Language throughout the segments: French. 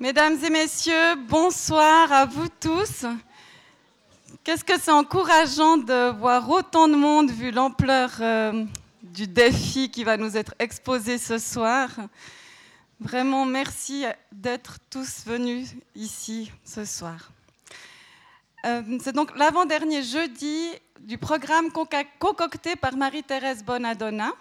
Mesdames et messieurs, bonsoir à vous tous. Qu'est-ce que c'est encourageant de voir autant de monde vu l'ampleur euh, du défi qui va nous être exposé ce soir? Vraiment, merci d'être tous venus ici ce soir. Euh, c'est donc l'avant-dernier jeudi du programme concocté par Marie-Thérèse Bonadonna.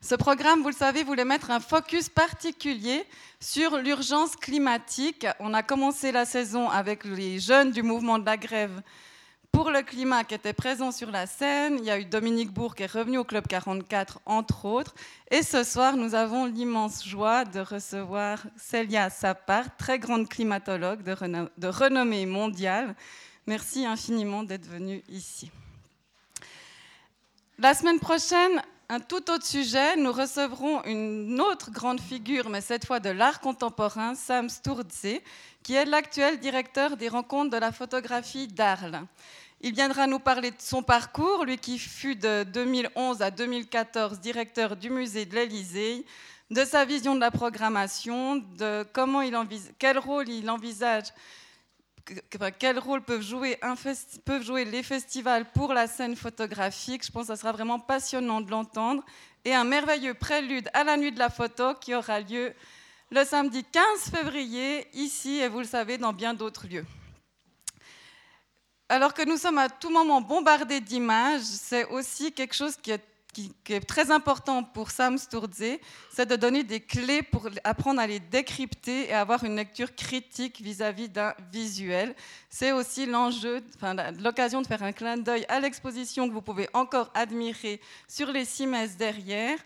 Ce programme, vous le savez, voulait mettre un focus particulier sur l'urgence climatique. On a commencé la saison avec les jeunes du mouvement de la grève pour le climat qui étaient présents sur la scène. Il y a eu Dominique Bourg qui est revenu au Club 44, entre autres. Et ce soir, nous avons l'immense joie de recevoir Célia Sapar, très grande climatologue de renommée mondiale. Merci infiniment d'être venue ici. La semaine prochaine, un tout autre sujet, nous recevrons une autre grande figure, mais cette fois de l'art contemporain, Sam Sturze, qui est l'actuel directeur des rencontres de la photographie d'Arles. Il viendra nous parler de son parcours, lui qui fut de 2011 à 2014 directeur du musée de l'Élysée, de sa vision de la programmation, de comment il quel rôle il envisage quel rôle peuvent jouer, les festivals pour la scène photographique? Je pense que ça sera vraiment passionnant de l'entendre. Et un merveilleux prélude à la nuit de la photo qui aura lieu le samedi 15 février, ici, et vous le savez, dans bien d'autres lieux. Alors que nous sommes à tout moment bombardés d'images, c'est aussi quelque chose qui est qui, est très important pour Sam Sturze, c'est de donner des clés pour apprendre à les décrypter et avoir une lecture critique vis-à-vis d'un visuel. C'est aussi l'enjeu, enfin, l'occasion de faire un clin d'œil à l'exposition que vous pouvez encore admirer sur les six messes derrière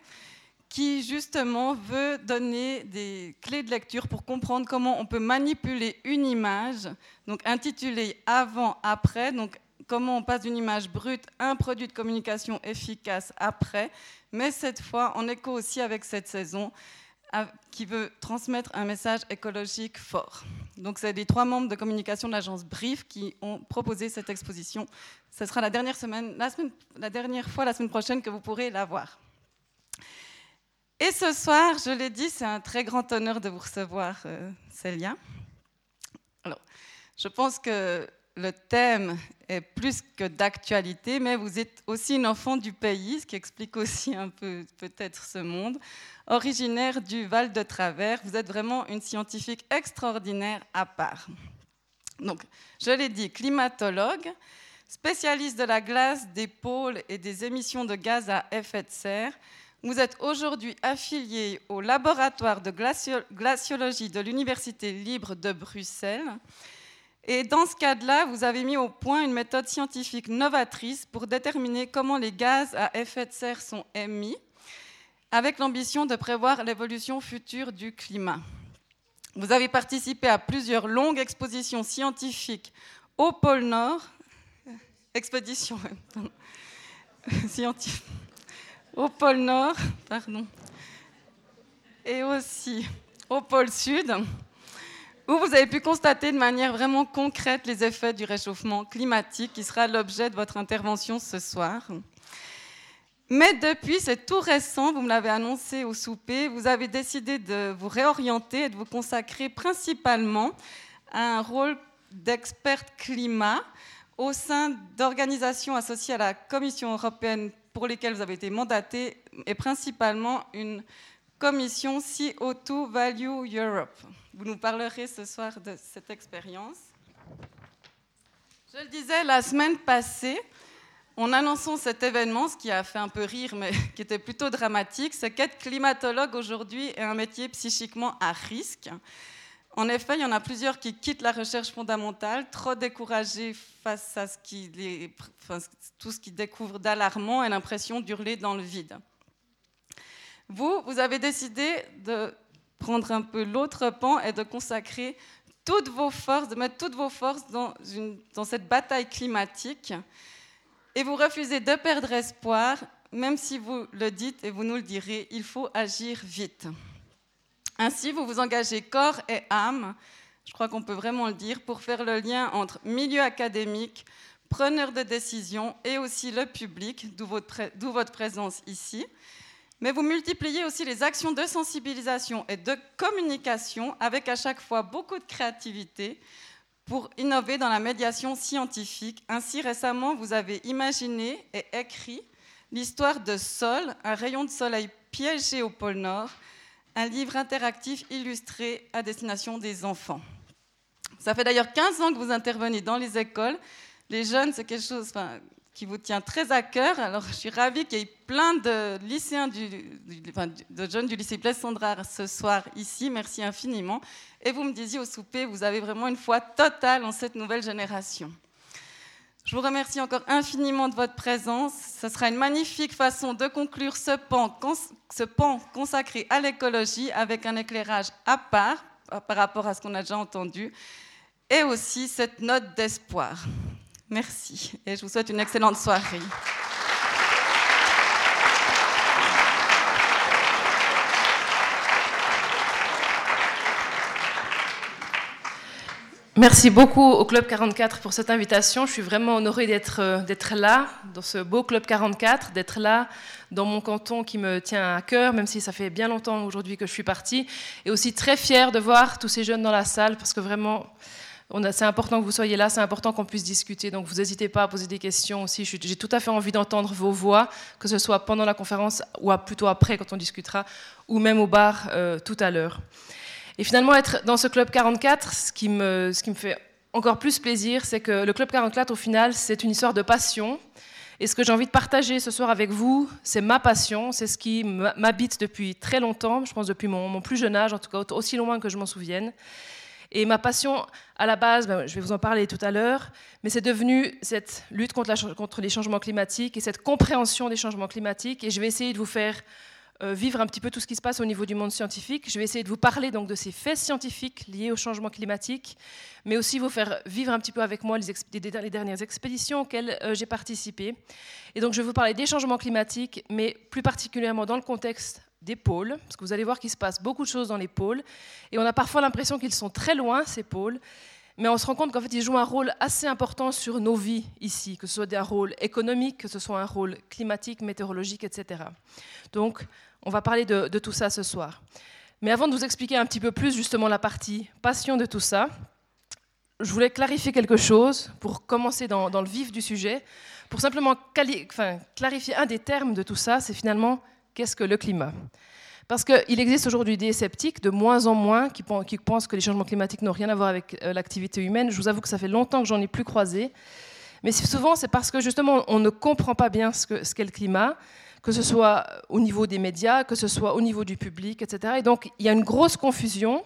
qui justement veut donner des clés de lecture pour comprendre comment on peut manipuler une image, donc intitulée avant-après, donc comment on passe d'une image brute à un produit de communication efficace après, mais cette fois en écho aussi avec cette saison qui veut transmettre un message écologique fort. Donc c'est les trois membres de communication de l'agence Brief qui ont proposé cette exposition. Ce sera la dernière, semaine, la, semaine, la dernière fois la semaine prochaine que vous pourrez la voir. Et ce soir, je l'ai dit, c'est un très grand honneur de vous recevoir, euh, Célia. Alors, je pense que le thème est plus que d'actualité, mais vous êtes aussi une enfant du pays, ce qui explique aussi un peu peut-être ce monde. Originaire du Val de Travers, vous êtes vraiment une scientifique extraordinaire à part. Donc, je l'ai dit, climatologue, spécialiste de la glace, des pôles et des émissions de gaz à effet de serre. Vous êtes aujourd'hui affilié au laboratoire de glaciologie de l'Université libre de Bruxelles et dans ce cadre-là, vous avez mis au point une méthode scientifique novatrice pour déterminer comment les gaz à effet de serre sont émis, avec l'ambition de prévoir l'évolution future du climat. Vous avez participé à plusieurs longues expositions scientifiques au pôle Nord, expédition scientifique, au pôle Nord, pardon, et aussi au pôle Sud où vous avez pu constater de manière vraiment concrète les effets du réchauffement climatique qui sera l'objet de votre intervention ce soir. Mais depuis, c'est tout récent, vous me l'avez annoncé au souper, vous avez décidé de vous réorienter et de vous consacrer principalement à un rôle d'expert climat au sein d'organisations associées à la Commission européenne pour lesquelles vous avez été mandaté, et principalement une commission CO2 Value Europe. Vous nous parlerez ce soir de cette expérience. Je le disais la semaine passée, en annonçant cet événement, ce qui a fait un peu rire, mais qui était plutôt dramatique, c'est qu'être climatologue aujourd'hui est un métier psychiquement à risque. En effet, il y en a plusieurs qui quittent la recherche fondamentale, trop découragés face à tout ce qu'ils découvrent d'alarmant et l'impression d'hurler dans le vide. Vous, vous avez décidé de prendre un peu l'autre pan et de consacrer toutes vos forces, de mettre toutes vos forces dans, cette bataille climatique. Et vous refusez de perdre espoir, même si vous le dites et vous nous le direz, il faut agir vite. Ainsi, vous vous engagez corps et âme, je crois qu'on peut vraiment le dire, pour faire le lien entre milieu académique, preneurs de décision et aussi le public, d'où votre présence ici Mais vous multipliez aussi les actions de sensibilisation et de communication avec à chaque fois beaucoup de créativité pour innover dans la médiation scientifique. Ainsi, récemment, vous avez imaginé et écrit l'histoire de Sol, un rayon de soleil piégé au pôle Nord, un livre interactif illustré à destination des enfants. Ça fait d'ailleurs 15 ans que vous intervenez dans les écoles. Les jeunes, c'est quelque chose qui vous tient très à cœur. Alors, je suis ravie qu'il y ait plein de lycéens, de jeunes du lycée Blaise ce soir ici. Merci infiniment. Et vous me disiez au souper, vous avez vraiment une foi totale en cette nouvelle génération. Je vous remercie encore infiniment de votre présence. Ce sera une magnifique façon de conclure ce pan, ce pan consacré à l'écologie avec un éclairage à part par rapport à ce qu'on a déjà entendu et aussi cette note d'espoir. Merci et je vous souhaite une excellente soirée. Merci beaucoup au Club 44 pour cette invitation. Je suis vraiment honorée d'être, euh, d'être là, dans ce beau Club 44, d'être là dans mon canton qui me tient à cœur, même si ça fait bien longtemps aujourd'hui que je suis partie. Et aussi très fière de voir tous ces jeunes dans la salle, parce que vraiment, c'est important que vous soyez là, c'est important qu'on puisse discuter. Donc, vous n'hésitez pas à poser des questions aussi. J'ai tout à fait envie d'entendre vos voix, que ce soit pendant la conférence ou plutôt après, quand on discutera, ou même au bar euh, tout à l'heure. Et finalement, être dans ce Club 44, ce qui me, fait encore plus plaisir, c'est que le Club 44, au final, c'est une histoire de passion. Et ce que j'ai envie de partager ce soir avec vous, c'est ma passion, c'est ce qui m'habite depuis très longtemps, je pense depuis mon, mon, plus jeune âge, en tout cas aussi loin que je m'en souvienne. Et ma passion, à la base, ben, je vais vous en parler tout à l'heure, mais c'est devenu cette lutte contre, les changements climatiques et cette compréhension des changements climatiques. Et je vais essayer de vous faire euh, vivre un petit peu tout ce qui se passe au niveau du monde scientifique. Je vais essayer de vous parler donc de ces faits scientifiques liés au changement climatique, mais aussi vous faire vivre un petit peu avec moi les, les dernières expéditions auxquelles euh, j'ai participé. Et donc je vais vous parler des changements climatiques, mais plus particulièrement dans le contexte des pôles, parce que vous allez voir qu'il se passe beaucoup de choses dans les pôles, et on a parfois l'impression qu'ils sont très loin, ces pôles, mais on se rend compte qu'en fait, ils jouent un rôle assez important sur nos vies ici, que ce soit un rôle économique, que ce soit un rôle climatique, météorologique, etc. Donc, on va parler de, tout ça ce soir. Mais avant de vous expliquer un petit peu plus justement la partie passion de tout ça, je voulais clarifier quelque chose pour commencer dans, le vif du sujet, pour simplement clarifier un des termes de tout ça, c'est finalement qu'est-ce que le climat? Parce qu'il existe aujourd'hui des sceptiques, de moins en moins, qui, pensent que les changements climatiques n'ont rien à voir avec euh, l'activité humaine. Je vous avoue que ça fait longtemps que j'en ai plus croisé. Mais souvent, c'est parce que justement, on ne comprend pas bien ce qu'est le climat, que ce soit au niveau des médias, que ce soit au niveau du public, etc. Et donc, il y a une grosse confusion.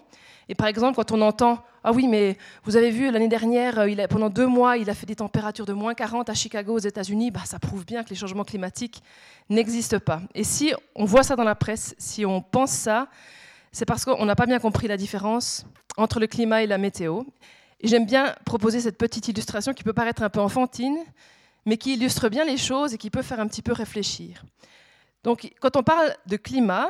Et par exemple, quand on entend Ah oui, mais vous avez vu, l'année dernière, euh, il a, pendant deux mois, il a fait des températures de moins 40 à Chicago, aux États-Unis, bah, ça prouve bien que les changements climatiques n'existent pas. Et si on voit ça dans la presse, si on pense ça, c'est parce qu'on n'a pas bien compris la différence entre le climat et la météo. Et j'aime bien proposer cette petite illustration qui peut paraître un peu enfantine, mais qui illustre bien les choses et qui peut faire un petit peu réfléchir. Donc, quand on parle de climat,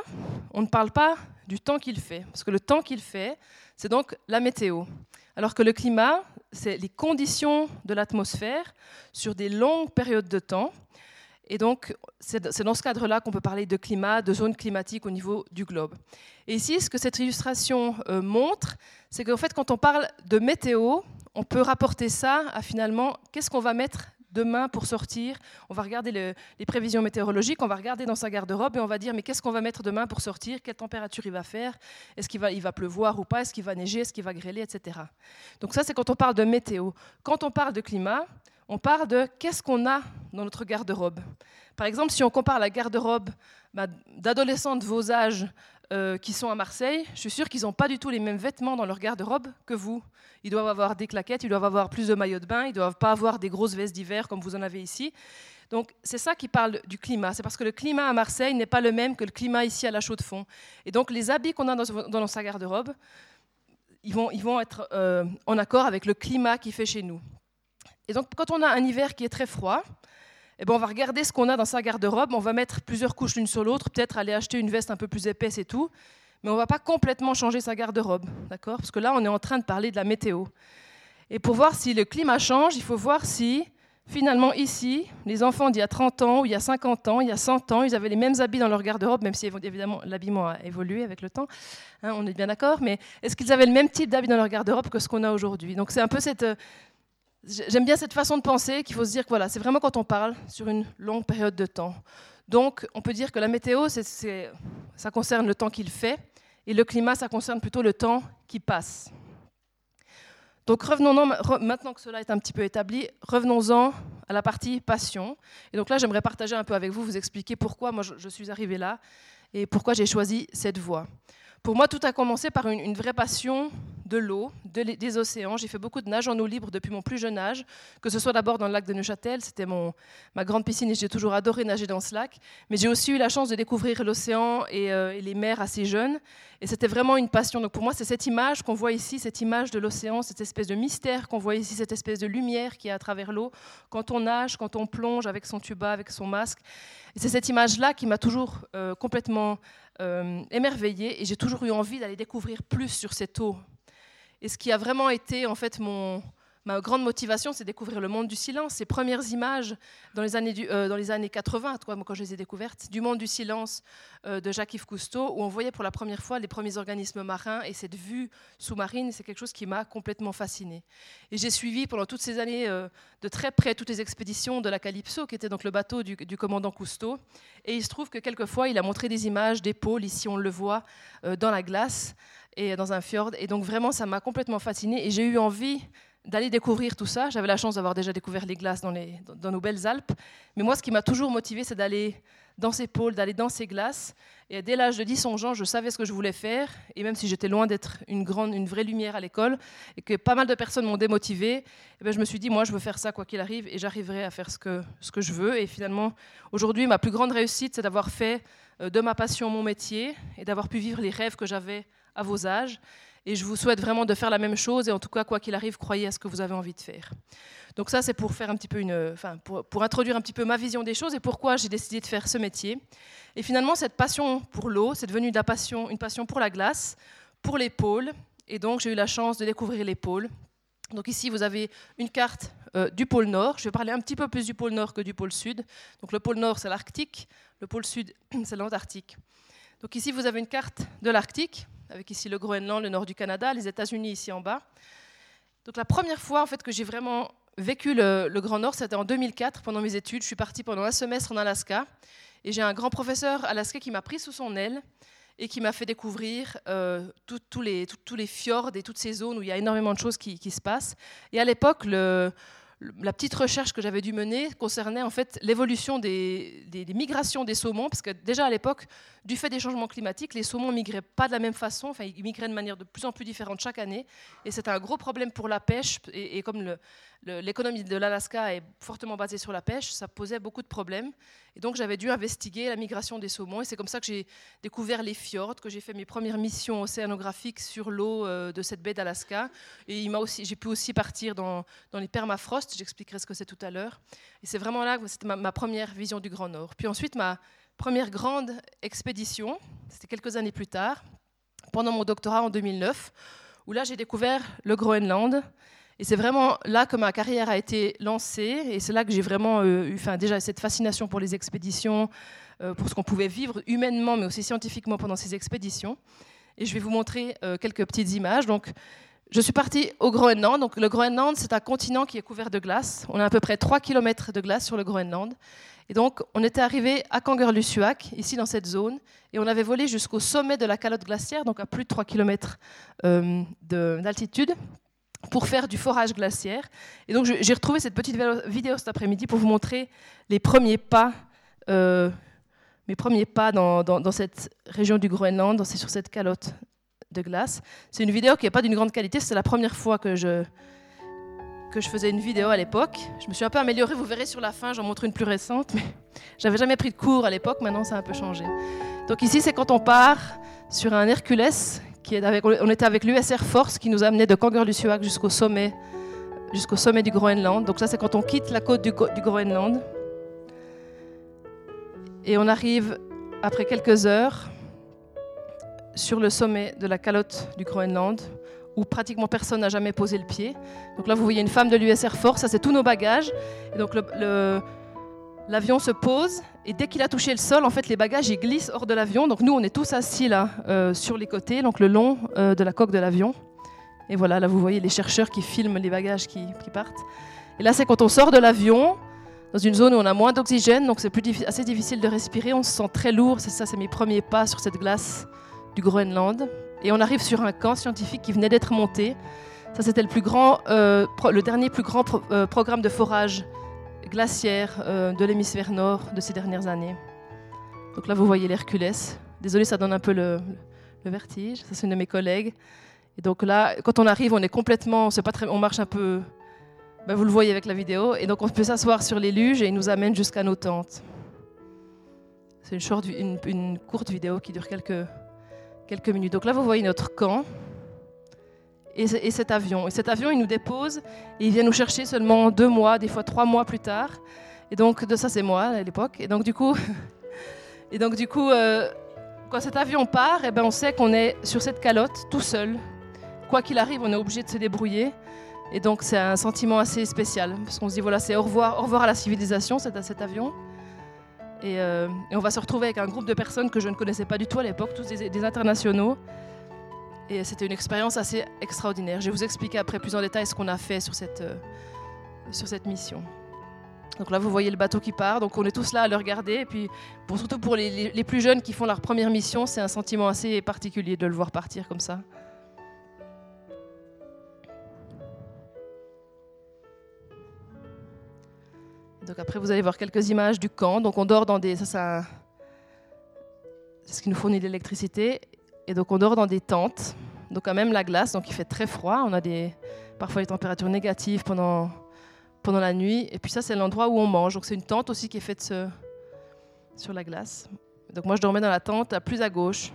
on ne parle pas du temps qu'il fait, parce que le temps qu'il fait, c'est donc la météo. Alors que le climat, c'est les conditions de l'atmosphère sur des longues périodes de temps. Et donc, c'est dans ce cadre-là qu'on peut parler de climat, de zone climatique au niveau du globe. Et ici, ce que cette illustration euh, montre, c'est qu'en fait, quand on parle de météo, on peut rapporter ça à finalement qu'est-ce qu'on va mettre demain pour sortir, on va regarder les prévisions météorologiques, on va regarder dans sa garde-robe et on va dire mais qu'est-ce qu'on va mettre demain pour sortir, quelle température il va faire, est-ce qu'il va, il va pleuvoir ou pas, est-ce qu'il va neiger, est-ce qu'il va grêler, etc. Donc ça c'est quand on parle de météo. Quand on parle de climat, on parle de qu'est-ce qu'on a dans notre garde-robe. Par exemple, si on compare la garde-robe bah, d'adolescents de vos âges euh, qui sont à Marseille, je suis sûre qu'ils n'ont pas du tout les mêmes vêtements dans leur garde-robe que vous. Ils doivent avoir des claquettes, ils doivent avoir plus de maillots de bain, ils ne doivent pas avoir des grosses vestes d'hiver comme vous en avez ici. Donc c'est ça qui parle du climat. C'est parce que le climat à Marseille n'est pas le même que le climat ici à la Chaux-de-Fonds. Et donc les habits qu'on a dans, sa garde-robe, ils vont, ils vont être euh, en accord avec le climat qui fait chez nous. Et donc quand on a un hiver qui est très froid, eh ben, on va regarder ce qu'on a dans sa garde-robe, on va mettre plusieurs couches l'une sur l'autre, peut-être aller acheter une veste un peu plus épaisse et tout, mais on ne va pas complètement changer sa garde-robe, d'accord? Parce que là, on est en train de parler de la météo. Et pour voir si le climat change, il faut voir si finalement, ici, les enfants d'il y a 30 ans, ou il y a 50 ans, il y a 100 ans, ils avaient les mêmes habits dans leur garde-robe, même si évidemment l'habillement a évolué avec le temps, hein, on est bien d'accord, mais est-ce qu'ils avaient le même type d'habits dans leur garde-robe que ce qu'on a aujourd'hui? Donc c'est un peu cette... J'aime bien cette façon de penser qu'il faut se dire que voilà, c'est vraiment quand on parle sur une longue période de temps. Donc on peut dire que la météo, ça concerne le temps qu'il fait, et le climat, ça concerne plutôt le temps qui passe. Donc revenons maintenant que cela est un petit peu établi, revenons-en à la partie passion. Et donc là, j'aimerais partager un peu avec vous, vous expliquer pourquoi moi je, suis arrivée là et pourquoi j'ai choisi cette voie. Pour moi, tout a commencé par une, vraie passion de l'eau, des océans. J'ai fait beaucoup de nage en eau libre depuis mon plus jeune âge, que ce soit d'abord dans le lac de Neuchâtel, c'était ma grande piscine et j'ai toujours adoré nager dans ce lac. Mais j'ai aussi eu la chance de découvrir l'océan et, euh, et, les mers assez jeunes. Et c'était vraiment une passion. Donc pour moi, c'est cette image qu'on voit ici, cette image de l'océan, cette espèce de mystère qu'on voit ici, cette espèce de lumière qui est à travers l'eau, quand on nage, quand on plonge avec son tuba, avec son masque. C'est cette image-là qui m'a toujours euh, complètement euh, émerveillée et j'ai toujours eu envie d'aller découvrir plus sur cette eau. Et ce qui a vraiment été en fait mon, ma grande motivation, c'est découvrir le monde du silence. Ces premières images dans les années, euh, dans les années 80, moi, quand je les ai découvertes, du monde du silence euh, de Jacques-Yves Cousteau, où on voyait pour la première fois les premiers organismes marins et cette vue sous-marine, c'est quelque chose qui m'a complètement fascinée. Et j'ai suivi pendant toutes ces années euh, de très près toutes les expéditions de la Calypso, qui était donc le bateau du, commandant Cousteau. Et il se trouve que quelquefois, il a montré des images pôles, ici on le voit, dans la glace et dans un fjord. Et donc vraiment, ça m'a complètement fascinée et j'ai eu envie d'aller découvrir tout ça. J'avais la chance d'avoir déjà découvert les glaces dans, nos belles Alpes. Mais moi, ce qui m'a toujours motivé, c'est d'aller dans ces pôles, d'aller dans ces glaces. Et dès l'âge de 10 ans, je savais ce que je voulais faire. Et même si j'étais loin d'être une, grande, vraie lumière à l'école, et que pas mal de personnes m'ont démotivé, eh ben, je me suis dit, moi, je veux faire ça quoi qu'il arrive, et j'arriverai à faire ce que, ce que je veux. Et finalement, aujourd'hui, ma plus grande réussite, c'est d'avoir fait euh, de ma passion mon métier, et d'avoir pu vivre les rêves que j'avais à vos âges. Et je vous souhaite vraiment de faire la même chose. Et en tout cas, quoi qu'il arrive, croyez à ce que vous avez envie de faire. Donc ça, c'est pour faire un petit peu une, enfin, pour, pour, introduire un petit peu ma vision des choses et pourquoi j'ai décidé de faire ce métier. Et finalement, cette passion pour l'eau, c'est devenu de une passion pour la glace, pour les pôles. Et donc, j'ai eu la chance de découvrir les pôles. Donc ici, vous avez une carte euh, du pôle Nord. Je vais parler un petit peu plus du pôle Nord que du pôle Sud. Donc le pôle Nord, c'est l'Arctique. Le pôle Sud, c'est l'Antarctique. Donc ici, vous avez une carte de l'Arctique avec ici le Groenland, le nord du Canada, les États-Unis ici en bas. Donc la première fois en fait que j'ai vraiment vécu le, Grand Nord, c'était en 2004 pendant mes études. Je suis partie pendant un semestre en Alaska et j'ai un grand professeur alaska qui m'a pris sous son aile et qui m'a fait découvrir euh, tous les, fjords et toutes ces zones où il y a énormément de choses qui se passent. Et à l'époque, le, la petite recherche que j'avais dû mener concernait en fait l'évolution des, migrations des saumons, parce que déjà à l'époque, du fait des changements climatiques, les saumons migraient pas de la même façon, enfin ils migraient de manière de plus en plus différente chaque année, et c'était un gros problème pour la pêche, et, et comme l'économie de l'Alaska est fortement basée sur la pêche, ça posait beaucoup de problèmes. Et donc j'avais dû investiguer la migration des saumons. Et c'est comme ça que j'ai découvert les fjords, que j'ai fait mes premières missions océanographiques sur l'eau euh, de cette baie d'Alaska. Et j'ai pu aussi partir dans, les permafrosts, j'expliquerai ce que c'est tout à l'heure. Et c'est vraiment là que c'était ma, ma première vision du Grand Nord. Puis ensuite, ma première grande expédition, c'était quelques années plus tard, pendant mon doctorat en 2009, où là j'ai découvert le Groenland. Et c'est vraiment là que ma carrière a été lancée, et c'est là que j'ai vraiment euh, eu déjà cette fascination pour les expéditions, euh, pour ce qu'on pouvait vivre humainement, mais aussi scientifiquement pendant ces expéditions. Et je vais vous montrer euh, quelques petites images. Donc, je suis partie au Groenland. Donc, le Groenland, c'est un continent qui est couvert de glace. On a à peu près 3 km de glace sur le Groenland. Et donc, on était arrivé à Kangerlussuaq, ici dans cette zone, et on avait volé jusqu'au sommet de la calotte glaciaire, donc à plus de 3 km d'altitude pour faire du forage glaciaire. Et donc j'ai retrouvé cette petite vidéo cet après-midi pour vous montrer euh, mes premiers pas dans, cette région du Groenland, c'est sur cette calotte de glace. C'est une vidéo qui n'est pas d'une grande qualité, c'est la première fois que je, que je faisais une vidéo à l'époque. Je me suis un peu améliorée, vous verrez sur la fin, j'en montre une plus récente, mais j'avais jamais pris de cours à l'époque, maintenant ça a un peu changé. Donc ici c'est quand on part sur un Hercules on était avec l'USR Force qui nous a amené de Kangerlussuaq jusqu'au sommet, jusqu'au sommet du Groenland. Donc ça, c'est quand on quitte la côte du, Groenland. Et on arrive, après quelques heures, sur le sommet de la calotte du Groenland, où pratiquement personne n'a jamais posé le pied. Donc là, vous voyez une femme de l'US Air Force, ça c'est tous nos bagages. Donc l'avion se pose et dès qu'il a touché le sol, en fait, les bagages ils glissent hors de l'avion. Donc nous, on est tous assis là euh, sur les côtés, donc le long euh, de la coque de l'avion. Et voilà, là vous voyez les chercheurs qui filment les bagages qui, partent. Et là, c'est quand on sort de l'avion dans une zone où on a moins d'oxygène, donc c'est assez difficile de respirer. On se sent très lourd. C'est ça, c'est mes premiers pas sur cette glace du Groenland. Et on arrive sur un camp scientifique qui venait d'être monté. Ça, c'était le, euh, dernier plus grand programme de forage glaciaire euh, de l'hémisphère nord de ces dernières années. Donc là, vous voyez l'Hercules. Désolé, ça donne un peu le, vertige. Ça, c'est une de mes collègues. Et donc là, quand on arrive, on est complètement, on marche un peu. Ben, vous le voyez avec la vidéo. Et donc on peut s'asseoir sur les luges et ils nous amènent jusqu'à nos tentes. C'est une, une courte vidéo qui dure quelques, quelques minutes. Donc là, vous voyez notre camp et, cet avion. Et cet avion, il nous dépose et il vient nous chercher seulement deux mois, des fois trois mois plus tard. Et donc, de ça, c'est moi à l'époque. Et donc, du coup, et donc, du coup euh, quand cet avion part, eh ben, on sait qu'on est sur cette calotte tout seul. Quoi qu'il arrive, on est obligé de se débrouiller. Et donc, c'est un sentiment assez spécial. Parce qu'on se dit, voilà, c'est au revoir, au revoir à la civilisation, cet, cet avion. Euh, et, on va se retrouver avec un groupe de personnes que je ne connaissais pas du tout à l'époque, tous des, internationaux. Et c'était une expérience assez extraordinaire. Je vais vous expliquer après plus en détail ce qu'on a fait sur cette, euh, sur cette mission. Donc là, vous voyez le bateau qui part. Donc on est tous là à le regarder. Et puis, surtout pour les, les plus jeunes qui font leur première mission, c'est un sentiment assez particulier de le voir partir comme ça. Donc après, vous allez voir quelques images du camp. Donc on dort dans des... Ça, c'est ce qui nous fournit l'électricité. Et donc on dort dans des tentes. Donc quand même la glace, donc il fait très froid. On a des, parfois des températures négatives pendant, pendant la nuit. Et puis ça, c'est l'endroit où on mange. Donc c'est une tente aussi qui est faite sur la glace. Donc moi, je dormais dans la tente la plus à gauche.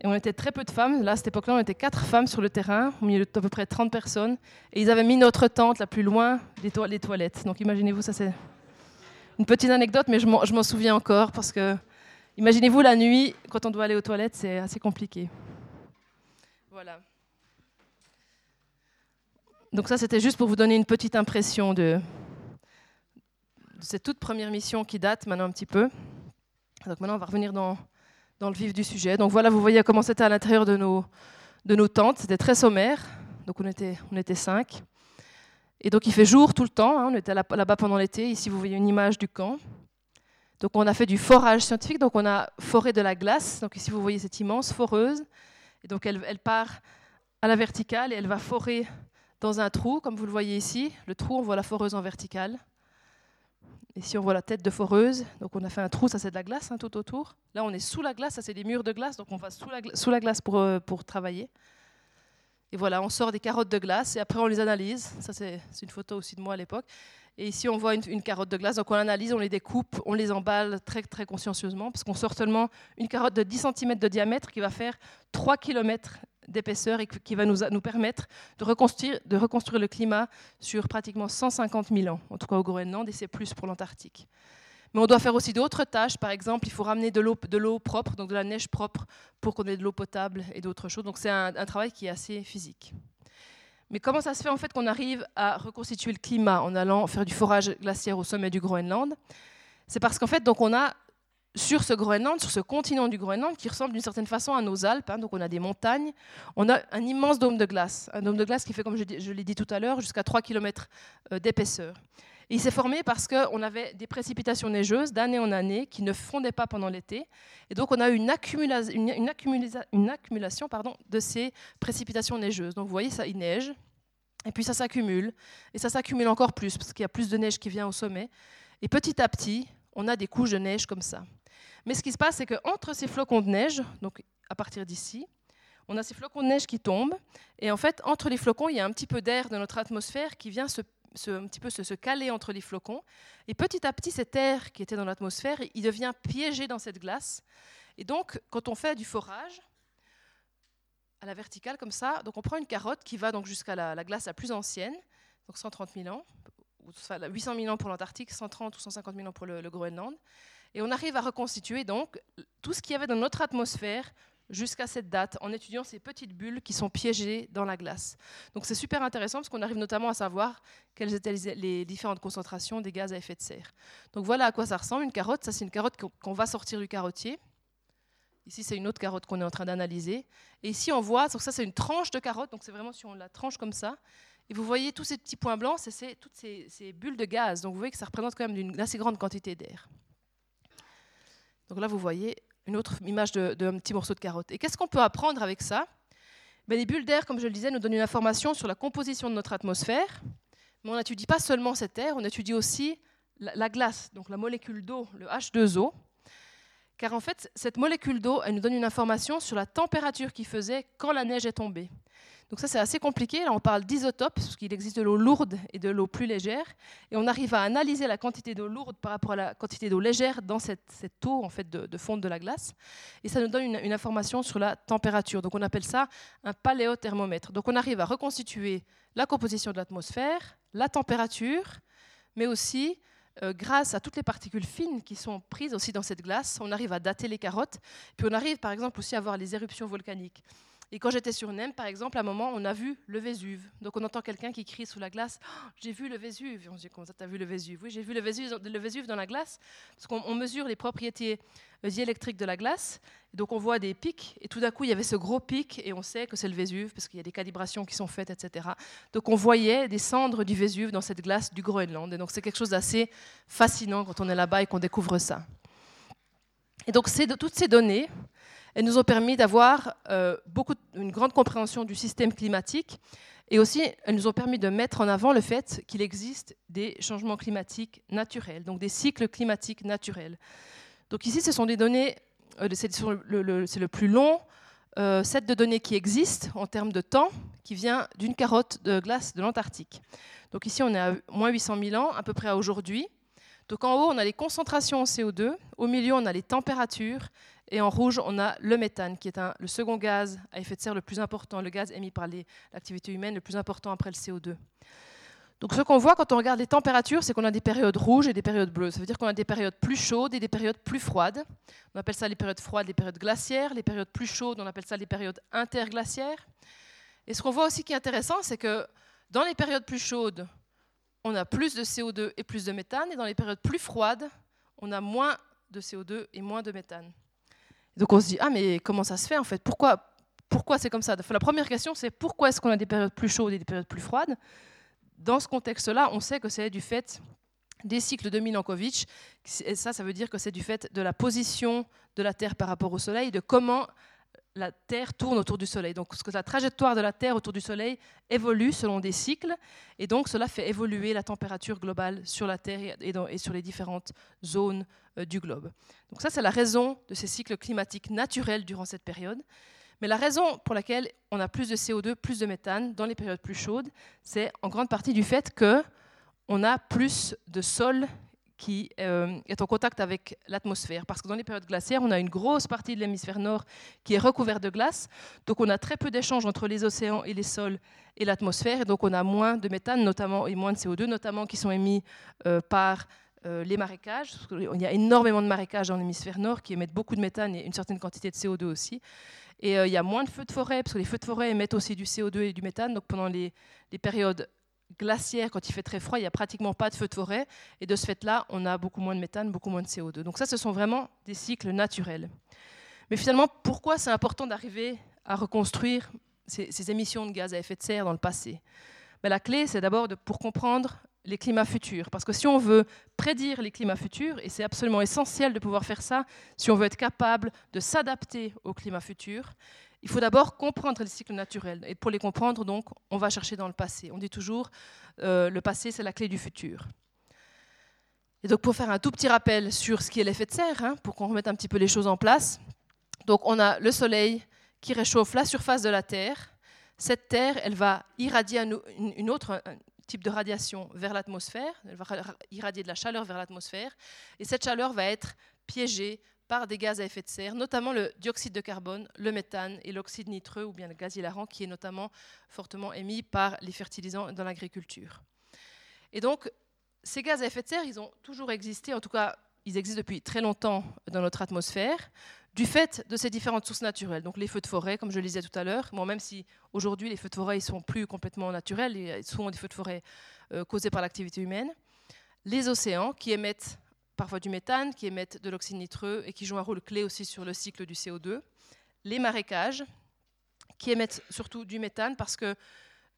Et on était très peu de femmes. Là, à cette époque-là, on était quatre femmes sur le terrain, au milieu d'à peu près 30 personnes. Et ils avaient mis notre tente la plus loin des les toilettes. Donc imaginez-vous, ça c'est une petite anecdote, mais je m'en souviens encore parce que imaginez-vous la nuit, quand on doit aller aux toilettes, c'est assez compliqué. Voilà. Donc ça, c'était juste pour vous donner une petite impression de, cette toute première mission qui date maintenant un petit peu. Donc maintenant, on va revenir dans, le vif du sujet. Donc voilà, vous voyez comment c'était à l'intérieur de nos, de nos tentes. C'était très sommaire. Donc on était, on était cinq. Et donc il fait jour tout le temps. Hein. On était là-bas pendant l'été. Ici, vous voyez une image du camp. Donc on a fait du forage scientifique. Donc on a foré de la glace. Donc ici, vous voyez cette immense foreuse. Et donc elle, part à la verticale et elle va forer dans un trou, comme vous le voyez ici. Le trou, on voit la foreuse en verticale. Ici, on voit la tête de foreuse. Donc, on a fait un trou, ça c'est de la glace hein, tout autour. Là, on est sous la glace, ça c'est des murs de glace. Donc, on va sous la, sous la glace pour, euh, pour travailler. Et voilà, on sort des carottes de glace et après on les analyse. Ça, c'est une photo aussi de moi à l'époque. Et ici, on voit une, carotte de glace. Donc, on analyse, on les découpe, on les emballe très, très consciencieusement parce qu'on sort seulement une carotte de 10 cm de diamètre qui va faire 3 km d'épaisseur et qui va nous, nous permettre de reconstruire, de reconstruire le climat sur pratiquement 150 000 ans, en tout cas au Groenland, et c'est plus pour l'Antarctique. Mais on doit faire aussi d'autres tâches. Par exemple, il faut ramener de l'eau propre, donc de la neige propre, pour qu'on ait de l'eau potable et d'autres choses. Donc c'est un, travail qui est assez physique. Mais comment ça se fait en fait qu'on arrive à reconstituer le climat en allant faire du forage glaciaire au sommet du Groenland? C'est parce qu'en fait, on a sur ce Groenland, sur ce continent du Groenland, qui ressemble d'une certaine façon à nos Alpes. Hein, donc on a des montagnes, on a un immense dôme de glace, un dôme de glace qui fait, comme je, l'ai dit tout à l'heure, jusqu'à 3 km euh, il s'est formé parce qu'on avait des précipitations neigeuses d'année en année qui ne fondaient pas pendant l'été. Et donc on a eu une, accumulation de ces précipitations neigeuses. Donc vous voyez, ça, il neige, et puis ça s'accumule, et ça s'accumule encore plus parce qu'il y a plus de neige qui vient au sommet. Et petit à petit, on a des couches de neige comme ça. Mais ce qui se passe, c'est qu'entre ces flocons de neige, donc à partir d'ici, on a ces flocons de neige qui tombent. Et en fait, entre les flocons, il y a un petit peu d'air de notre atmosphère qui vient se, un petit peu se, caler entre les flocons. Et petit à petit, cet air qui était dans l'atmosphère, il devient piégé dans cette glace. Et donc, quand on fait du forage, à la verticale comme ça, donc on prend une carotte qui va donc jusqu'à la, la, glace la plus ancienne, donc 130 000 ans, ou 800 000 ans pour l'Antarctique, 130 ou 150 000 ans pour le Groenland. Et on arrive à reconstituer donc tout ce qu'il y avait dans notre atmosphère jusqu'à cette date en étudiant ces petites bulles qui sont piégées dans la glace. Donc c'est super intéressant parce qu'on arrive notamment à savoir quelles étaient les différentes concentrations des gaz à effet de serre. Donc voilà à quoi ça ressemble une carotte. Ça c'est une carotte qu'on va sortir du carottier. Ici, c'est une autre carotte qu'on est en train d'analyser. Et ici, on voit, donc ça, c'est une tranche de carotte. Donc, c'est vraiment si on la tranche comme ça. Et vous voyez tous ces petits points blancs, c'est toutes ces, bulles de gaz. Donc, vous voyez que ça représente quand même une assez grande quantité d'air. Donc là, vous voyez une autre image d'un petit morceau de carotte. Et qu'est-ce qu'on peut apprendre avec ça? Ben, Les bulles d'air, comme je le disais, nous donnent une information sur la composition de notre atmosphère. Mais on n'étudie pas seulement cet air, on étudie aussi la glace, donc la molécule d'eau, le H2O. Car en fait, cette molécule d'eau, elle nous donne une information sur la température qu'il faisait quand la neige est tombée. Donc ça, c'est assez compliqué. Là, on parle d'isotopes, parce qu'il existe de l'eau lourde et de l'eau plus légère. Et on arrive à analyser la quantité d'eau lourde par rapport à la quantité d'eau légère dans cette, eau en fait, de, fonte de la glace. Et ça nous donne une, une, information sur la température. Donc on appelle ça un paléothermomètre. Donc on arrive à reconstituer la composition de l'atmosphère, la température, mais aussi euh, grâce à toutes les particules fines qui sont prises aussi dans cette glace, on arrive à dater les carottes. Puis on arrive par exemple aussi à voir les éruptions volcaniques. Et quand j'étais sur Nem, par exemple, à un moment, on a vu le Vésuve. Donc on entend quelqu'un qui crie sous la glace oh, J'ai vu le Vésuve. on se dit Comment ça, t'as vu le Vésuve? Oui, j'ai vu le Vésuve, le Vésuve dans la glace. Parce qu'on mesure les propriétés euh, diélectriques de la glace. Donc on voit des pics. Et tout d'un coup, il y avait ce gros pic. Et on sait que c'est le Vésuve, parce qu'il y a des calibrations qui sont faites, etc. Donc on voyait des cendres du Vésuve dans cette glace du Groenland. Et donc c'est quelque chose d'assez fascinant quand on est là-bas et qu'on découvre ça. Et donc toutes ces données, elles nous ont permis d'avoir euh, une grande compréhension du système climatique et aussi elles nous ont permis de mettre en avant le fait qu'il existe des changements climatiques naturels, donc des cycles climatiques naturels. Donc ici, ce sont des données, euh, c'est le, plus long euh, set de données qui existe en termes de temps, qui vient d'une carotte de glace de l'Antarctique. Donc ici, on est à moins 800 000 ans, à peu près à aujourd'hui. Donc en haut, on a les concentrations en CO2, au milieu, on a les températures, et en rouge, on a le méthane, qui est le second gaz à effet de serre le plus important, le gaz émis par l'activité humaine le plus important après le CO2. Donc ce qu'on voit quand on regarde les températures, c'est qu'on a des périodes rouges et des périodes bleues. Ça veut dire qu'on a des périodes plus chaudes et des périodes plus froides. On appelle ça les périodes froides, les périodes glaciaires. Les périodes plus chaudes, on appelle ça les périodes interglaciaires. Et ce qu'on voit aussi qui est intéressant, c'est que dans les périodes plus chaudes, on a plus de CO2 et plus de méthane, et dans les périodes plus froides, on a moins de CO2 et moins de méthane. Donc on se dit, ah mais comment ça se fait en fait? Pourquoi, pourquoi c'est comme ça? La première question, c'est pourquoi est-ce qu'on a des périodes plus chaudes et des périodes plus froides? Dans ce contexte-là, on sait que c'est du fait des cycles de Milankovitch. Et ça, ça veut dire que c'est du fait de la position de la Terre par rapport au Soleil, de comment la Terre tourne autour du Soleil. Donc, la trajectoire de la Terre autour du Soleil évolue selon des cycles, et donc cela fait évoluer la température globale sur la Terre et, sur les différentes zones euh, du globe. Donc ça, c'est la raison de ces cycles climatiques naturels durant cette période. Mais la raison pour laquelle on a plus de CO2, plus de méthane dans les périodes plus chaudes, c'est en grande partie du fait que on a plus de sol qui euh, est en contact avec l'atmosphère. Parce que dans les périodes glaciaires, on a une grosse partie de l'hémisphère nord qui est recouverte de glace. Donc on a très peu d'échanges entre les océans et les sols et l'atmosphère. Et donc on a moins de méthane notamment, et moins de CO2, notamment qui sont émis euh, par euh, les marécages. Il y a énormément de marécages dans l'hémisphère nord qui émettent beaucoup de méthane et une certaine quantité de CO2 aussi. Et il y a moins de feux de forêt, parce que les feux de forêt émettent aussi du CO2 et du méthane. Donc pendant les, les périodes glaciaire, quand il fait très froid, il n'y a pratiquement pas de feu de forêt. Et de ce fait-là, on a beaucoup moins de méthane, beaucoup moins de CO2. Donc ça, ce sont vraiment des cycles naturels. Mais finalement, pourquoi c'est important d'arriver à reconstruire ces, émissions de gaz à effet de serre dans le passé? Ben, La clé, c'est d'abord pour comprendre les climats futurs. Parce que si on veut prédire les climats futurs, et c'est absolument essentiel de pouvoir faire ça, si on veut être capable de s'adapter aux climats futurs, il faut d'abord comprendre les cycles naturels. Et pour les comprendre, donc, on va chercher dans le passé. On dit toujours, euh, le passé, c'est la clé du futur. Et donc, pour faire un tout petit rappel sur ce qui est l'effet de serre, hein, pour qu'on remette un petit peu les choses en place. Donc, on a le Soleil qui réchauffe la surface de la Terre. Cette Terre, elle va irradier une autre type de radiation vers l'atmosphère. Elle va irradier de la chaleur vers l'atmosphère. Et cette chaleur va être piégée par des gaz à effet de serre, notamment le dioxyde de carbone, le méthane et l'oxyde nitreux ou bien le gaz hilarant qui est notamment fortement émis par les fertilisants dans l'agriculture. Et donc, ces gaz à effet de serre, ils ont toujours existé, en tout cas, ils existent depuis très longtemps dans notre atmosphère. du fait de ces différentes sources naturelles. Donc les feux de forêt, comme je le disais tout à l'heure, bon, même si aujourd'hui les feux de forêt ne sont plus complètement naturels, ils sont des feux de forêt euh, causés par l'activité humaine. Les océans qui émettent parfois du méthane, qui émettent de l'oxyde nitreux et qui jouent un rôle clé aussi sur le cycle du CO2. Les marécages qui émettent surtout du méthane parce que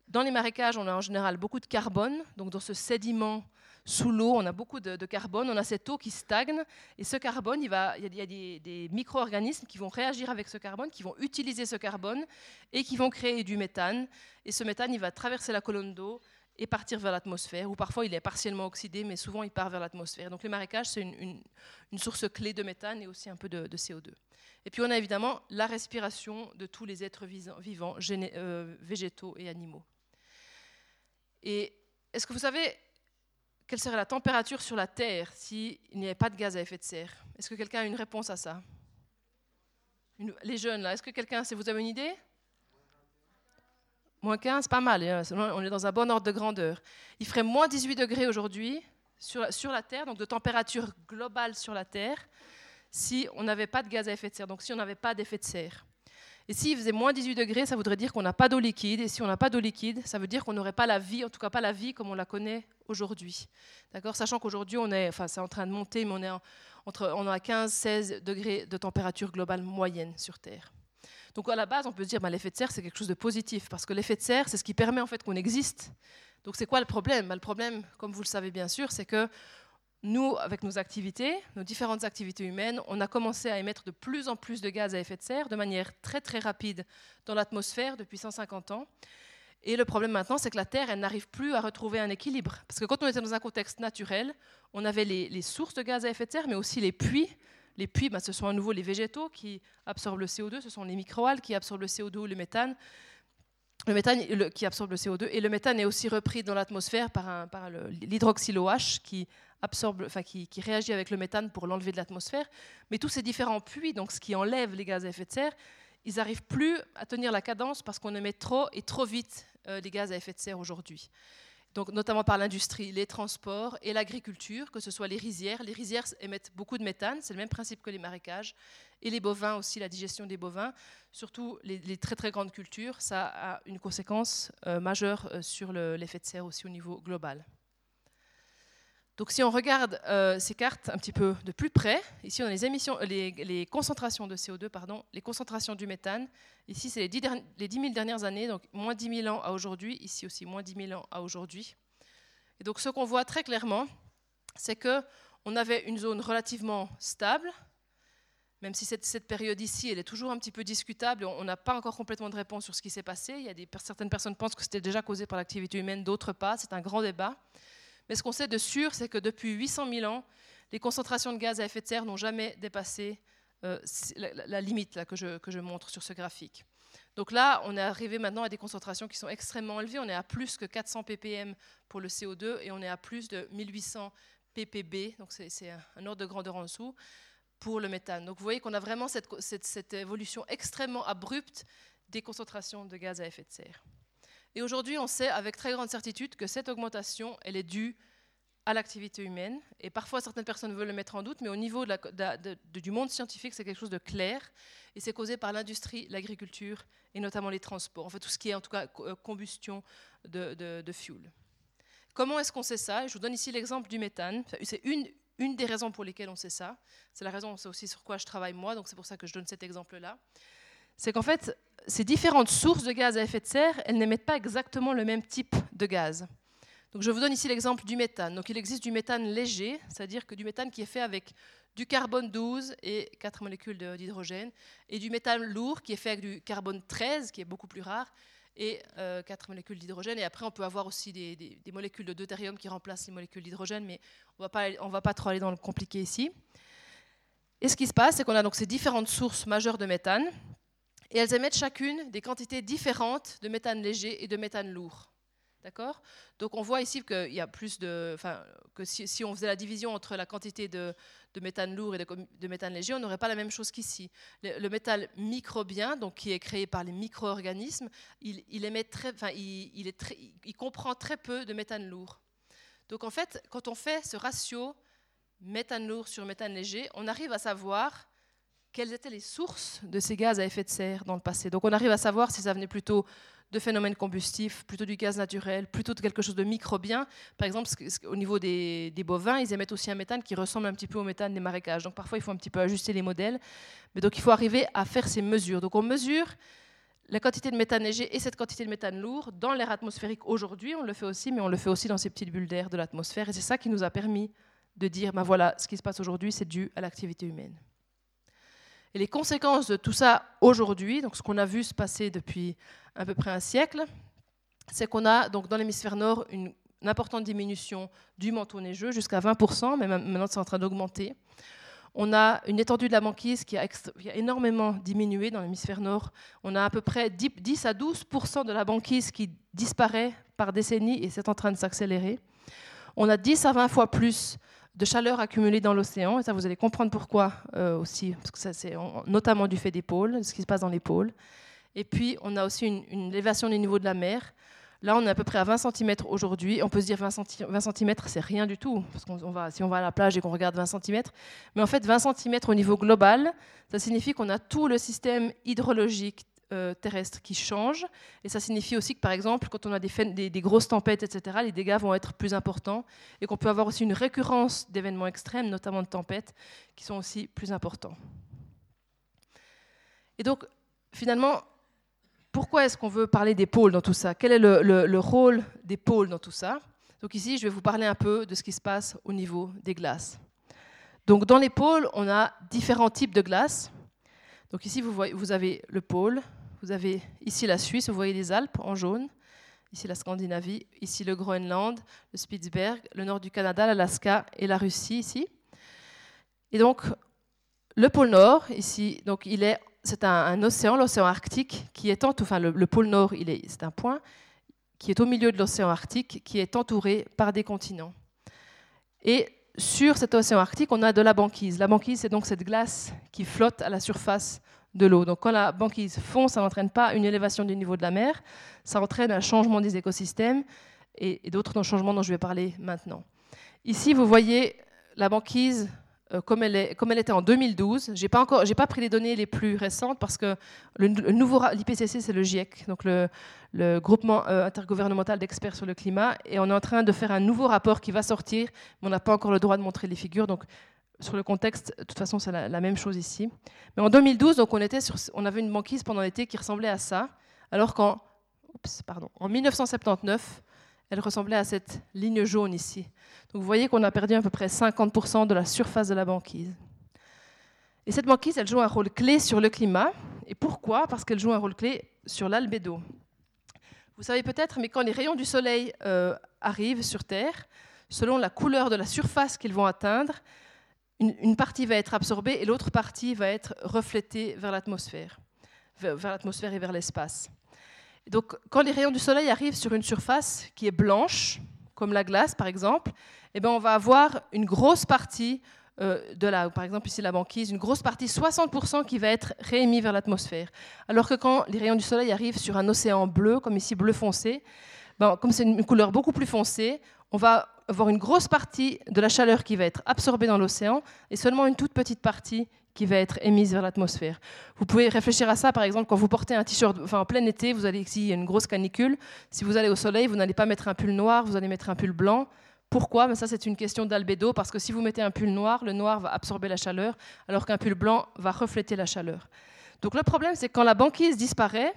dans les marécages, on a en général beaucoup de carbone, donc dans ce sédiment sous l'eau, on a beaucoup de, carbone, on a cette eau qui stagne, et ce carbone, il, y a, des, micro-organismes qui vont réagir avec ce carbone, qui vont utiliser ce carbone, et qui vont créer du méthane. Et ce méthane, il va traverser la colonne d'eau et partir vers l'atmosphère, ou parfois il est partiellement oxydé, mais souvent il part vers l'atmosphère. Donc les marécages, c'est une, source clé de méthane et aussi un peu de, CO2. Et puis on a évidemment la respiration de tous les êtres vivants, euh, végétaux et animaux. Et est-ce que vous savez quelle serait la température sur la Terre s'il n'y avait pas de gaz à effet de serre? Est-ce que quelqu'un a une réponse à ça? Les jeunes, là, est-ce que quelqu'un, vous avez une idée? Moins 15, pas mal, hein, on est dans un bon ordre de grandeur. Il ferait moins 18 degrés aujourd'hui sur, la Terre, donc de température globale sur la Terre, si on n'avait pas de gaz à effet de serre, donc si on n'avait pas d'effet de serre. Et s'il faisait moins 18 degrés, ça voudrait dire qu'on n'a pas d'eau liquide. Et si on n'a pas d'eau liquide, ça veut dire qu'on n'aurait pas la vie, en tout cas pas la vie comme on la connaît aujourd'hui. D'accord? Sachant qu'aujourd'hui, on est, enfin, c'est en train de monter, mais on est entre, on a 15-16 degrés de température globale moyenne sur Terre. Donc à la base, on peut dire, bah, l'effet de serre, c'est quelque chose de positif, parce que l'effet de serre, c'est ce qui permet en fait qu'on existe. Donc c'est quoi le problème? Bah, Le problème, comme vous le savez bien sûr, c'est que nous, avec nos activités, nos différentes activités humaines, on a commencé à émettre de plus en plus de gaz à effet de serre de manière très très rapide dans l'atmosphère depuis 150 ans. Et le problème maintenant, c'est que la Terre, elle n'arrive plus à retrouver un équilibre. Parce que quand on était dans un contexte naturel, on avait les, sources de gaz à effet de serre, mais aussi les puits. Les puits, ben, ce sont à nouveau les végétaux qui absorbent le CO2, ce sont les microalgues qui absorbent le CO2 ou le méthane. Le méthane qui absorbe le CO2 et le méthane est aussi repris dans l'atmosphère par, par l'hydroxylo-H qui absorbe, qui, réagit avec le méthane pour l'enlever de l'atmosphère. Mais tous ces différents puits, donc ce qui enlève les gaz à effet de serre, ils n'arrivent plus à tenir la cadence parce qu'on émet trop et trop vite euh, les gaz à effet de serre aujourd'hui. Notamment par l'industrie, les transports et l'agriculture, que ce soit les rizières. Les rizières émettent beaucoup de méthane, c'est le même principe que les marécages. Et les bovins aussi, la digestion des bovins, surtout les, très très grandes cultures, ça a une conséquence euh, majeure euh, sur l'effet de serre aussi au niveau global. Donc si on regarde euh, ces cartes un petit peu de plus près, ici on a les, émissions, les, concentrations de CO2, pardon, les concentrations du méthane. Ici c'est les 10, les 10 000 dernières années, donc moins 10 000 ans à aujourd'hui, ici aussi moins 10 000 ans à aujourd'hui. Et donc ce qu'on voit très clairement, c'est qu'on avait une zone relativement stable, même si cette, période ici, elle est toujours un petit peu discutable, on n'a pas encore complètement de réponse sur ce qui s'est passé. Certaines personnes pensent que c'était déjà causé par l'activité humaine, d'autres pas. C'est un grand débat. Mais ce qu'on sait de sûr, c'est que depuis 800 000 ans, les concentrations de gaz à effet de serre n'ont jamais dépassé euh, la, limite là, que, je, montre sur ce graphique. Donc là, on est arrivé maintenant à des concentrations qui sont extrêmement élevées. On est à plus que 400 ppm pour le CO2 et on est à plus de 1800 ppb, donc c'est un ordre de grandeur en dessous, pour le méthane. Donc vous voyez qu'on a vraiment cette évolution extrêmement abrupte des concentrations de gaz à effet de serre. Et aujourd'hui, on sait avec très grande certitude que cette augmentation, elle est due à l'activité humaine. Et parfois, certaines personnes veulent le mettre en doute, mais au niveau du monde scientifique, c'est quelque chose de clair. Et c'est causé par l'industrie, l'agriculture et notamment les transports. En fait, tout ce qui est en tout cas euh, combustion de, fuel. Comment est-ce qu'on sait ça? Je vous donne ici l'exemple du méthane. C'est une, une des raisons pour lesquelles on sait ça. C'est la raison, c'est aussi sur quoi je travaille moi, donc c'est pour ça que je donne cet exemple-là. C'est qu'en fait, ces différentes sources de gaz à effet de serre, elles n'émettent pas exactement le même type de gaz. Donc je vous donne ici l'exemple du méthane. Il existe du méthane léger, c'est-à-dire que du méthane qui est fait avec du carbone 12 et 4 molécules d'hydrogène, et du méthane lourd qui est fait avec du carbone 13, qui est beaucoup plus rare, et 4 euh, molécules d'hydrogène. Et après, on peut avoir aussi des, molécules de deutérium qui remplacent les molécules d'hydrogène, mais on ne va pas trop aller dans le compliqué ici. Et ce qui se passe, c'est qu'on a donc ces différentes sources majeures de méthane, et elles émettent chacune des quantités différentes de méthane léger et de méthane lourd. D'accord? Donc on voit ici qu'il y a plus de. Enfin, que si, on faisait la division entre la quantité de, méthane lourd et de, méthane léger, on n'aurait pas la même chose qu'ici. Le, métal microbien, donc qui est créé par les micro-organismes, il, émet très, enfin, il, comprend très peu de méthane lourd. Donc en fait, quand on fait ce ratio méthane lourd sur méthane léger, on arrive à savoir quelles étaient les sources de ces gaz à effet de serre dans le passé. Donc on arrive à savoir si ça venait plutôt de phénomènes combustifs, plutôt du gaz naturel, plutôt de quelque chose de microbien. Par exemple, au niveau des, bovins, ils émettent aussi un méthane qui ressemble un petit peu au méthane des marécages. Donc parfois, il faut un petit peu ajuster les modèles. Mais donc il faut arriver à faire ces mesures. Donc on mesure la quantité de méthane léger et cette quantité de méthane lourd dans l'air atmosphérique aujourd'hui. On le fait aussi, mais on le fait aussi dans ces petites bulles d'air de l'atmosphère. Et c'est ça qui nous a permis de dire, ben voilà, ce qui se passe aujourd'hui, c'est dû à l'activité humaine. Et les conséquences de tout ça aujourd'hui, donc ce qu'on a vu se passer depuis à peu près un siècle, c'est qu'on a donc dans l'hémisphère nord une, importante diminution du manteau neigeux, jusqu'à 20%, mais maintenant c'est en train d'augmenter. On a une étendue de la banquise qui a, énormément diminué dans l'hémisphère nord. On a à peu près 10 à 12% de la banquise qui disparaît par décennie et c'est en train de s'accélérer. On a 10 à 20 fois plus de chaleur accumulée dans l'océan. Et ça, vous allez comprendre pourquoi euh, aussi, parce que ça, c'est notamment du fait des pôles, ce qui se passe dans les pôles. Et puis, on a aussi une, élévation du niveau de la mer. Là, on est à peu près à 20 cm aujourd'hui. On peut se dire 20 cm, c'est rien du tout, parce qu'on va, si on va à la plage et qu'on regarde 20 cm. Mais en fait, 20 cm au niveau global, ça signifie qu'on a tout le système hydrologique euh, terrestre qui change. Et ça signifie aussi que, par exemple, quand on a des, grosses tempêtes, etc., les dégâts vont être plus importants et qu'on peut avoir aussi une récurrence d'événements extrêmes, notamment de tempêtes, qui sont aussi plus importants. Et donc, finalement, pourquoi est-ce qu'on veut parler des pôles dans tout ça? Quel est le, le, rôle des pôles dans tout ça? Donc ici, je vais vous parler un peu de ce qui se passe au niveau des glaces. Donc dans les pôles, on a différents types de glaces. Donc ici, vous, voyez, vous avez le pôle, vous avez ici la Suisse, vous voyez les Alpes en jaune, ici la Scandinavie, ici le Groenland, le Spitzberg, le nord du Canada, l'Alaska et la Russie ici. Et donc, le pôle Nord, ici, donc il est, c'est un, océan, l'océan Arctique, qui est enfin le, le pôle Nord, il est, c'est un point qui est au milieu de l'océan Arctique, qui est entouré par des continents. Et sur cet océan Arctique, on a de la banquise. La banquise, c'est donc cette glace qui flotte à la surface de l'eau. Donc quand la banquise fond, ça n'entraîne pas une élévation du niveau de la mer, ça entraîne un changement des écosystèmes et, d'autres changements dont je vais parler maintenant. Ici, vous voyez la banquise euh, comme elle, est, comme elle était en 2012. Je n'ai pas, pas pris les données les plus récentes parce que le, nouveau l'IPCC, c'est le GIEC, donc le, le groupement euh, intergouvernemental d'experts sur le climat, et on est en train de faire un nouveau rapport qui va sortir, mais on n'a pas encore le droit de montrer les figures. Donc, sur le contexte, de toute façon, c'est la, même chose ici. Mais en 2012, donc, on, avait une banquise pendant l'été qui ressemblait à ça, alors qu'en pardon, en 1979, elle ressemblait à cette ligne jaune ici. Donc vous voyez qu'on a perdu à peu près 50% de la surface de la banquise. Et cette banquise, elle joue un rôle clé sur le climat. Et pourquoi? Parce qu'elle joue un rôle clé sur l'albédo. Vous savez peut-être, mais quand les rayons du soleil euh, arrivent sur Terre, selon la couleur de la surface qu'ils vont atteindre, une, partie va être absorbée et l'autre partie va être reflétée vers l'atmosphère, vers l'atmosphère et vers l'espace. Donc, quand les rayons du soleil arrivent sur une surface qui est blanche, comme la glace par exemple, eh bien, on va avoir une grosse partie euh, de la, par exemple ici la banquise, une grosse partie, 60% qui va être réémis vers l'atmosphère. Alors que quand les rayons du soleil arrivent sur un océan bleu, comme ici bleu foncé, ben, comme c'est une couleur beaucoup plus foncée, on va avoir une grosse partie de la chaleur qui va être absorbée dans l'océan et seulement une toute petite partie qui va être émise vers l'atmosphère. Vous pouvez réfléchir à ça, par exemple, quand vous portez un t-shirt, en plein été, vous allez ici, il y a une grosse canicule. Si vous allez au soleil, vous n'allez pas mettre un pull noir, vous allez mettre un pull blanc. Pourquoi? Ben Ça, c'est une question d'albédo, parce que si vous mettez un pull noir, le noir va absorber la chaleur, alors qu'un pull blanc va refléter la chaleur. Donc le problème, c'est que quand la banquise disparaît,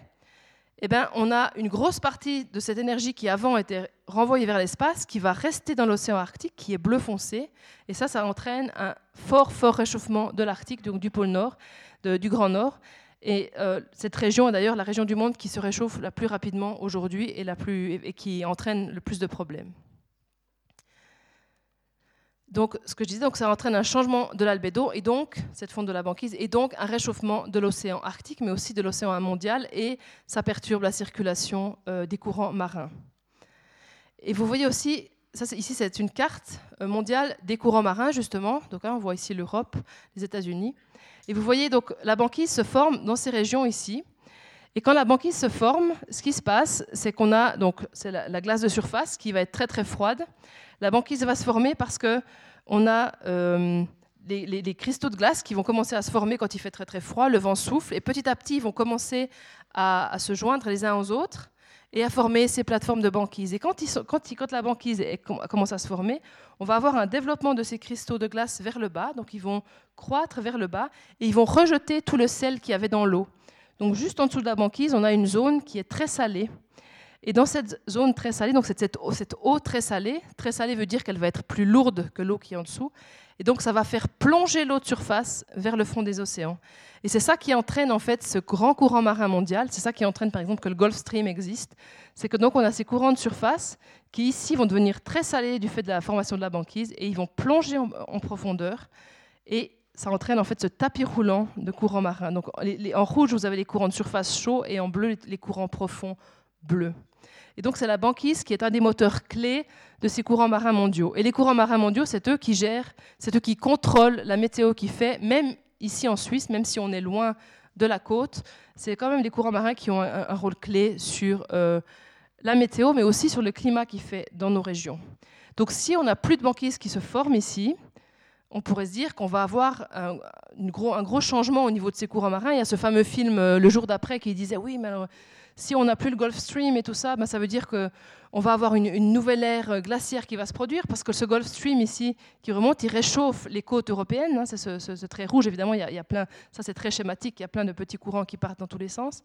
eh ben, on a une grosse partie de cette énergie qui avant était renvoyée vers l'espace, qui va rester dans l'océan Arctique, qui est bleu foncé. Et ça, ça entraîne un fort, fort réchauffement de l'Arctique, donc du pôle Nord, du Grand Nord. Et euh, cette région est d'ailleurs la région du monde qui se réchauffe la plus rapidement aujourd'hui et, et qui entraîne le plus de problèmes. Donc, ce que je disais, donc, ça entraîne un changement de l'albédo et donc, cette fonte de la banquise, et donc un réchauffement de l'océan arctique, mais aussi de l'océan mondial, et ça perturbe la circulation euh, des courants marins. Et vous voyez aussi, ça, ici, c'est une carte euh, mondiale des courants marins, justement. Donc, hein, on voit ici l'Europe, les États-Unis. Et vous voyez, donc, la banquise se forme dans ces régions ici. Et quand la banquise se forme, ce qui se passe, c'est qu'on a donc c'est la, glace de surface qui va être très très froide. La banquise va se former parce que on a euh, les, cristaux de glace qui vont commencer à se former quand il fait très très froid, le vent souffle, et petit à petit, ils vont commencer à, se joindre les uns aux autres et à former ces plateformes de banquise. Et quand, quand, la banquise commence à se former, on va avoir un développement de ces cristaux de glace vers le bas, donc ils vont croître vers le bas, et ils vont rejeter tout le sel qu'il y avait dans l'eau. Donc juste en dessous de la banquise, on a une zone qui est très salée, et dans cette zone très salée, donc cette, eau très salée, très salée veut dire qu'elle va être plus lourde que l'eau qui est en dessous, et donc ça va faire plonger l'eau de surface vers le fond des océans. Et c'est ça qui entraîne en fait ce grand courant marin mondial, c'est ça qui entraîne par exemple que le Gulf Stream existe, c'est que donc on a ces courants de surface qui ici vont devenir très salés du fait de la formation de la banquise, et ils vont plonger en, profondeur, et ça entraîne en fait ce tapis roulant de courants marins. Donc en rouge, vous avez les courants de surface chauds, et en bleu, les courants profonds bleus. Et donc c'est la banquise qui est un des moteurs clés de ces courants marins mondiaux. Et les courants marins mondiaux, c'est eux qui gèrent, c'est eux qui contrôlent la météo qui fait, même ici en Suisse, même si on est loin de la côte, c'est quand même les courants marins qui ont un, rôle clé sur euh, la météo, mais aussi sur le climat qui fait dans nos régions. Donc si on n'a plus de banquise qui se forme ici, on pourrait se dire qu'on va avoir un, gros, un, gros, changement au niveau de ces courants marins. Il y a ce fameux film euh, Le jour d'après qui disait oui, mais alors, si on n'a plus le Gulf Stream et tout ça, ben, ça veut dire qu'on va avoir une, nouvelle ère glaciaire qui va se produire parce que ce Gulf Stream ici qui remonte, il réchauffe les côtes européennes. Hein, c'est ce, trait rouge, évidemment, il y, a, plein, ça c'est très schématique, il y a plein de petits courants qui partent dans tous les sens.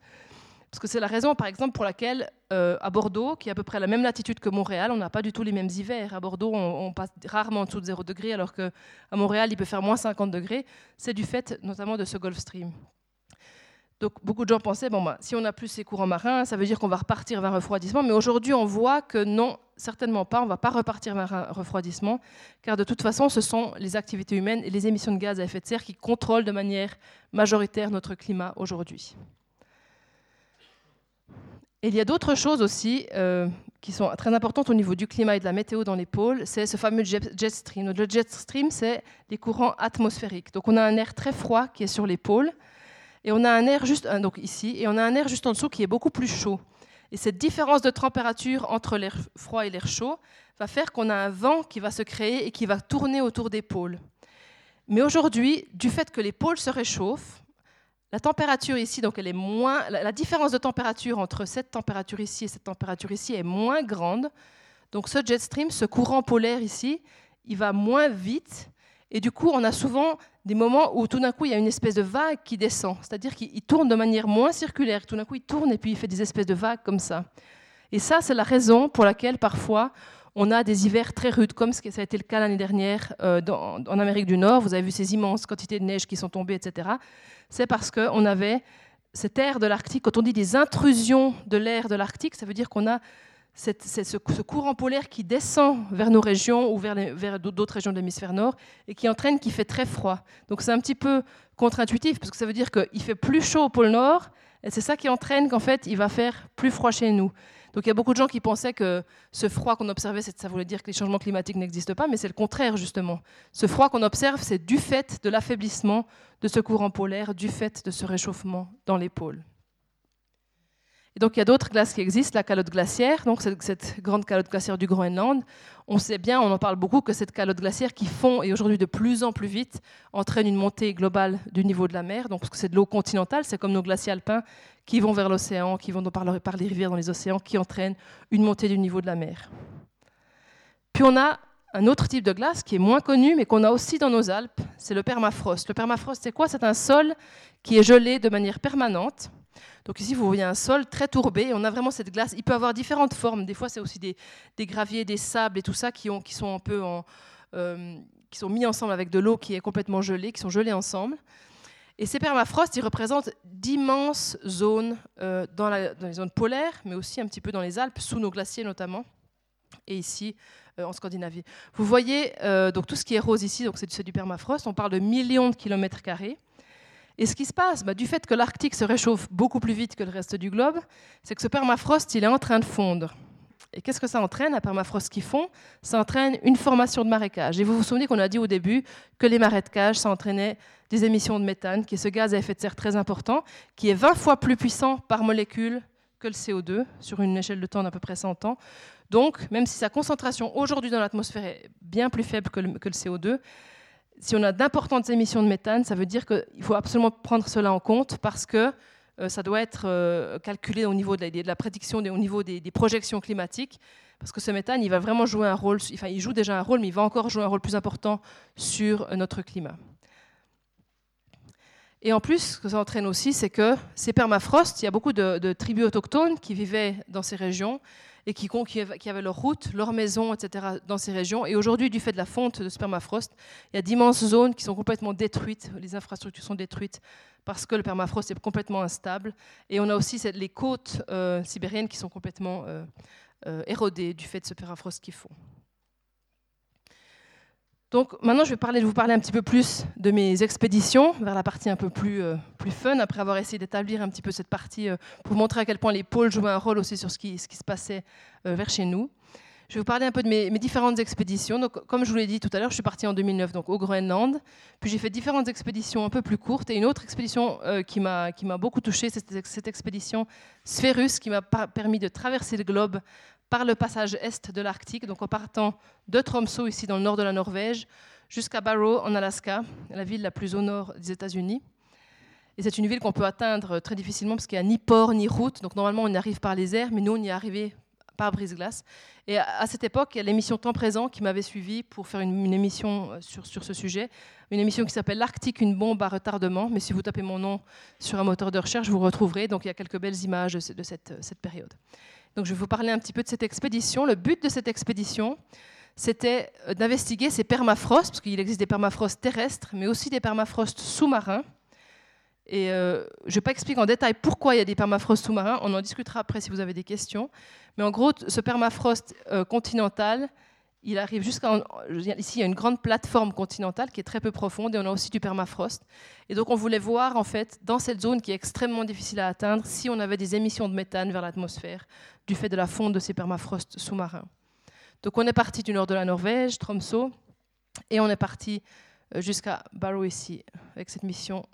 Parce que c'est la raison, par exemple, pour laquelle euh, à Bordeaux, qui est à peu près la même latitude que Montréal, on n'a pas du tout les mêmes hivers. À Bordeaux, on, on passe rarement en dessous de 0 degré, alors qu'à Montréal, il peut faire moins 50 degrés. C'est du fait notamment de ce Gulf Stream. Beaucoup de gens pensaient, bon, bah, si on n'a plus ces courants marins, ça veut dire qu'on va repartir vers un refroidissement. Mais aujourd'hui, on voit que non, certainement pas, on ne va pas repartir vers un refroidissement, car de toute façon, ce sont les activités humaines et les émissions de gaz à effet de serre qui contrôlent de manière majoritaire notre climat aujourd'hui. Il y a d'autres choses aussi euh, qui sont très importantes au niveau du climat et de la météo dans les pôles, c'est ce fameux jet stream. Le jet stream, c'est les courants atmosphériques. Donc on a un air très froid qui est sur les pôles, et on a un air juste donc ici, et on a un air juste en dessous qui est beaucoup plus chaud. Et cette différence de température entre l'air froid et l'air chaud va faire qu'on a un vent qui va se créer et qui va tourner autour des pôles. Mais aujourd'hui, du fait que les pôles se réchauffent, la température ici, donc elle est moins, la différence de température entre cette température ici et cette température ici est moins grande. Donc ce jet stream, ce courant polaire ici, il va moins vite et du coup, on a souvent des moments où tout d'un coup, il y a une espèce de vague qui descend. C'est-à-dire qu'il tourne de manière moins circulaire. Tout d'un coup, il tourne et puis il fait des espèces de vagues comme ça. Et ça, c'est la raison pour laquelle parfois on a des hivers très rudes, comme ça a été le cas l'année dernière euh, en Amérique du Nord. Vous avez vu ces immenses quantités de neige qui sont tombées, etc. C'est parce qu'on avait cette air de l'Arctique. Quand on dit des intrusions de l'air de l'Arctique, ça veut dire qu'on a c'est ce, courant polaire qui descend vers nos régions ou vers, d'autres régions de l'hémisphère nord et qui entraîne qu'il fait très froid. Donc c'est un petit peu contre-intuitif parce que ça veut dire qu'il fait plus chaud au pôle nord et c'est ça qui entraîne qu'en fait il va faire plus froid chez nous. Donc il y a beaucoup de gens qui pensaient que ce froid qu'on observait, ça voulait dire que les changements climatiques n'existent pas, mais c'est le contraire justement. Ce froid qu'on observe, c'est du fait de l'affaiblissement de ce courant polaire, du fait de ce réchauffement dans les pôles. Et donc il y a d'autres glaces qui existent, la calotte glaciaire, donc cette, grande calotte glaciaire du Groenland. On sait bien, on en parle beaucoup, que cette calotte glaciaire qui fond et aujourd'hui de plus en plus vite entraîne une montée globale du niveau de la mer. Donc parce que c'est de l'eau continentale, c'est comme nos glaciers alpins qui vont vers l'océan, qui vont par, par les rivières dans les océans, qui entraînent une montée du niveau de la mer. Puis on a un autre type de glace qui est moins connu, mais qu'on a aussi dans nos Alpes, c'est le permafrost. Le permafrost, c'est quoi? C'est un sol qui est gelé de manière permanente donc ici, vous voyez un sol très tourbé. On a vraiment cette glace. Il peut avoir différentes formes. Des fois, c'est aussi des, graviers, des sables et tout ça qui, ont, qui sont un peu euh, qui sont mis ensemble avec de l'eau qui est complètement gelée, qui sont gelés ensemble. Et ces permafrosts, ils représentent d'immenses zones euh, dans, les zones polaires, mais aussi un petit peu dans les Alpes, sous nos glaciers notamment, et ici euh, en Scandinavie. Vous voyez donc tout ce qui est rose ici, donc c'est du permafrost. On parle de millions de kilomètres carrés. Et ce qui se passe, bah, du fait que l'Arctique se réchauffe beaucoup plus vite que le reste du globe, c'est que ce permafrost, il est en train de fondre. Et qu'est-ce que ça entraîne, un permafrost qui fond? Ça entraîne une formation de marécage. Et vous vous souvenez qu'on a dit au début que les marécages, ça entraînait des émissions de méthane, qui est ce gaz à effet de serre très important, qui est 20 fois plus puissant par molécule que le CO2, sur une échelle de temps d'à peu près 100 ans. Donc, même si sa concentration aujourd'hui dans l'atmosphère est bien plus faible que le, que le CO2, si on a d'importantes émissions de méthane, ça veut dire qu'il faut absolument prendre cela en compte parce que euh, ça doit être euh, calculé au niveau de la, prédiction, au niveau des, projections climatiques, parce que ce méthane, il va vraiment jouer un rôle, enfin il joue déjà un rôle, mais il va encore jouer un rôle plus important sur euh, notre climat. Et en plus, ce que ça entraîne aussi, c'est que ces permafrosts, il y a beaucoup de, tribus autochtones qui vivaient dans ces régions et qui, avaient leur route, leur maison, etc. dans ces régions. Et aujourd'hui, du fait de la fonte de permafrost, il y a d'immenses zones qui sont complètement détruites, les infrastructures sont détruites parce que le permafrost est complètement instable. Et on a aussi les côtes euh, sibériennes qui sont complètement euh, euh, érodées du fait de ce permafrost qu'ils font. Donc maintenant, je vais vous parler un petit peu plus de mes expéditions, vers la partie un peu plus, plus fun, après avoir essayé d'établir un petit peu cette partie, pour montrer à quel point les pôles jouaient un rôle aussi sur ce qui, se passait vers chez nous. Je vais vous parler un peu de mes, différentes expéditions. Donc, comme je vous l'ai dit tout à l'heure, je suis partie en 2009 donc, au Groenland. Puis j'ai fait différentes expéditions un peu plus courtes. Et une autre expédition euh, qui m'a beaucoup touchée, c'est cette expédition Spherus qui m'a permis de traverser le globe par le passage est de l'Arctique, donc en partant de Tromsø, ici dans le nord de la Norvège, jusqu'à Barrow, en Alaska, la ville la plus au nord des États-Unis. Et c'est une ville qu'on peut atteindre très difficilement parce qu'il n'y a ni port ni route. Donc normalement, on y arrive par les airs, mais nous, on y est arrivé par brise-glace. Et à, cette époque, il y a l'émission Temps présent qui m'avait suivi pour faire une, émission euh, sur, sur, ce sujet, une émission qui s'appelle L'Arctique, une bombe à retardement. Mais si vous tapez mon nom sur un moteur de recherche, vous retrouverez. Donc il y a quelques belles images de cette, cette période. Donc je vais vous parler un petit peu de cette expédition. Le but de cette expédition, c'était euh, d'investiguer ces permafrosts, parce qu'il existe des permafrosts terrestres, mais aussi des permafrosts sous-marins. Et euh, je ne vais pas expliquer en détail pourquoi il y a des permafrosts sous-marins, on en discutera après si vous avez des questions. Mais en gros, ce permafrost euh, continental, il arrive jusqu'à. Ici, il y a une grande plateforme continentale qui est très peu profonde et on a aussi du permafrost. Et donc, on voulait voir, en fait, dans cette zone qui est extrêmement difficile à atteindre, si on avait des émissions de méthane vers l'atmosphère du fait de la fonte de ces permafrosts sous-marins. Donc, on est parti du nord de la Norvège, Tromsø, et on est parti euh, jusqu'à Barrow ici, avec cette mission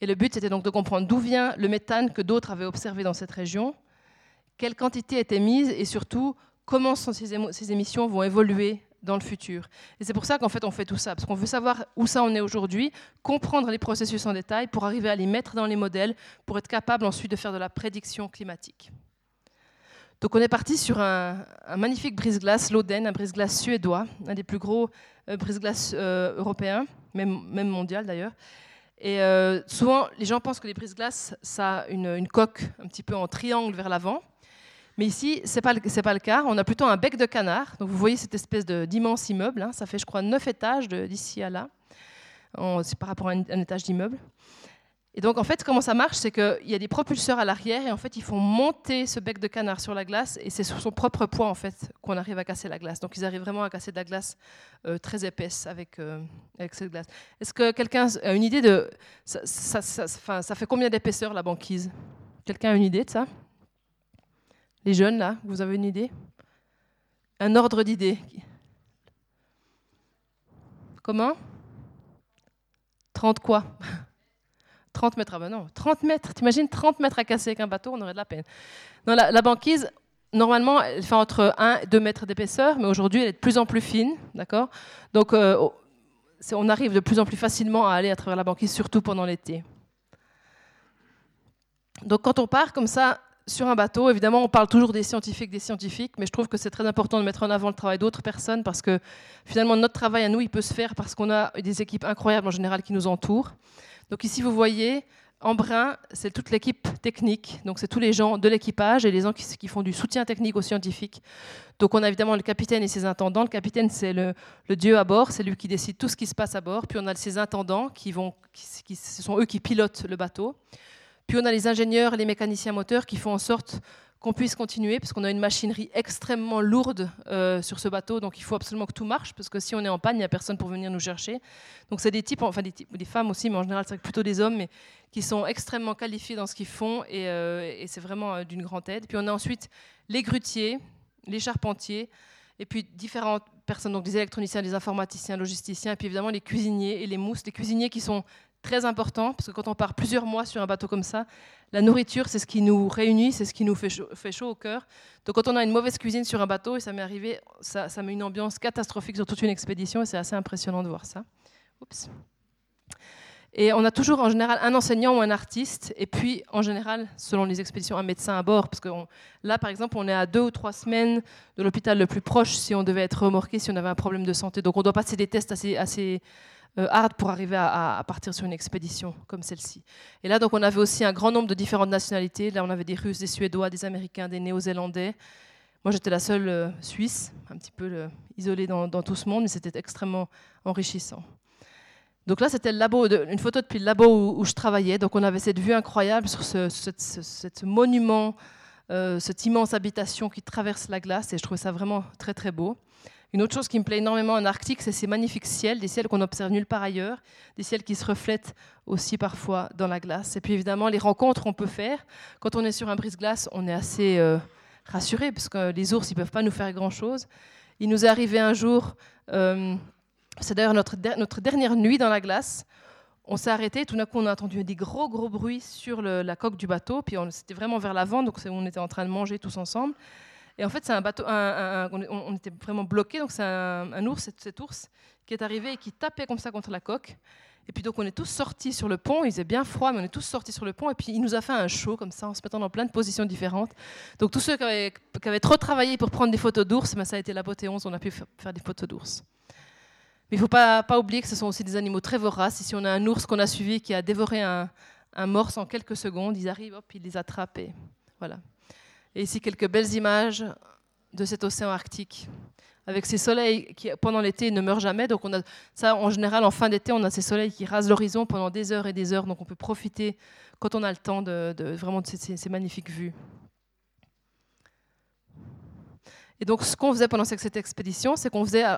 et le but, c'était donc de comprendre d'où vient le méthane que d'autres avaient observé dans cette région, quelle quantité était mise et surtout comment ces, émissions vont évoluer dans le futur. Et c'est pour ça qu'en fait on fait tout ça, parce qu'on veut savoir où ça en est aujourd'hui, comprendre les processus en détail pour arriver à les mettre dans les modèles, pour être capable ensuite de faire de la prédiction climatique. Donc on est parti sur un, magnifique brise-glace, l'Oden, un brise-glace suédois, un des plus gros euh, brise-glaces euh, européens, même, même mondial d'ailleurs. Et euh, souvent, les gens pensent que les brises-glaces, ça a une, coque un petit peu en triangle vers l'avant. Mais ici, ce n'est pas, pas, le cas. On a plutôt un bec de canard. Donc vous voyez cette espèce d'immense immeuble. Hein. Ça fait, je crois, neuf étages d'ici à là. C'est par rapport à un étage d'immeuble. Et donc, en fait, comment ça marche C'est qu'il y a des propulseurs à l'arrière et en fait, ils font monter ce bec de canard sur la glace et c'est sur son propre poids, en fait, qu'on arrive à casser la glace. Donc, ils arrivent vraiment à casser de la glace euh, très épaisse avec, euh, avec cette glace. Est-ce que quelqu'un a une idée de. Ça fait combien d'épaisseur la banquise? Quelqu'un a une idée de ça? Les jeunes, là, vous avez une idée? Un ordre d'idée Comment? 30 quoi? 30 mètres, ah ben non, 30 mètres, t'imagines 30 mètres à casser avec un bateau, on aurait de la peine. la, banquise, normalement, elle fait entre 1 et 2 mètres d'épaisseur, mais aujourd'hui, elle est de plus en plus fine, d'accord? Donc, euh, on arrive de plus en plus facilement à aller à travers la banquise, surtout pendant l'été. Donc, quand on part comme ça sur un bateau, évidemment, on parle toujours des scientifiques, des scientifiques, mais je trouve que c'est très important de mettre en avant le travail d'autres personnes parce que finalement, notre travail à nous, il peut se faire parce qu'on a des équipes incroyables en général qui nous entourent. Donc ici, vous voyez, en brun, c'est toute l'équipe technique, donc c'est tous les gens de l'équipage et les gens qui, font du soutien technique aux scientifiques. Donc on a évidemment le capitaine et ses intendants. Le capitaine, c'est le, dieu à bord, c'est lui qui décide tout ce qui se passe à bord. Puis on a ses intendants, qui vont, qui, sont eux qui pilotent le bateau. Puis on a les ingénieurs et les mécaniciens moteurs qui font en sorte qu'on puisse continuer, parce qu'on a une machinerie extrêmement lourde euh, sur ce bateau, donc il faut absolument que tout marche, parce que si on est en panne, il n'y a personne pour venir nous chercher. Donc c'est des types, enfin des, types, des femmes aussi, mais en général c'est plutôt des hommes, mais qui sont extrêmement qualifiés dans ce qu'ils font, et, euh, c'est vraiment euh, d'une grande aide. Puis on a ensuite les grutiers, les charpentiers, et puis différentes personnes, donc des électroniciens, des informaticiens, logisticiens, et puis évidemment les cuisiniers et les mousses, les cuisiniers qui sont très important, parce que quand on part plusieurs mois sur un bateau comme ça, la nourriture, c'est ce qui nous réunit, c'est ce qui nous fait chaud, au cœur. Donc quand on a une mauvaise cuisine sur un bateau, et ça m'est arrivé, ça, met une ambiance catastrophique sur toute une expédition, et c'est assez impressionnant de voir ça. Oups. Et on a toujours en général un enseignant ou un artiste, et puis en général, selon les expéditions, un médecin à bord. Parce que là, par exemple, on est à deux ou trois semaines de l'hôpital le plus proche si on devait être remorqué, si on avait un problème de santé. Donc on doit passer des tests assez, hard pour arriver à, partir sur une expédition comme celle-ci. Et là, donc, on avait aussi un grand nombre de différentes nationalités. Là, on avait des Russes, des Suédois, des Américains, des Néo-Zélandais. Moi, j'étais la seule euh, Suisse, un petit peu euh, isolée dans, tout ce monde, mais c'était extrêmement enrichissant. Donc là, c'était une photo depuis le labo où, je travaillais. Donc on avait cette vue incroyable sur ce, monument, cette immense habitation qui traverse la glace, et je trouvais ça vraiment très très beau. Une autre chose qui me plaît énormément en Arctique, c'est ces magnifiques ciels, des ciels qu'on observe nulle part ailleurs, des ciels qui se reflètent aussi parfois dans la glace. Et puis évidemment, les rencontres qu'on peut faire. Quand on est sur un brise-glace, on est assez euh, rassuré, parce que les ours, ils ne peuvent pas nous faire grand-chose. Il nous est arrivé un jour, euh, c'est d'ailleurs notre, dernière nuit dans la glace, on s'est arrêté, tout d'un coup on a entendu des gros gros bruits sur la coque du bateau, puis c'était vraiment vers l'avant, donc on était en train de manger tous ensemble. Et en fait, c'est un bateau, on, était vraiment bloqué, donc c'est un, ours, cet ours, qui est arrivé et qui tapait comme ça contre la coque. Et puis donc on est tous sortis sur le pont, il faisait bien froid, mais on est tous sortis sur le pont, et puis il nous a fait un show comme ça, en se mettant dans plein de positions différentes. Donc tous ceux qui avaient, trop travaillé pour prendre des photos d'ours, ben, ça a été la beauté 11, on a pu faire des photos d'ours. Mais il ne faut pas, pas, oublier que ce sont aussi des animaux très voraces. Ici on a un ours qu'on a suivi qui a dévoré un, un morse en quelques secondes, ils arrivent, hop, ils les attrapent, et voilà. Et ici, quelques belles images de cet océan arctique, avec ces soleils qui, pendant l'été, ne meurent jamais. Donc, on a ça, en général, en fin d'été, on a ces soleils qui rasent l'horizon pendant des heures et des heures. Donc, on peut profiter, quand on a le temps, de, vraiment de ces, magnifiques vues. Et donc, ce qu'on faisait pendant cette expédition, c'est qu'on faisait euh,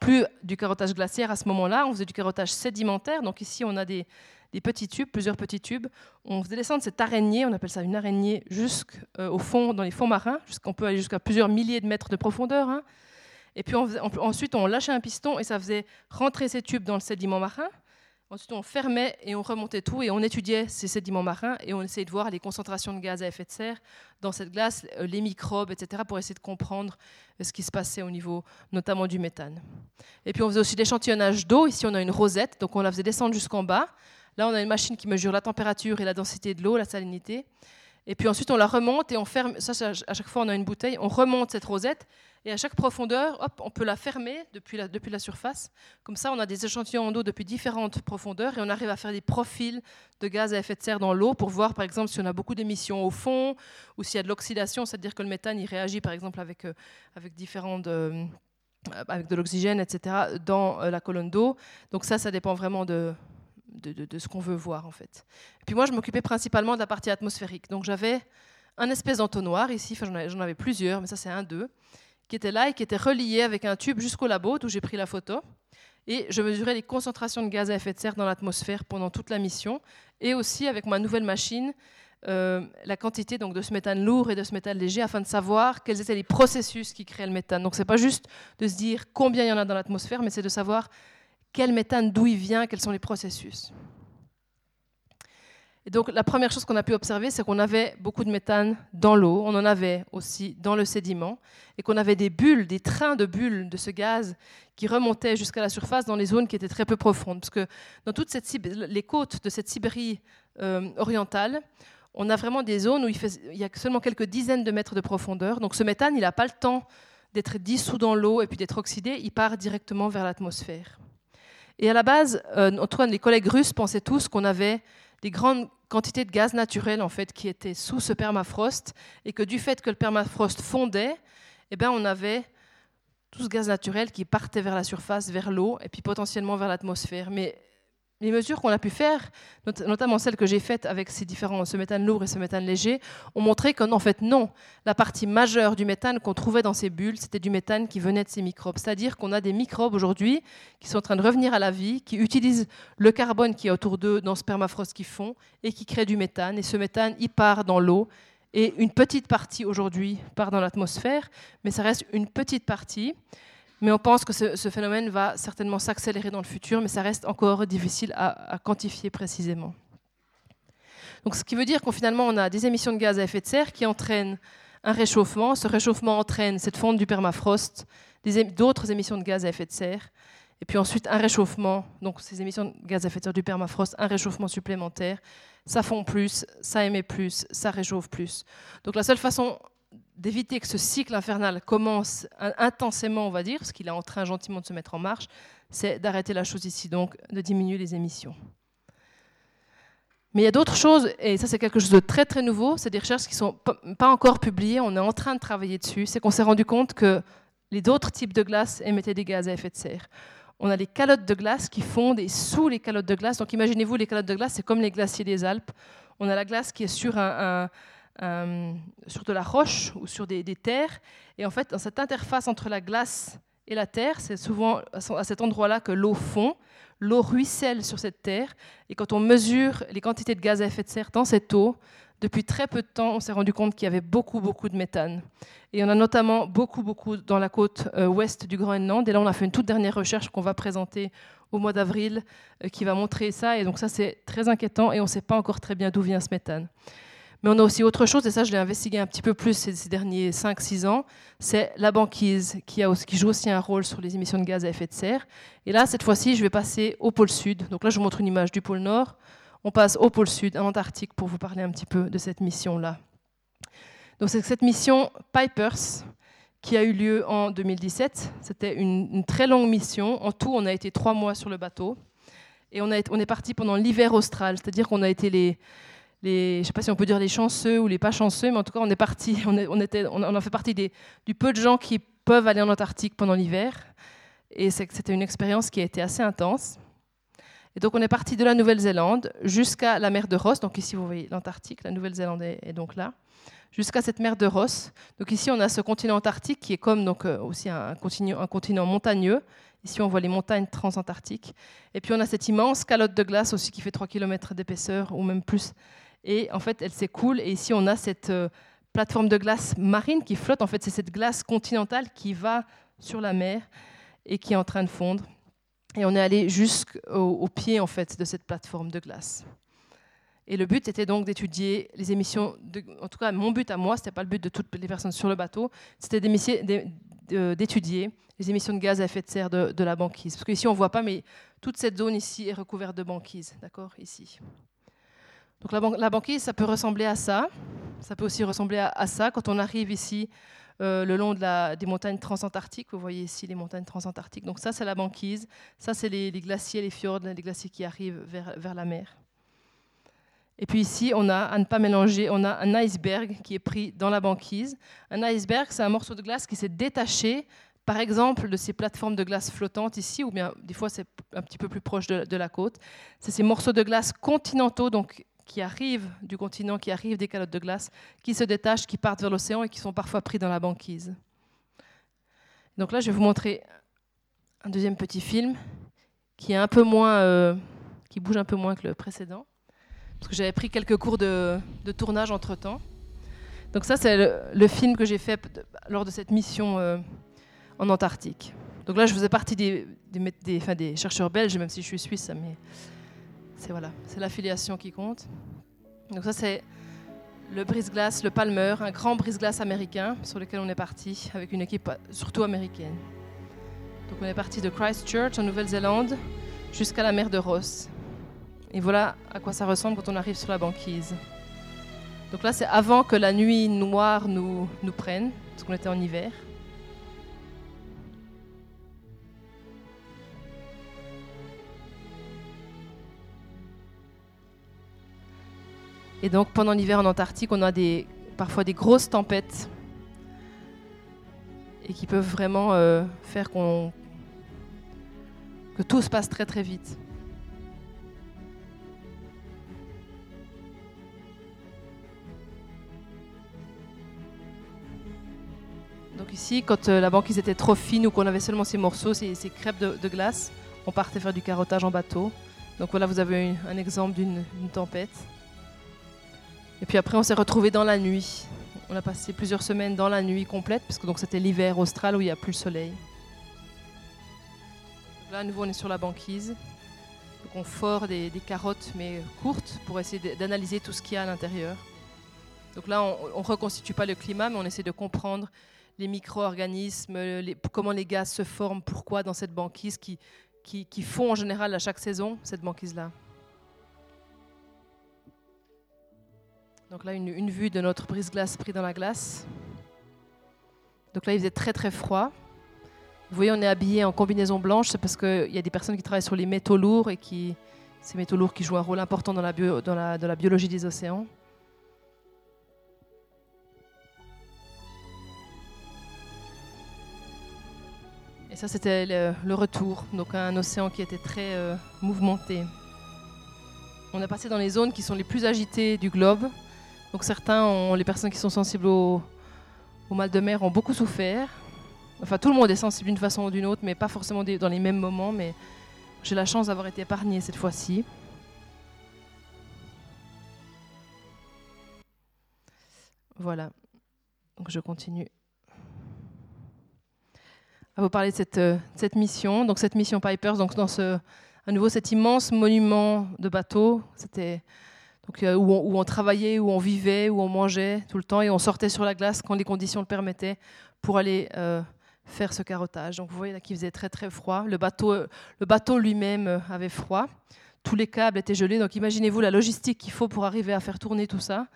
plus du carottage glaciaire à ce moment-là, on faisait du carottage sédimentaire. Donc, ici, on a des, des petits tubes, plusieurs petits tubes. On faisait descendre cette araignée, on appelle ça une araignée, jusqu'au euh, fond, dans les fonds marins, jusqu'on peut aller jusqu'à plusieurs milliers de mètres de profondeur. Hein. Et puis ensuite, on lâchait un piston et ça faisait rentrer ces tubes dans le sédiment marin. Ensuite, on fermait et on remontait tout et on étudiait ces sédiments marins et on essayait de voir les concentrations de gaz à effet de serre dans cette glace, euh, les microbes, etc., pour essayer de comprendre euh, ce qui se passait au niveau notamment du méthane. Et puis, on faisait aussi l'échantillonnage d'eau. Ici, on a une rosette, donc on la faisait descendre jusqu'en bas. Là, on a une machine qui mesure la température et la densité de l'eau, la salinité. Et puis ensuite, on la remonte et on ferme. Ça, à chaque fois, on a une bouteille. On remonte cette rosette et à chaque profondeur, hop, on peut la fermer depuis la, depuis la surface. Comme ça, on a des échantillons d'eau depuis différentes profondeurs et on arrive à faire des profils de gaz à effet de serre dans l'eau pour voir, par exemple, si on a beaucoup d'émissions au fond ou s'il y a de l'oxydation, c'est-à-dire que le méthane, il réagit, par exemple, avec, euh, avec différentes. Euh, avec de l'oxygène, etc., dans euh, la colonne d'eau. Donc ça, ça dépend vraiment de, de, ce qu'on veut voir en fait. Et puis moi, je m'occupais principalement de la partie atmosphérique. Donc j'avais un espèce d'entonnoir ici, enfin, j'en avais, plusieurs, mais ça c'est un d'eux, qui était là et qui était relié avec un tube jusqu'au labo d'où j'ai pris la photo. Et je mesurais les concentrations de gaz à effet de serre dans l'atmosphère pendant toute la mission, et aussi avec ma nouvelle machine, euh, la quantité donc, de ce méthane lourd et de ce méthane léger afin de savoir quels étaient les processus qui créaient le méthane. Donc ce n'est pas juste de se dire combien il y en a dans l'atmosphère, mais c'est de savoir quel méthane, d'où il vient, quels sont les processus. Et donc la première chose qu'on a pu observer, c'est qu'on avait beaucoup de méthane dans l'eau, on en avait aussi dans le sédiment, et qu'on avait des bulles, des trains de bulles de ce gaz qui remontaient jusqu'à la surface dans les zones qui étaient très peu profondes. Parce que dans toutes les côtes de cette Sibérie euh, orientale, on a vraiment des zones où il, il, y a seulement quelques dizaines de mètres de profondeur. Donc ce méthane, il n'a pas le temps d'être dissous dans l'eau et puis d'être oxydé, il part directement vers l'atmosphère. Et à la base, euh, Antoine, les collègues russes pensaient tous qu'on avait des grandes quantités de gaz naturel en fait qui étaient sous ce permafrost et que du fait que le permafrost fondait, eh bien, on avait tout ce gaz naturel qui partait vers la surface, vers l'eau et puis potentiellement vers l'atmosphère. Mais les mesures qu'on a pu faire, notamment celles que j'ai faites avec ces différents, ce méthane lourd et ce méthane léger, ont montré qu'en fait non, la partie majeure du méthane qu'on trouvait dans ces bulles, c'était du méthane qui venait de ces microbes. C'est-à-dire qu'on a des microbes aujourd'hui qui sont en train de revenir à la vie, qui utilisent le carbone qui est autour d'eux dans ce permafrost qu'ils font et qui créent du méthane. Et ce méthane, il part dans l'eau. Et une petite partie aujourd'hui part dans l'atmosphère, mais ça reste une petite partie. Mais on pense que ce, phénomène va certainement s'accélérer dans le futur, mais ça reste encore difficile à, quantifier précisément. Donc, ce qui veut dire qu'on finalement on a des émissions de gaz à effet de serre qui entraînent un réchauffement. Ce réchauffement entraîne cette fonte du permafrost, d'autres émissions de gaz à effet de serre. Et puis ensuite, un réchauffement, donc ces émissions de gaz à effet de serre du permafrost, un réchauffement supplémentaire. Ça fond plus, ça émet plus, ça réchauffe plus. Donc la seule façon d'éviter que ce cycle infernal commence intensément, on va dire, parce qu'il est en train gentiment de se mettre en marche, c'est d'arrêter la chose ici, donc de diminuer les émissions. Mais il y a d'autres choses, et ça c'est quelque chose de très très nouveau, c'est des recherches qui ne sont pas encore publiées, on est en train de travailler dessus, c'est qu'on s'est rendu compte que les autres types de glace émettaient des gaz à effet de serre. On a les calottes de glace qui fondent et sous les calottes de glace, donc imaginez-vous les calottes de glace, c'est comme les glaciers des Alpes. On a la glace qui est sur, un, sur de la roche ou sur des, des terres, et en fait dans cette interface entre la glace et la terre, c'est souvent à cet endroit-là que l'eau fond l'eau ruisselle sur cette terre. Et quand on mesure les quantités de gaz à effet de serre dans cette eau, depuis très peu de temps, on s'est rendu compte qu'il y avait beaucoup, beaucoup de méthane. Et on a notamment beaucoup, beaucoup dans la côte euh, ouest du Groenland. Et là, on a fait une toute dernière recherche qu'on va présenter au mois d'avril euh, qui va montrer ça. Et donc ça, c'est très inquiétant et on ne sait pas encore très bien d'où vient ce méthane. Mais on a aussi autre chose, et ça je l'ai investigué un petit peu plus ces, derniers 5-6 ans, c'est la banquise qui, joue aussi un rôle sur les émissions de gaz à effet de serre. Et là, cette fois-ci, je vais passer au pôle sud. Donc là, je vous montre une image du pôle nord. On passe au pôle sud, en Antarctique, pour vous parler un petit peu de cette mission-là. Donc c'est cette mission Pipers qui a eu lieu en 2017. C'était une, très longue mission. En tout, on a été trois mois sur le bateau. Et on est parti pendant l'hiver austral, c'est-à-dire qu'on a été les, les, je ne sais pas si on peut dire les chanceux ou les pas chanceux, mais en tout cas, on est on, on a fait partie des, du peu de gens qui peuvent aller en Antarctique pendant l'hiver. Et c'était une expérience qui a été assez intense. Et donc, on est parti de la Nouvelle-Zélande jusqu'à la mer de Ross. Donc, ici, vous voyez l'Antarctique, la Nouvelle-Zélande est, donc là, jusqu'à cette mer de Ross. Donc, ici, on a ce continent antarctique qui est comme donc, euh, aussi un continent, un continent montagneux. Ici, on voit les montagnes transantarctiques. Et puis, on a cette immense calotte de glace aussi qui fait 3 km d'épaisseur ou même plus et en fait, elle s'écoule. Et ici, on a cette euh, plateforme de glace marine qui flotte. En fait, c'est cette glace continentale qui va sur la mer et qui est en train de fondre. Et on est allé jusqu'au pied en fait de cette plateforme de glace. Et le but était donc d'étudier les émissions. en tout cas, mon but à moi, ce n'était pas le but de toutes les personnes sur le bateau, c'était d'étudier les émissions de gaz à effet de serre de, la banquise. Parce qu'ici, on voit pas, mais toute cette zone ici est recouverte de banquise. D'accord Ici. Donc la, banquise, ça peut ressembler à ça. Ça peut aussi ressembler à, ça quand on arrive ici euh, le long des montagnes transantarctiques. Vous voyez ici les montagnes transantarctiques. Donc ça, c'est la banquise. Ça, c'est les, glaciers, les fjords, les glaciers qui arrivent vers, vers, la mer. Et puis ici, on a, à ne pas mélanger, on a un iceberg qui est pris dans la banquise. Un iceberg, c'est un morceau de glace qui s'est détaché par exemple, de ces plateformes de glace flottantes ici, ou bien des fois c'est un petit peu plus proche de, de la côte, c'est ces morceaux de glace continentaux, donc qui arrivent du continent, qui arrivent des calottes de glace, qui se détachent, qui partent vers l'océan et qui sont parfois pris dans la banquise. Donc là, je vais vous montrer un deuxième petit film qui est un peu moins, euh, qui bouge un peu moins que le précédent, parce que j'avais pris quelques cours de, tournage entre temps. Donc ça, c'est le, film que j'ai fait lors de cette mission euh, en Antarctique. Donc là, je faisais partie des, des, chercheurs belges, même si je suis suisse, mais c'est voilà, c'est l'affiliation qui compte. Donc ça c'est le brise-glace, le Palmer, un grand brise-glace américain sur lequel on est parti avec une équipe surtout américaine. Donc on est parti de Christchurch en Nouvelle-Zélande jusqu'à la mer de Ross. Et voilà à quoi ça ressemble quand on arrive sur la banquise. Donc là c'est avant que la nuit noire nous, nous prenne, parce qu'on était en hiver. Et donc pendant l'hiver en Antarctique, on a des, parfois des grosses tempêtes et qui peuvent vraiment euh, faire que tout se passe très très vite. Donc ici, quand euh, la banquise était trop fine ou qu'on avait seulement ces morceaux, ces, crêpes de, glace, on partait faire du carottage en bateau. Donc voilà, vous avez un exemple d'une tempête. Et puis après, on s'est retrouvé dans la nuit. On a passé plusieurs semaines dans la nuit complète, parce que c'était l'hiver austral où il n'y a plus le soleil. là, à nouveau, on est sur la banquise. Donc on fore des, carottes, mais courtes, pour essayer d'analyser tout ce qu'il y a à l'intérieur. Donc là, on ne reconstitue pas le climat, mais on essaie de comprendre les micro-organismes, comment les gaz se forment, pourquoi dans cette banquise qui, qui, qui fond en général à chaque saison, cette banquise-là. Donc là, une, une vue de notre brise-glace pris dans la glace. Donc là, il faisait très très froid. Vous voyez, on est habillé en combinaison blanche, c'est parce qu'il y a des personnes qui travaillent sur les métaux lourds et qui, ces métaux lourds qui jouent un rôle important dans la, bio, dans la, dans la biologie des océans. Et ça, c'était le, retour, donc un océan qui était très euh, mouvementé. On a passé dans les zones qui sont les plus agitées du globe. Donc certains, les personnes qui sont sensibles au, mal de mer ont beaucoup souffert. Enfin, tout le monde est sensible d'une façon ou d'une autre, mais pas forcément dans les mêmes moments. Mais j'ai la chance d'avoir été épargnée cette fois-ci. Voilà. Donc je continue à vous parler de cette, euh, cette mission. Donc cette mission Pipers, donc dans ce, à nouveau cet immense monument de bateau, c'était euh, où, on, travaillait, où on vivait, où on mangeait tout le temps, et on sortait sur la glace quand les conditions le permettaient pour aller euh, faire ce carottage. Donc vous voyez là qu'il faisait très très froid. Le bateau, euh, lui-même avait froid. Tous les câbles étaient gelés. Donc imaginez-vous la logistique qu'il faut pour arriver à faire tourner tout ça.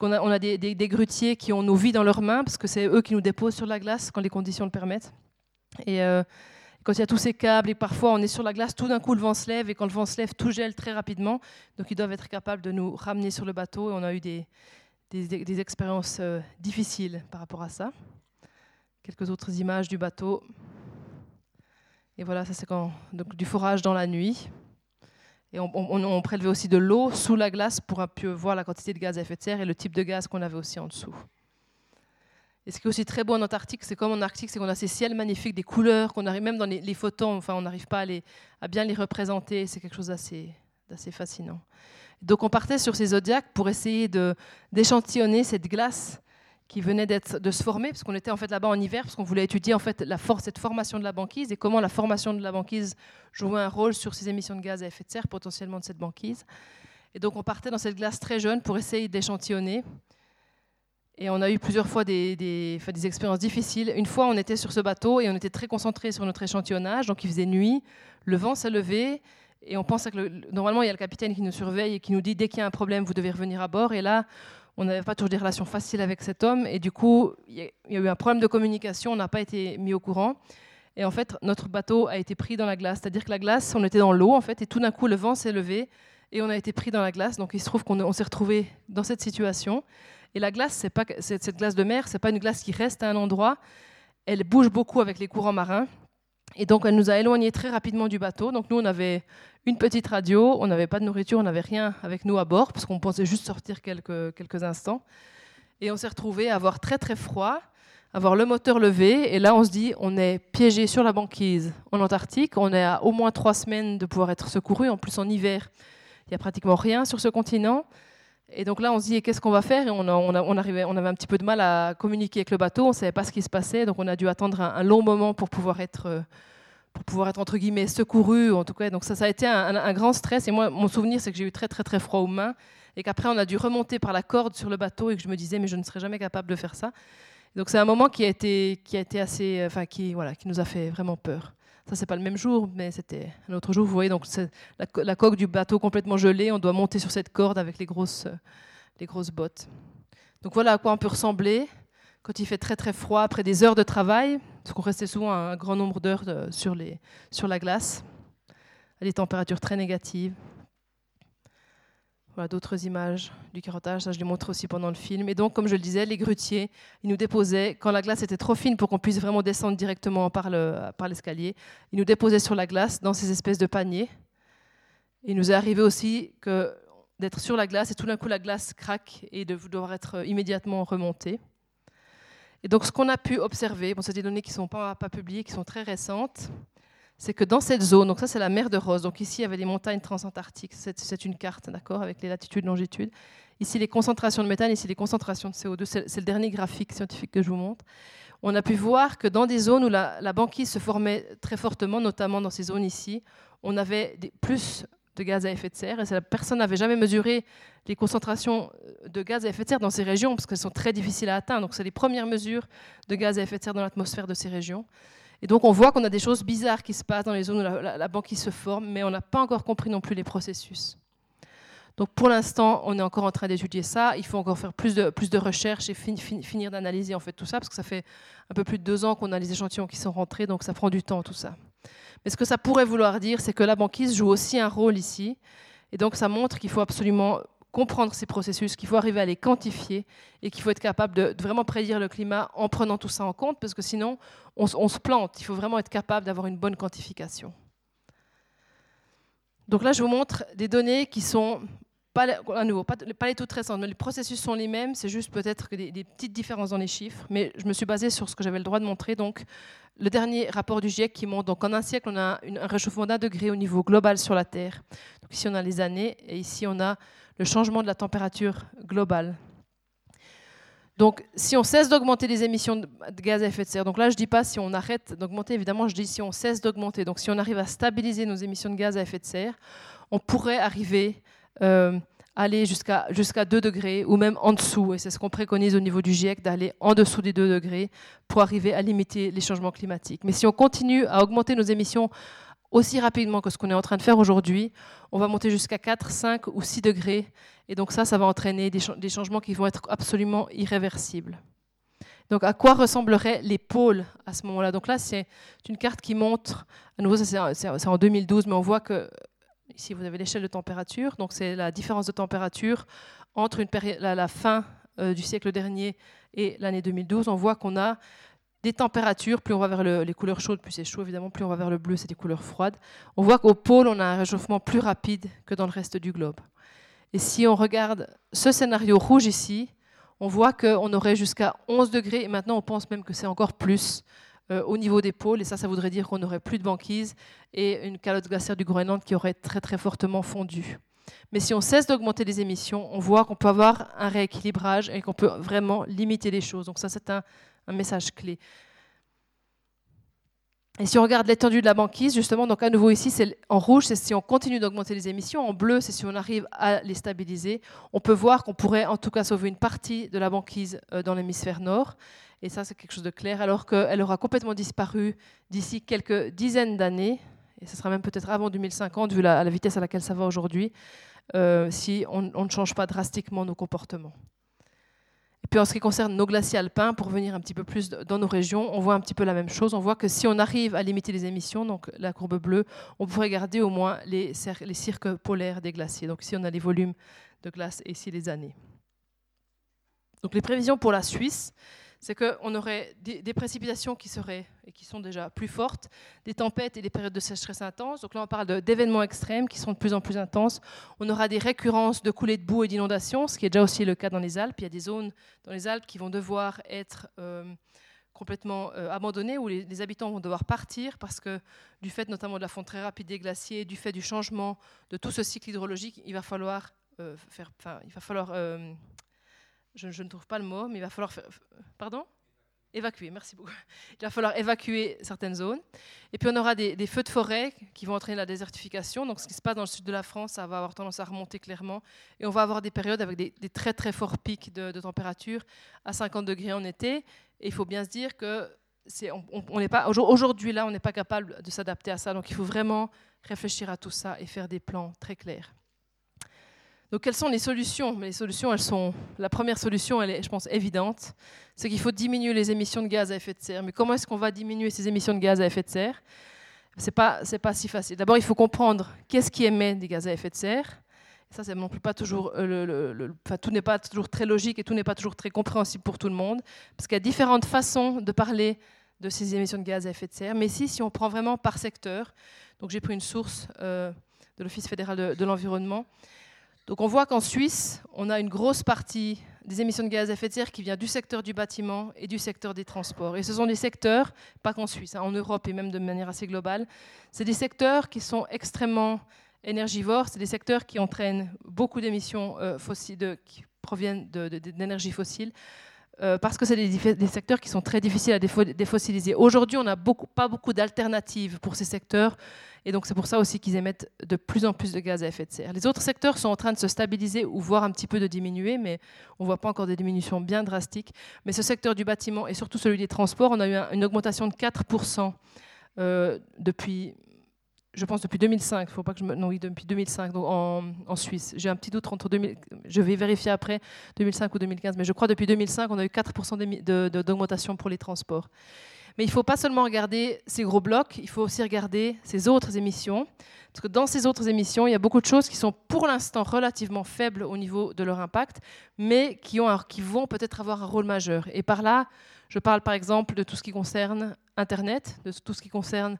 On a des, grutiers qui ont nos vies dans leurs mains parce que c'est eux qui nous déposent sur la glace quand les conditions le permettent. Et quand il y a tous ces câbles et parfois on est sur la glace, tout d'un coup le vent se lève et quand le vent se lève, tout gèle très rapidement. Donc ils doivent être capables de nous ramener sur le bateau et on a eu des, des, expériences euh, difficiles par rapport à ça. Quelques autres images du bateau. Et voilà, ça c'est donc, du forage dans la nuit. Et on, prélevait aussi de l'eau sous la glace pour voir la quantité de gaz à effet de serre et le type de gaz qu'on avait aussi en dessous. Et ce qui est aussi très beau en Antarctique, c'est comme en Arctique, c'est qu'on a ces ciels magnifiques, des couleurs qu'on arrive même dans les, les photos, enfin on n'arrive pas à, bien les représenter. C'est quelque chose d'assez fascinant. Donc on partait sur ces zodiacs pour essayer d'échantillonner cette glace qui venait de se former, parce qu'on était en fait là-bas en hiver, parce qu'on voulait étudier en fait cette formation de la banquise et comment la formation de la banquise jouait un rôle sur ces émissions de gaz à effet de serre potentiellement de cette banquise. Et donc on partait dans cette glace très jeune pour essayer d'échantillonner. Et on a eu plusieurs fois des, expériences difficiles. Une fois, on était sur ce bateau et on était très concentré sur notre échantillonnage. Donc il faisait nuit, le vent s'est levé et on pensait que le- normalement il y a le capitaine qui nous surveille et qui nous dit dès qu'il y a un problème, vous devez revenir à bord. Et là, on n'avait pas toujours des relations faciles avec cet homme et du coup, il y y a eu un problème de communication. On n'a pas été mis au courant. Et en fait, notre bateau a été pris dans la glace. C'est-à-dire que la glace, on était dans l'eau en fait, et tout d'un coup, le vent s'est levé et on a été pris dans la glace. Donc il se trouve qu'on on s'est retrouvé dans cette situation. Et la glace, c'est pas cette glace de mer, c'est pas une glace qui reste à un endroit. Elle bouge beaucoup avec les courants marins. Et donc, elle nous a éloignés très rapidement du bateau. Donc, nous, on avait une petite radio, on n'avait pas de nourriture, on n'avait rien avec nous à bord, parce qu'on pensait juste sortir quelques, quelques instants. Et on s'est retrouvés à avoir très, très froid, avoir le moteur levé. Et là, on se dit, on est piégé sur la banquise en Antarctique. On est à au moins trois semaines de pouvoir être secouru. En plus, en hiver, il n'y a pratiquement rien sur ce continent. Et donc là, on se dit, qu'est-ce qu'on va faire? On, avait un petit peu de mal à communiquer avec le bateau, on ne savait pas ce qui se passait, donc on a dû attendre un, long moment pour pouvoir être, euh, pour pouvoir être entre guillemets secouru. En tout cas, donc ça, ça a été un grand stress. Et moi, mon souvenir, c'est que j'ai eu très, très, très froid aux mains, et qu'après, on a dû remonter par la corde sur le bateau, et que je me disais, mais je ne serais jamais capable de faire ça. Donc c'est un moment qui a été, qui a été assez, euh, enfin qui, voilà, qui nous a fait vraiment peur. Ça, c'est pas le même jour, mais c'était un autre jour. Vous voyez, donc la, co- la coque du bateau complètement gelée. On doit monter sur cette corde avec les grosses, euh, les grosses bottes. Donc voilà à quoi on peut ressembler quand il fait très très froid après des heures de travail, parce qu'on restait souvent un grand nombre d'heures de- sur, sur la glace, à des températures très négatives. Voilà d'autres images du carottage, ça je les montre aussi pendant le film. Et donc, comme je le disais, les grutiers, ils nous déposaient, quand la glace était trop fine pour qu'on puisse vraiment descendre directement par le- par l'escalier, ils nous déposaient sur la glace dans ces espèces de paniers. Il nous est arrivé aussi que d'être sur la glace et tout d'un coup la glace craque et de devoir être immédiatement remontée. Et donc ce qu'on a pu observer, bon, c'est des données qui ne sont pas, pas publiées, qui sont très récentes, c'est que dans cette zone, donc ça c'est la mer de Ross, donc ici il y avait les montagnes transantarctiques, c'est une carte, d'accord, avec les latitudes, longitudes. Ici les concentrations de méthane, ici les concentrations de CO2, c'est le dernier graphique scientifique que je vous montre. On a pu voir que dans des zones où la, banquise se formait très fortement, notamment dans ces zones ici, on avait des- plus de gaz à effet de serre. Et personne n'avait jamais mesuré les concentrations de gaz à effet de serre dans ces régions, parce qu'elles sont très difficiles à atteindre. Donc c'est les premières mesures de gaz à effet de serre dans l'atmosphère de ces régions. Et donc on voit qu'on a des choses bizarres qui se passent dans les zones où la, banquise se forme, mais on n'a pas encore compris non plus les processus. Donc pour l'instant, on est encore en train d'étudier ça. Il faut encore faire plus de, plus de recherches et finir d'analyser en fait tout ça, parce que ça fait un peu plus de deux ans qu'on a les échantillons qui sont rentrés, donc ça prend du temps tout ça. Mais ce que ça pourrait vouloir dire, c'est que la banquise joue aussi un rôle ici, et donc ça montre qu'il faut absolument comprendre ces processus, qu'il faut arriver à les quantifier et qu'il faut être capable de, vraiment prédire le climat en prenant tout ça en compte, parce que sinon, on, se plante. Il faut vraiment être capable d'avoir une bonne quantification. Donc là, je vous montre des données qui sont pas, à nouveau, pas, les toutes récentes, mais les processus sont les mêmes, c'est juste peut-être des, des, petites différences dans les chiffres, mais je me suis basée sur ce que j'avais le droit de montrer. Donc, le dernier rapport du GIEC qui montre, donc en un siècle, on a un réchauffement d'un degré au niveau global sur la Terre. Donc ici, on a les années, et ici, on a le changement de la température globale. Donc, si on cesse d'augmenter les émissions de gaz à effet de serre, donc là, je ne dis pas si on arrête d'augmenter, évidemment, je dis si on cesse d'augmenter. Donc, si on arrive à stabiliser nos émissions de gaz à effet de serre, on pourrait arriver euh, à aller jusqu'à jusqu'à 2 degrés ou même en dessous. Et c'est ce qu'on préconise au niveau du GIEC, d'aller en dessous des 2 degrés pour arriver à limiter les changements climatiques. Mais si on continue à augmenter nos émissions aussi rapidement que ce qu'on est en train de faire aujourd'hui. On va monter jusqu'à 4, 5 ou 6 degrés. Et donc ça, ça va entraîner des, changements qui vont être absolument irréversibles. Donc à quoi ressembleraient les pôles à ce moment-là? Donc là, c'est une carte qui montre, à nouveau, c'est en 2012, mais on voit que ici, vous avez l'échelle de température. Donc c'est la différence de température entre la, fin euh, du siècle dernier et l'année 2012. On voit qu'on a des températures, plus on va vers les couleurs chaudes, plus c'est chaud évidemment, plus on va vers le bleu, c'est des couleurs froides. On voit qu'au pôle, on a un réchauffement plus rapide que dans le reste du globe. Et si on regarde ce scénario rouge ici, on voit qu'on aurait jusqu'à 11 degrés, et maintenant on pense même que c'est encore plus euh, au niveau des pôles, et ça, ça voudrait dire qu'on n'aurait plus de banquise et une calotte glaciaire du Groenland qui aurait très très fortement fondu. Mais si on cesse d'augmenter les émissions, on voit qu'on peut avoir un rééquilibrage et qu'on peut vraiment limiter les choses. Donc ça, c'est un, un message clé. Et si on regarde l'étendue de la banquise, justement, donc à nouveau ici, c'est en rouge, c'est si on continue d'augmenter les émissions. En bleu, c'est si on arrive à les stabiliser. On peut voir qu'on pourrait en tout cas sauver une partie de la banquise euh, dans l'hémisphère nord. Et ça, c'est quelque chose de clair, alors qu'elle aura complètement disparu d'ici quelques dizaines d'années. Et ce sera même peut-être avant 2050, vu la, vitesse à laquelle ça va aujourd'hui, euh, si on ne change pas drastiquement nos comportements. Puis en ce qui concerne nos glaciers alpins, pour venir un petit peu plus dans nos régions, on voit un petit peu la même chose. On voit que si on arrive à limiter les émissions, donc la courbe bleue, on pourrait garder au moins les, les cirques polaires des glaciers. Donc ici, on a les volumes de glace et ici les années. Donc les prévisions pour la Suisse, c'est qu'on aurait des, précipitations qui seraient et qui sont déjà plus fortes, des tempêtes et des périodes de sécheresse intenses. Donc là, on parle d'événements extrêmes qui sont de plus en plus intenses. On aura des récurrences de coulées de boue et d'inondations, ce qui est déjà aussi le cas dans les Alpes. Il y a des zones dans les Alpes qui vont devoir être euh, complètement euh, abandonnées, où les, habitants vont devoir partir parce que du fait notamment de la fonte très rapide des glaciers, du fait du changement de tout ce cycle hydrologique, il va falloir euh, faire, il va falloir je, ne trouve pas le mot, mais il va falloir Évacuer, merci beaucoup. Il va falloir évacuer certaines zones. Et puis on aura des, feux de forêt qui vont entraîner la désertification. Donc ce qui se passe dans le sud de la France, ça va avoir tendance à remonter clairement. Et on va avoir des périodes avec des, très très forts pics de, température à 50 degrés en été. Et il faut bien se dire que on, n'est pas aujourd'hui là, on n'est pas capable de s'adapter à ça. Donc il faut vraiment réfléchir à tout ça et faire des plans très clairs. Donc quelles sont les solutions? Les solutions, elles sont. La première solution, elle est, je pense, évidente, c'est qu'il faut diminuer les émissions de gaz à effet de serre. Mais comment est-ce qu'on va diminuer ces émissions de gaz à effet de serre? C'est pas, c'est pas si facile. D'abord, il faut comprendre qu'est-ce qui émet des gaz à effet de serre. ça, c'est non plus pas toujours. Euh, enfin, tout n'est pas toujours très logique et tout n'est pas toujours très compréhensible pour tout le monde, parce qu'il y a différentes façons de parler de ces émissions de gaz à effet de serre. Mais ici, si on prend vraiment par secteur, donc j'ai pris une source euh, de l'Office fédéral de l'environnement. Donc on voit qu'en Suisse, on a une grosse partie des émissions de gaz à effet de serre qui vient du secteur du bâtiment et du secteur des transports. Et ce sont des secteurs, pas qu'en Suisse, hein, en Europe et même de manière assez globale, c'est des secteurs qui sont extrêmement énergivores, c'est des secteurs qui entraînent beaucoup d'émissions euh, fossiles, qui proviennent d'énergie fossile. Euh, parce que c'est des, secteurs qui sont très difficiles à défossiliser. Aujourd'hui, on n'a pas beaucoup d'alternatives pour ces secteurs, et donc c'est pour ça aussi qu'ils émettent de plus en plus de gaz à effet de serre. Les autres secteurs sont en train de se stabiliser ou voire un petit peu de diminuer, mais on ne voit pas encore des diminutions bien drastiques. Mais ce secteur du bâtiment et surtout celui des transports, on a eu une augmentation de 4% euh, depuis je pense depuis 2005, faut pas que je me... non oui depuis 2005 donc en, Suisse. J'ai un petit doute entre 2000, je vais vérifier après 2005 ou 2015, mais je crois depuis 2005 on a eu 4% d'augmentation pour les transports. Mais il ne faut pas seulement regarder ces gros blocs, il faut aussi regarder ces autres émissions. Parce que dans ces autres émissions, il y a beaucoup de choses qui sont pour l'instant relativement faibles au niveau de leur impact, mais qui, ont qui vont peut-être avoir un rôle majeur. Et par là, je parle par exemple de tout ce qui concerne Internet, de tout ce qui concerne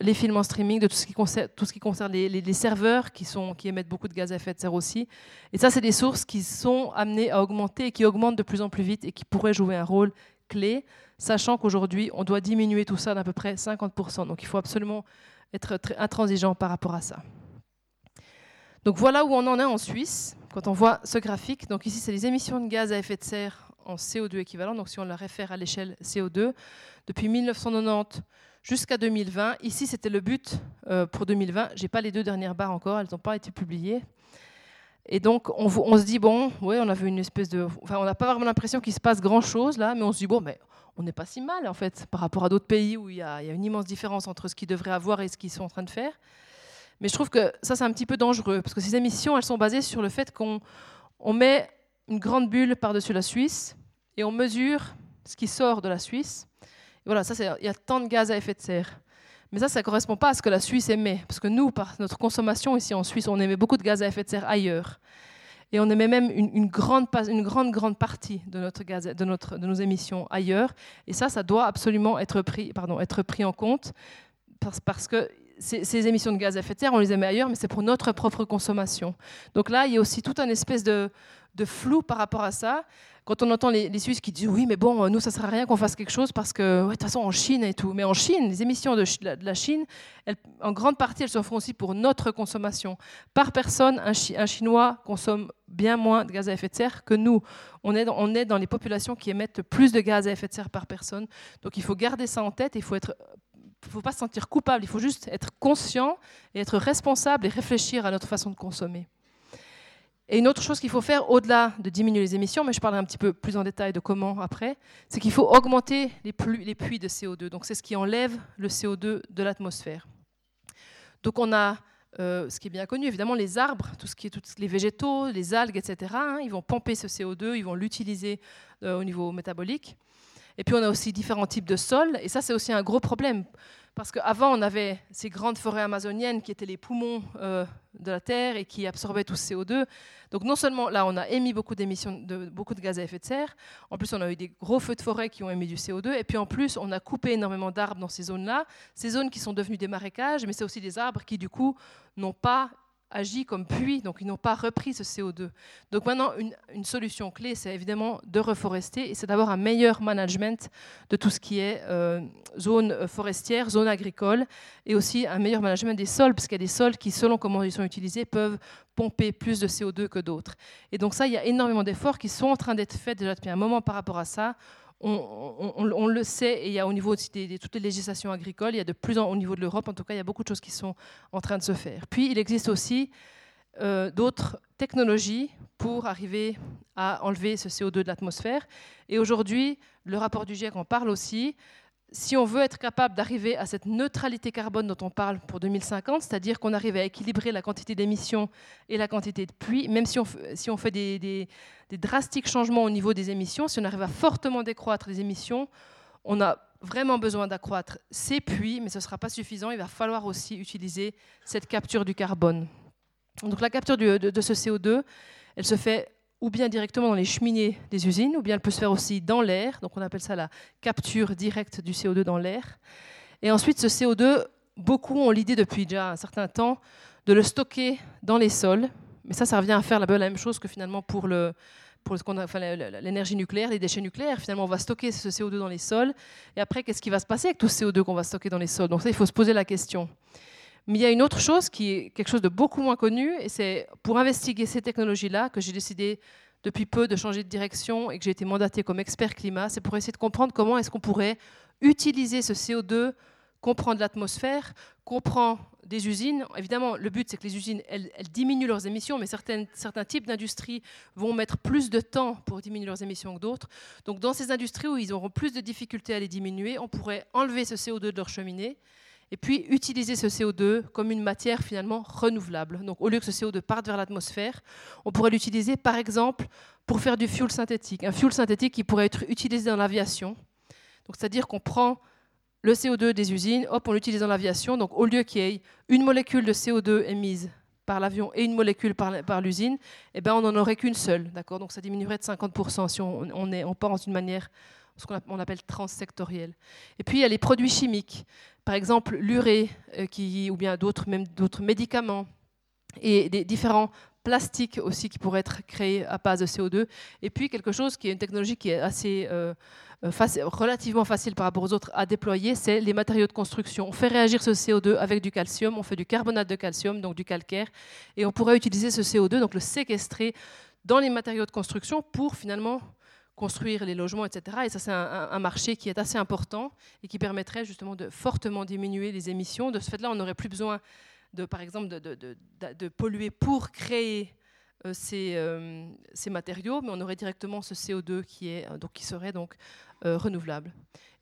les films en streaming, de tout ce qui concerne, tout ce qui concerne les, serveurs qui, sont, qui émettent beaucoup de gaz à effet de serre aussi. Et ça, c'est des sources qui sont amenées à augmenter et qui augmentent de plus en plus vite et qui pourraient jouer un rôle clé, sachant qu'aujourd'hui, on doit diminuer tout ça d'à peu près 50%. Donc il faut absolument être très intransigeant par rapport à ça. Donc voilà où on en est en Suisse, quand on voit ce graphique. Donc ici, c'est les émissions de gaz à effet de serre en CO2 équivalent, donc si on la réfère à l'échelle CO2, depuis 1990 jusqu'à 2020. Ici, c'était le but euh, pour 2020. Je n'ai pas les deux dernières barres encore, elles n'ont pas été publiées. Et donc, on, se dit, bon, ouais, on a vu une espèce de... Enfin, on n'a pas vraiment l'impression qu'il se passe grand-chose là, mais on se dit, bon, mais on n'est pas si mal, en fait, par rapport à d'autres pays où il y, a, une immense différence entre ce qu'ils devraient avoir et ce qu'ils sont en train de faire. Mais je trouve que ça, c'est un petit peu dangereux, parce que ces émissions, elles sont basées sur le fait qu'on on met une grande bulle par-dessus la Suisse et on mesure ce qui sort de la Suisse. Voilà, ça, il y a tant de gaz à effet de serre. Mais ça, ça ne correspond pas à ce que la Suisse émet. Parce que nous, par notre consommation ici en Suisse, on émet beaucoup de gaz à effet de serre ailleurs. Et on émet même une, grande, une grande, grande partie de, notre gaz, de, notre, de nos émissions ailleurs. Et ça, ça doit absolument être pris, pardon, être pris en compte. Parce, que ces, émissions de gaz à effet de serre, on les émet ailleurs, mais c'est pour notre propre consommation. Donc là, il y a aussi tout un espèce de, de flou par rapport à ça. Quand on entend les, Suisses qui disent oui, mais bon, nous, ça ne sert à rien qu'on fasse quelque chose parce que, de toute façon, en Chine et tout. Mais en Chine, les émissions de, la Chine, en grande partie, elles se font aussi pour notre consommation. Par personne, un, Chinois consomme bien moins de gaz à effet de serre que nous. On est, dans, on est dans les populations qui émettent plus de gaz à effet de serre par personne. Donc il faut garder ça en tête. Il faut être il ne faut pas se sentir coupable, il faut juste être conscient et être responsable et réfléchir à notre façon de consommer. Et une autre chose qu'il faut faire, au-delà de diminuer les émissions, mais je parlerai un petit peu plus en détail de comment après, c'est qu'il faut augmenter les, puits de CO2. Donc c'est ce qui enlève le CO2 de l'atmosphère. Donc on a, euh, ce qui est bien connu, évidemment, les arbres, tout ce qui est tous les végétaux, les algues, etc. Hein, ils vont pomper ce CO2, ils vont l'utiliser euh, au niveau métabolique. Et puis on a aussi différents types de sols, et ça c'est aussi un gros problème. Parce qu'avant, on avait ces grandes forêts amazoniennes qui étaient les poumons euh, de la Terre et qui absorbaient tout ce CO2. Donc non seulement là, on a émis beaucoup d'émissions, de, beaucoup de gaz à effet de serre, en plus on a eu des gros feux de forêt qui ont émis du CO2, et puis en plus on a coupé énormément d'arbres dans ces zones-là, ces zones qui sont devenues des marécages, mais c'est aussi des arbres qui du coup n'ont pas agi comme puits, donc ils n'ont pas repris ce CO2. Donc maintenant, une, solution clé, c'est évidemment de reforester et c'est d'avoir un meilleur management de tout ce qui est euh, zone forestière, zone agricole, et aussi un meilleur management des sols, parce qu'il y a des sols qui, selon comment ils sont utilisés, peuvent pomper plus de CO2 que d'autres. Et donc ça, il y a énormément d'efforts qui sont en train d'être faits déjà depuis un moment par rapport à ça on, le sait, et il y a au niveau de, toutes les législations agricoles, il y a de plus en au niveau de l'Europe, en tout cas, il y a beaucoup de choses qui sont en train de se faire. Puis, il existe aussi euh, d'autres technologies pour arriver à enlever ce CO2 de l'atmosphère. Et aujourd'hui, le rapport du GIEC en parle aussi si on veut être capable d'arriver à cette neutralité carbone dont on parle pour 2050, c'est-à-dire qu'on arrive à équilibrer la quantité d'émissions et la quantité de pluie, même si on, fait des, drastiques changements au niveau des émissions, si on arrive à fortement décroître les émissions, on a vraiment besoin d'accroître ces puits, mais ce ne sera pas suffisant. Il va falloir aussi utiliser cette capture du carbone. Donc la capture de, de ce CO2, elle se fait ou bien directement dans les cheminées des usines, ou bien elle peut se faire aussi dans l'air, donc on appelle ça la capture directe du CO2 dans l'air. Et ensuite, ce CO2, beaucoup ont l'idée depuis déjà un certain temps de le stocker dans les sols, mais ça, ça revient à faire la même chose que finalement pour le, pour l'énergie nucléaire, les déchets nucléaires. Finalement, on va stocker ce CO2 dans les sols. Et après, qu'est-ce qui va se passer avec tout ce CO2 qu'on va stocker dans les sols? Donc ça, il faut se poser la question. Mais il y a une autre chose qui est quelque chose de beaucoup moins connu, et c'est pour investiguer ces technologies-là que j'ai décidé depuis peu de changer de direction et que j'ai été mandatée comme expert climat, c'est pour essayer de comprendre comment est-ce qu'on pourrait utiliser ce CO2 qu'on prend de l'atmosphère, qu'on prend des usines. Évidemment, le but, c'est que les usines, elles, diminuent leurs émissions, mais certains types d'industries vont mettre plus de temps pour diminuer leurs émissions que d'autres. Donc, dans ces industries où ils auront plus de difficultés à les diminuer, on pourrait enlever ce CO2 de leur cheminée et puis utiliser ce CO2 comme une matière finalement renouvelable. Donc, au lieu que ce CO2 parte vers l'atmosphère, on pourrait l'utiliser, par exemple, pour faire du fuel synthétique. Un fuel synthétique qui pourrait être utilisé dans l'aviation. Donc, c'est-à-dire qu'on prend le CO2 des usines, hop, on l'utilise dans l'aviation. Donc au lieu qu'il y ait une molécule de CO2 émise par l'avion et une molécule par, l'usine, eh ben, on n'en aurait qu'une seule. D'accord? Donc ça diminuerait de 50% si on, on, est, on pense d'une manière ce qu'on appelle transsectorielle. Et puis il y a les produits chimiques, par exemple l'urée, euh, ou bien d'autres, médicaments, et des différents plastiques aussi qui pourraient être créés à base de CO2. Et puis quelque chose qui est une technologie qui est assez euh, euh, relativement facile par rapport aux autres à déployer, c'est les matériaux de construction. On fait réagir ce CO2 avec du calcium, on fait du carbonate de calcium, donc du calcaire, et on pourrait utiliser ce CO2, donc le séquestrer dans les matériaux de construction pour finalement construire les logements, etc. Et ça, c'est un, marché qui est assez important et qui permettrait justement de fortement diminuer les émissions. De ce fait-là, on n'aurait plus besoin, de, par exemple, de, polluer pour créer euh, euh, ces, matériaux, mais on aurait directement ce CO2 qui, est, donc, qui serait donc euh, renouvelable.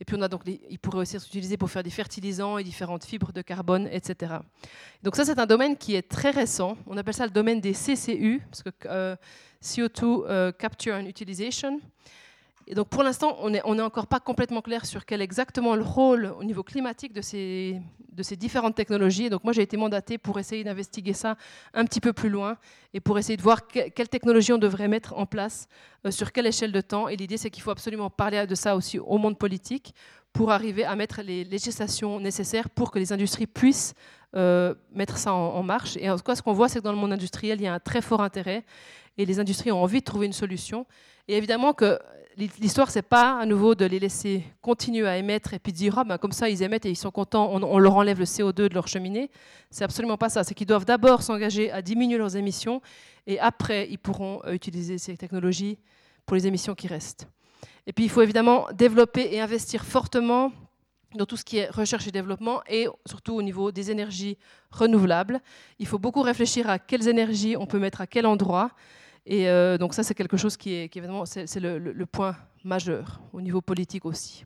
Et puis on a donc il pourrait aussi utilisé pour faire des fertilisants et différentes fibres de carbone, etc. Donc ça c'est un domaine qui est très récent. On appelle ça le domaine des CCU, parce que CO2 Capture and Utilization. Et donc pour l'instant, on n'est on est encore pas complètement clair sur quel est exactement le rôle au niveau climatique de ces, de ces différentes technologies. donc moi, j'ai été mandatée pour essayer d'investiguer ça un petit peu plus loin et pour essayer de voir quelles quelle technologie on devrait mettre en place, euh, sur quelle échelle de temps. Et l'idée, c'est qu'il faut absolument parler de ça aussi au monde politique pour arriver à mettre les législations nécessaires pour que les industries puissent euh, mettre ça en, en, marche. Et en tout cas, ce qu'on voit, c'est que dans le monde industriel, il y a un très fort intérêt et les industries ont envie de trouver une solution. Et évidemment que l'histoire, c'est pas à nouveau de les laisser continuer à émettre et puis dire ah, ben, comme ça ils émettent et ils sont contents, on, leur enlève le CO2 de leur cheminée. C'est absolument pas ça. C'est qu'ils doivent d'abord s'engager à diminuer leurs émissions et après ils pourront euh, utiliser ces technologies pour les émissions qui restent. Et puis il faut évidemment développer et investir fortement dans tout ce qui est recherche et développement et surtout au niveau des énergies renouvelables. Il faut beaucoup réfléchir à quelles énergies on peut mettre à quel endroit. Et euh, donc ça, c'est quelque chose qui est, évidemment, c'est le, point majeur au niveau politique aussi.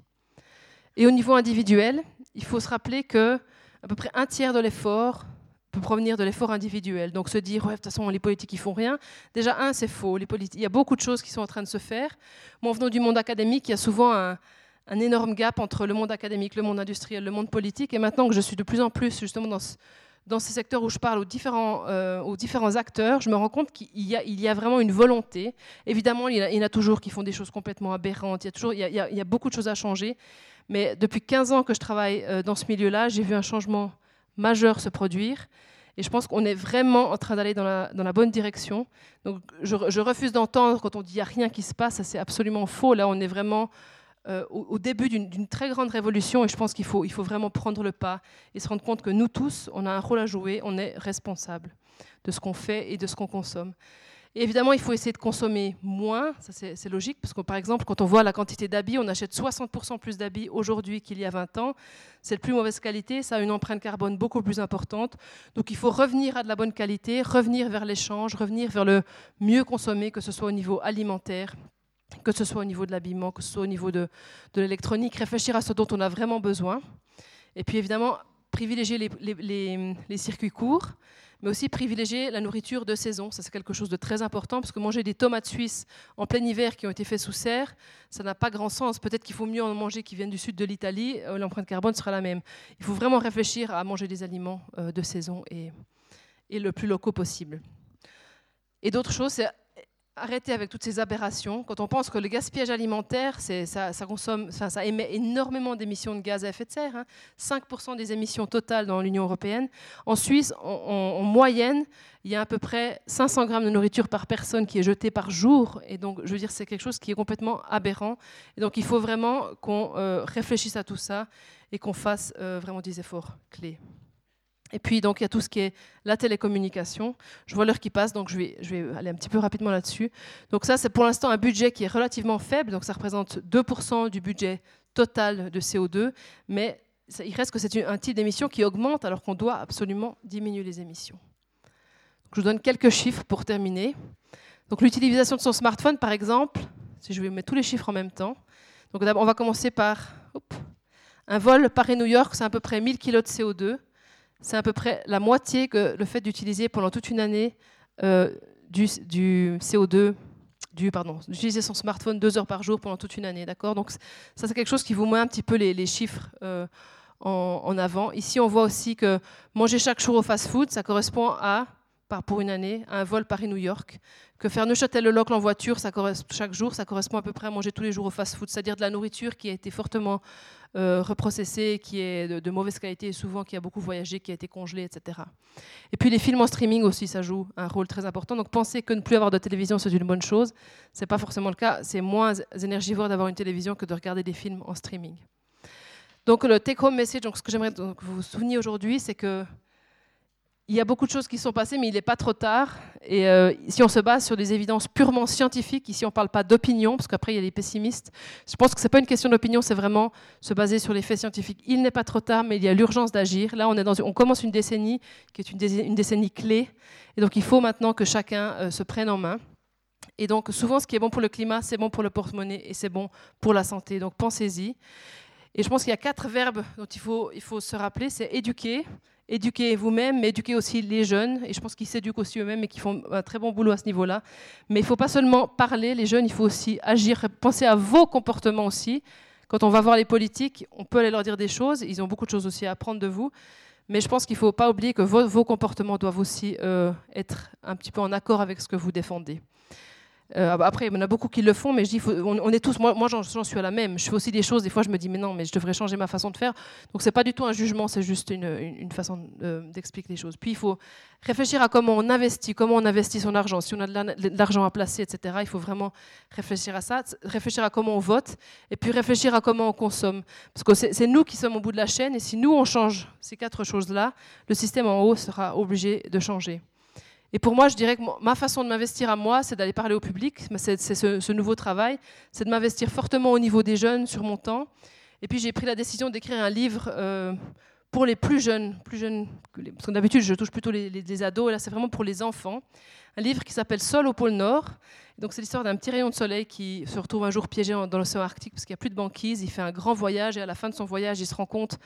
Et au niveau individuel, il faut se rappeler que à peu près un tiers de l'effort peut provenir de l'effort individuel. Donc se dire, ouais, de toute façon, les politiques, ils font rien. Déjà, un, c'est faux. Il y a beaucoup de choses qui sont en train de se faire. Moi, en venant du monde académique, il y a souvent un, un énorme gap entre le monde académique, le monde industriel, le monde politique. Et maintenant que je suis de plus en plus justement dans ce, dans ces secteurs où je parle aux différents, euh, aux différents acteurs, je me rends compte qu'il y, y, a vraiment une volonté. Évidemment, il y, en a, toujours qui font des choses complètement aberrantes, il y a, toujours, il y a, il y a beaucoup de choses à changer. Mais depuis 15 ans que je travaille euh, dans ce milieu-là, j'ai vu un changement majeur se produire. Et je pense qu'on est vraiment en train d'aller dans la, dans la, bonne direction. Donc, je, refuse d'entendre quand on dit qu'il n'y a rien qui se passe. C'est absolument faux. Là, on est vraiment euh, au, début d'une très grande révolution et je pense qu'il faut, vraiment prendre le pas et se rendre compte que nous tous, on a un rôle à jouer, on est responsable de ce qu'on fait et de ce qu'on consomme. Évidemment, il faut essayer de consommer moins, ça c'est logique, parce que par exemple, quand on voit la quantité d'habits, on achète 60% plus d'habits aujourd'hui qu'il y a 20 ans. C'est de plus mauvaise qualité, ça a une empreinte carbone beaucoup plus importante. Donc il faut revenir à de la bonne qualité, revenir vers l'échange, revenir vers le mieux consommer, que ce soit au niveau alimentaire, que ce soit au niveau de l'habillement, que ce soit au niveau de, l'électronique, réfléchir à ce dont on a vraiment besoin. Et puis évidemment, privilégier les, circuits courts, mais aussi privilégier la nourriture de saison. Ça, c'est quelque chose de très important, parce que manger des tomates suisses en plein hiver qui ont été faites sous serre, ça n'a pas grand sens. Peut-être qu'il faut mieux en manger qui viennent du sud de l'Italie, euh, l'empreinte carbone sera la même. Il faut vraiment réfléchir à manger des aliments euh, de saison et, et le plus locaux possible. Et d'autres choses, c'est arrêter avec toutes ces aberrations. Quand on pense que le gaspillage alimentaire, ça, consomme, ça émet énormément d'émissions de gaz à effet de serre, 5% hein. des émissions totales dans l'Union européenne. En Suisse, en, moyenne, il y a à peu près 500 grammes de nourriture par personne qui est jetée par jour. Et donc, je veux dire, c'est quelque chose qui est complètement aberrant. Et donc, il faut vraiment qu'on euh, réfléchisse à tout ça et qu'on fasse euh, vraiment des efforts clés. Et puis, donc, il y a tout ce qui est la télécommunication. Je vois l'heure qui passe, donc je vais, aller un petit peu rapidement là-dessus. Donc, ça, c'est pour l'instant un budget qui est relativement faible. Donc, ça représente 2% du budget total de CO2. Mais il reste que c'est un type d'émission qui augmente alors qu'on doit absolument diminuer les émissions. je vous donne quelques chiffres pour terminer. Donc, l'utilisation de son smartphone, par exemple, si je vais mettre tous les chiffres en même temps. Donc, on va commencer par un vol Paris-New York, c'est à peu près 1000 kg de CO2 c'est à peu près la moitié que le fait d'utiliser pendant toute une année euh, du, CO2, du, pardon, d'utiliser son smartphone deux heures par jour pendant toute une année. D'accord? Donc ça, c'est quelque chose qui vous met un petit peu les, chiffres euh, en, avant. Ici, on voit aussi que manger chaque jour au fast-food, ça correspond à, pour une année, un vol Paris-New York. Que faire Neuchâtel-le-Locle en voiture, ça chaque jour, ça correspond à peu près à manger tous les jours au fast-food, c'est-à-dire de la nourriture qui a été fortement euh, reprocessé, qui est de, mauvaise qualité, souvent qui a beaucoup voyagé, qui a été congelé, etc. Et puis les films en streaming aussi, ça joue un rôle très important. Donc penser que ne plus avoir de télévision, c'est une bonne chose, c'est pas forcément le cas. C'est moins énergivore d'avoir une télévision que de regarder des films en streaming. Donc le take-home message, donc ce que j'aimerais que vous vous souveniez aujourd'hui, c'est que il y a beaucoup de choses qui sont passées, mais il n'est pas trop tard. Et euh, si on se base sur des évidences purement scientifiques, ici on ne parle pas d'opinion, parce qu'après il y a les pessimistes, je pense que ce n'est pas une question d'opinion, c'est vraiment se baser sur les faits scientifiques. Il n'est pas trop tard, mais il y a l'urgence d'agir. Là, on, commence une décennie qui est une, décennie clé. Et donc il faut maintenant que chacun euh, se prenne en main. Et donc souvent, ce qui est bon pour le climat, c'est bon pour le porte-monnaie et c'est bon pour la santé. Donc pensez-y. Et je pense qu'il y a quatre verbes dont il faut se rappeler, c'est éduquer, éduquer vous-même, mais éduquer aussi les jeunes. Et je pense qu'ils s'éduquent aussi eux-mêmes et qu'ils font un très bon boulot à ce niveau-là. Mais il ne faut pas seulement parler, les jeunes, il faut aussi agir, penser à vos comportements aussi. Quand on va voir les politiques, on peut aller leur dire des choses. Ils ont beaucoup de choses aussi à apprendre de vous. Mais je pense qu'il ne faut pas oublier que vos, comportements doivent aussi euh, être un petit peu en accord avec ce que vous défendez. Euh, après, il y en a beaucoup qui le font, mais je dis, on, est tous, moi, moi j'en suis à la même. Je fais aussi des choses, des fois je me dis, mais non, mais je devrais changer ma façon de faire. Donc c'est pas du tout un jugement, c'est juste une, une, façon d'expliquer les choses. Puis il faut réfléchir à comment on investit, comment on investit son argent. Si on a de l'argent à placer, etc., il faut vraiment réfléchir à ça, réfléchir à comment on vote, et puis réfléchir à comment on consomme. Parce que c'est nous qui sommes au bout de la chaîne, et si nous on change ces quatre choses-là, le système en haut sera obligé de changer. Et pour moi, je dirais que ma façon de m'investir à moi, c'est d'aller parler au public. C'est ce, nouveau travail, c'est de m'investir fortement au niveau des jeunes sur mon temps. Et puis j'ai pris la décision d'écrire un livre euh, pour les plus jeunes, plus jeunes. Parce que d'habitude, je touche plutôt les, ados. Et là, c'est vraiment pour les enfants. Un livre qui s'appelle Sol au pôle Nord. donc c'est l'histoire d'un petit rayon de soleil qui se retrouve un jour piégé dans l'océan Arctique parce qu'il n'y a plus de banquise. Il fait un grand voyage et à la fin de son voyage, il se rend compte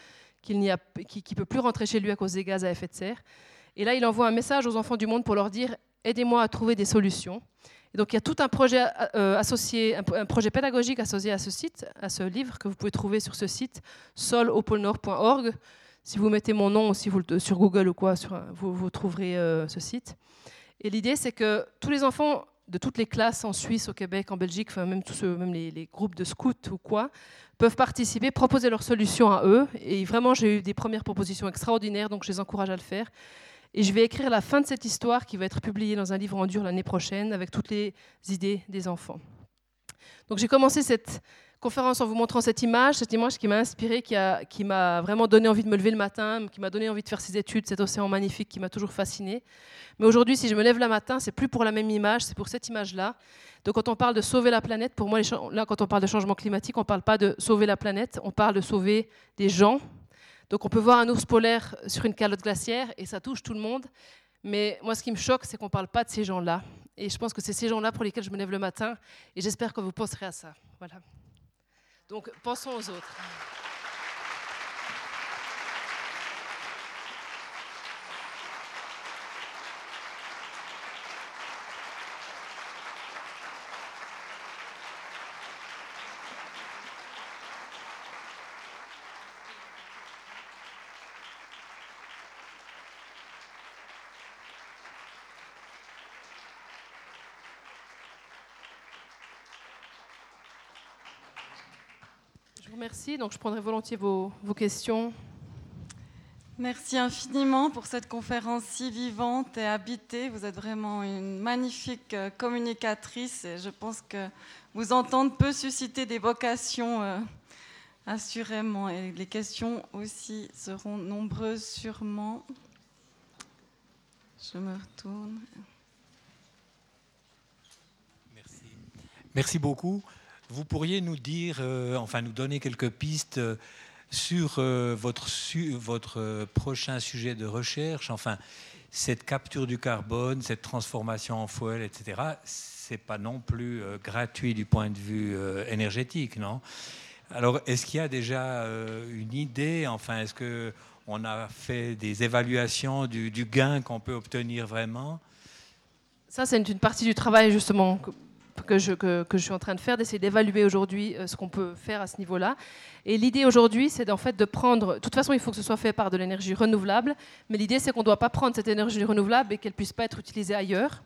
qu'il ne peut plus rentrer chez lui à cause des gaz à effet de serre. Et là, il envoie un message aux enfants du monde pour leur dire aidez-moi à trouver des solutions. Et donc il y a tout un projet euh, associé, un, projet pédagogique associé à ce site, à ce livre que vous pouvez trouver sur ce site solopolnord.org. Si vous mettez mon nom, si vous sur Google ou quoi, vous, trouverez euh, ce site. Et l'idée, c'est que tous les enfants de toutes les classes en Suisse, au Québec, en Belgique, enfin même tous même les, groupes de scouts ou quoi, peuvent participer, proposer leurs solutions à eux. Et vraiment, j'ai eu des premières propositions extraordinaires, donc je les encourage à le faire. Et je vais écrire la fin de cette histoire qui va être publiée dans un livre en dur l'année prochaine avec toutes les idées des enfants. Donc j'ai commencé cette conférence en vous montrant cette image, cette image qui m'a inspirée, qui m'a vraiment donné envie de me lever le matin, qui m'a donné envie de faire ces études, cet océan magnifique qui m'a toujours fasciné. Mais aujourd'hui, si je me lève le matin, c'est plus pour la même image, c'est pour cette image-là. Donc quand on parle de sauver la planète, pour moi, là, quand on parle de changement climatique, on ne parle pas de sauver la planète, on parle de sauver des gens, donc on peut voir un ours polaire sur une calotte glaciaire et ça touche tout le monde. Mais moi, ce qui me choque, c'est qu'on ne parle pas de ces gens-là. Et je pense que c'est ces gens-là pour lesquels je me lève le matin. Et j'espère que vous penserez à ça. Voilà. Donc pensons aux autres. Merci. Donc, je prendrai volontiers vos, questions. Merci infiniment pour cette conférence si vivante et habitée. Vous êtes vraiment une magnifique euh, communicatrice et je pense que vous entendre peut susciter des vocations euh, assurément et les questions aussi seront nombreuses sûrement. Je me retourne. Merci. Merci beaucoup. Vous pourriez nous dire, euh, enfin nous donner quelques pistes euh, sur euh, votre, prochain sujet de recherche, enfin cette capture du carbone, cette transformation en fuel, etc. C'est pas non plus gratuit du point de vue énergétique, non? Alors, est-ce qu'il y a déjà une idée? Enfin, est-ce que on a fait des évaluations du gain qu'on peut obtenir vraiment? Ça, c'est une partie du travail justement que je, que, je, suis en train de faire, d'essayer d'évaluer aujourd'hui euh, ce qu'on peut faire à ce niveau-là. Et l'idée aujourd'hui, c'est en fait de prendre. De toute façon, il faut que ce soit fait par de l'énergie renouvelable, mais l'idée, c'est qu'on ne doit pas prendre cette énergie renouvelable et qu'elle ne puisse pas être utilisée ailleurs.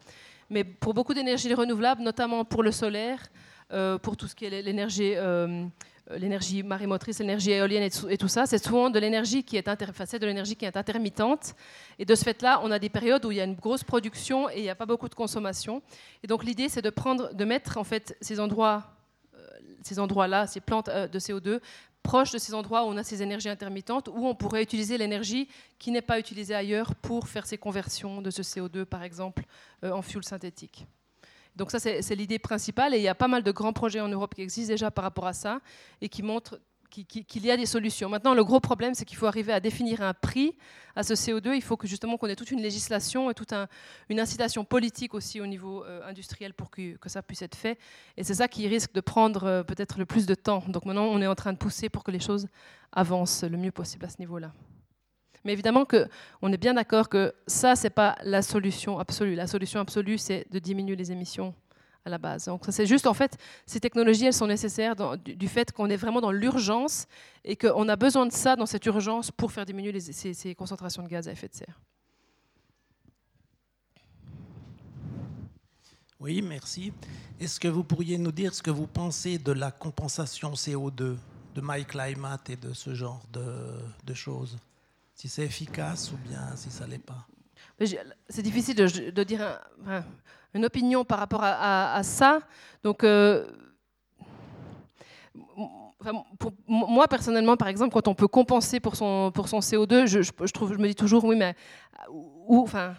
Mais pour beaucoup d'énergies renouvelables, notamment pour le solaire, euh, pour tout ce qui est l'énergie. Euh, l'énergie marémotrice, l'énergie éolienne et tout ça, c'est souvent de l'énergie qui est de l'énergie qui est intermittente. Et de ce fait-là, on a des périodes où il y a une grosse production et il n'y a pas beaucoup de consommation. Et donc l'idée, c'est de prendre, de mettre en fait ces endroits, euh, ces endroits-là, ces plantes euh, de CO2 proches de ces endroits où on a ces énergies intermittentes, où on pourrait utiliser l'énergie qui n'est pas utilisée ailleurs pour faire ces conversions de ce CO2, par exemple, en fuel synthétique. Donc ça, c'est l'idée principale. Et il y a pas mal de grands projets en Europe qui existent déjà par rapport à ça et qui montrent qu'il y a des solutions. Maintenant, le gros problème, c'est qu'il faut arriver à définir un prix à ce CO2. Il faut que justement qu'on ait toute une législation et toute une incitation politique aussi au niveau euh, industriel pour que, ça puisse être fait. Et c'est ça qui risque de prendre euh, peut-être le plus de temps. Donc maintenant, on est en train de pousser pour que les choses avancent le mieux possible à ce niveau-là. Mais évidemment qu'on est bien d'accord que ça, ce n'est pas la solution absolue. La solution absolue, c'est de diminuer les émissions à la base. Donc c'est juste, en fait, ces technologies, elles sont nécessaires du, fait qu'on est vraiment dans l'urgence et qu'on a besoin de ça dans cette urgence pour faire diminuer ces, concentrations de gaz à effet de serre. Oui, merci. Est-ce que vous pourriez nous dire ce que vous pensez de la compensation CO2, de MyClimate et de ce genre de choses? Si c'est efficace ou bien si ça l'est pas. C'est difficile de, dire une opinion par rapport à, ça. Donc, euh, pour moi personnellement, par exemple, quand on peut compenser pour son, pour son CO2, je, trouve, je me dis toujours, oui, mais où, enfin,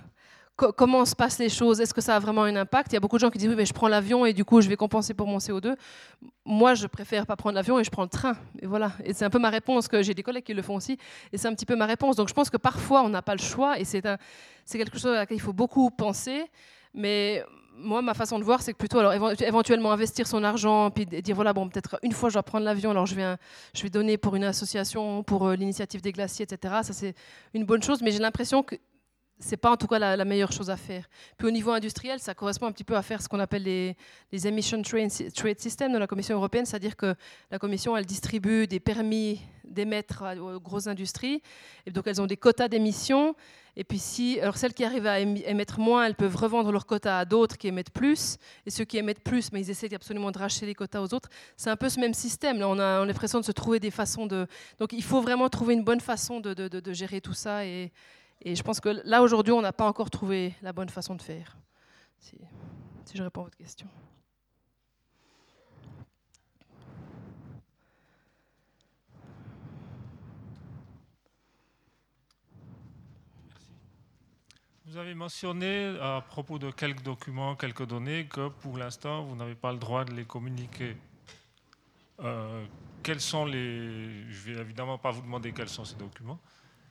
comment se passent les choses? Est-ce que ça a vraiment un impact? Il y a beaucoup de gens qui disent oui, mais je prends l'avion et du coup je vais compenser pour mon CO2. Moi, je préfère pas prendre l'avion et je prends le train. Et voilà. Et c'est un peu ma réponse que j'ai des collègues qui le font aussi. Et c'est un petit peu ma réponse. Donc je pense que parfois on n'a pas le choix et c'est quelque chose à laquelle il faut beaucoup penser. Mais moi, ma façon de voir, c'est que plutôt éventuellement investir son argent, puis dire voilà bon peut-être une fois je dois prendre l'avion, alors je vais je vais donner pour une association, pour euh, l'initiative des glaciers, etc. Ça c'est une bonne chose, mais j'ai l'impression que c'est pas en tout cas la, meilleure chose à faire. Puis au niveau industriel, ça correspond un petit peu à faire ce qu'on appelle les, les emission trade systems de la Commission européenne, c'est-à-dire que la Commission elle distribue des permis d'émettre aux grosses industries, et donc elles ont des quotas d'émissions. Et puis si, alors celles qui arrivent à émettre moins, elles peuvent revendre leurs quotas à d'autres qui émettent plus, et ceux qui émettent plus, mais ils essaient absolument de racheter les quotas aux autres. C'est un peu ce même système. Là, on a, l'impression de se trouver des façons de. Donc il faut vraiment trouver une bonne façon de, de, de gérer tout ça et et je pense que là, aujourd'hui, on n'a pas encore trouvé la bonne façon de faire, si, je réponds à votre question. Vous avez mentionné à propos de quelques documents, quelques données, que pour l'instant, vous n'avez pas le droit de les communiquer. Euh, quels sont les... Je ne vais évidemment pas vous demander quels sont ces documents,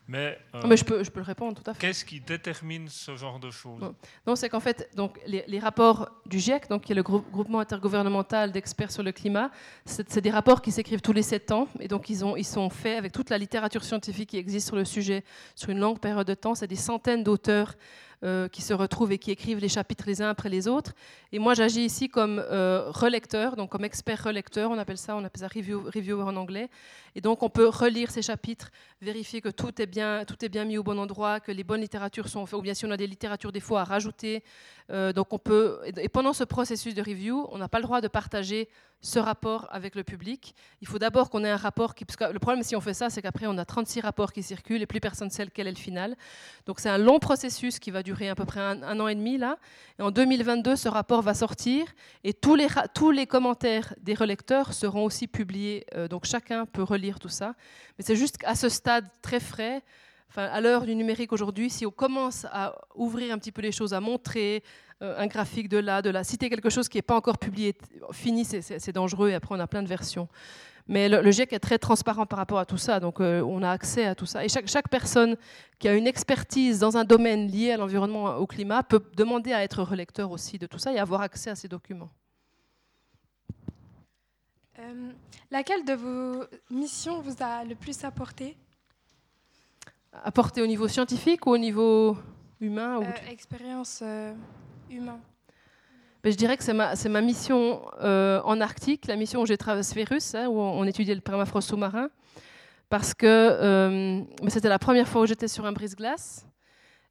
mais, euh, mais je, peux, je peux le répondre tout à fait. Qu'est-ce qui détermine ce genre de choses Non, c'est qu'en fait, donc, les, rapports du GIEC, donc, qui est le groupement intergouvernemental d'experts sur le climat, c'est des rapports qui s'écrivent tous les sept ans. Et donc, ils, ont, ils sont faits avec toute la littérature scientifique qui existe sur le sujet sur une longue période de temps. C'est des centaines d'auteurs euh, qui se retrouvent et qui écrivent les chapitres les uns après les autres. Et moi, j'agis ici comme euh, relecteur, donc comme expert relecteur, on appelle ça, on appelle ça review, reviewer en anglais. Et donc, on peut relire ces chapitres, vérifier que tout est bien, tout est bien mis au bon endroit, que les bonnes littératures sont faites, ou bien si on a des littératures des fois à rajouter. Euh, donc, on peut. Et pendant ce processus de review, on n'a pas le droit de partager ce rapport avec le public. Il faut d'abord qu'on ait un rapport qui... Le problème, si on fait ça, c'est qu'après, on a 36 rapports qui circulent et plus personne ne sait lequel est le final. Donc c'est un long processus qui va durer à peu près un, an et demi, là. Et en 2022, ce rapport va sortir et tous les, tous les commentaires des relecteurs seront aussi publiés. Euh, donc chacun peut relire tout ça. Mais c'est juste qu'à ce stade très frais, à l'heure du numérique aujourd'hui, si on commence à ouvrir un petit peu les choses, à montrer euh, un graphique de là, de là, citer quelque chose qui n'est pas encore publié, fini, c'est dangereux et après on a plein de versions. Mais le, GIEC est très transparent par rapport à tout ça, donc euh, on a accès à tout ça. Et chaque, chaque, personne qui a une expertise dans un domaine lié à l'environnement, au climat, peut demander à être relecteur aussi de tout ça et avoir accès à ces documents. Euh, laquelle de vos missions vous a le plus apporté? Apporté au niveau scientifique ou au niveau humain ou... Euh, expérience humaine ben, je dirais que c'est ma, ma, mission euh, en Arctique, la mission où j'ai traversé hein, où on, étudiait le permafrost sous-marin, parce que euh, c'était la première fois où j'étais sur un brise-glace.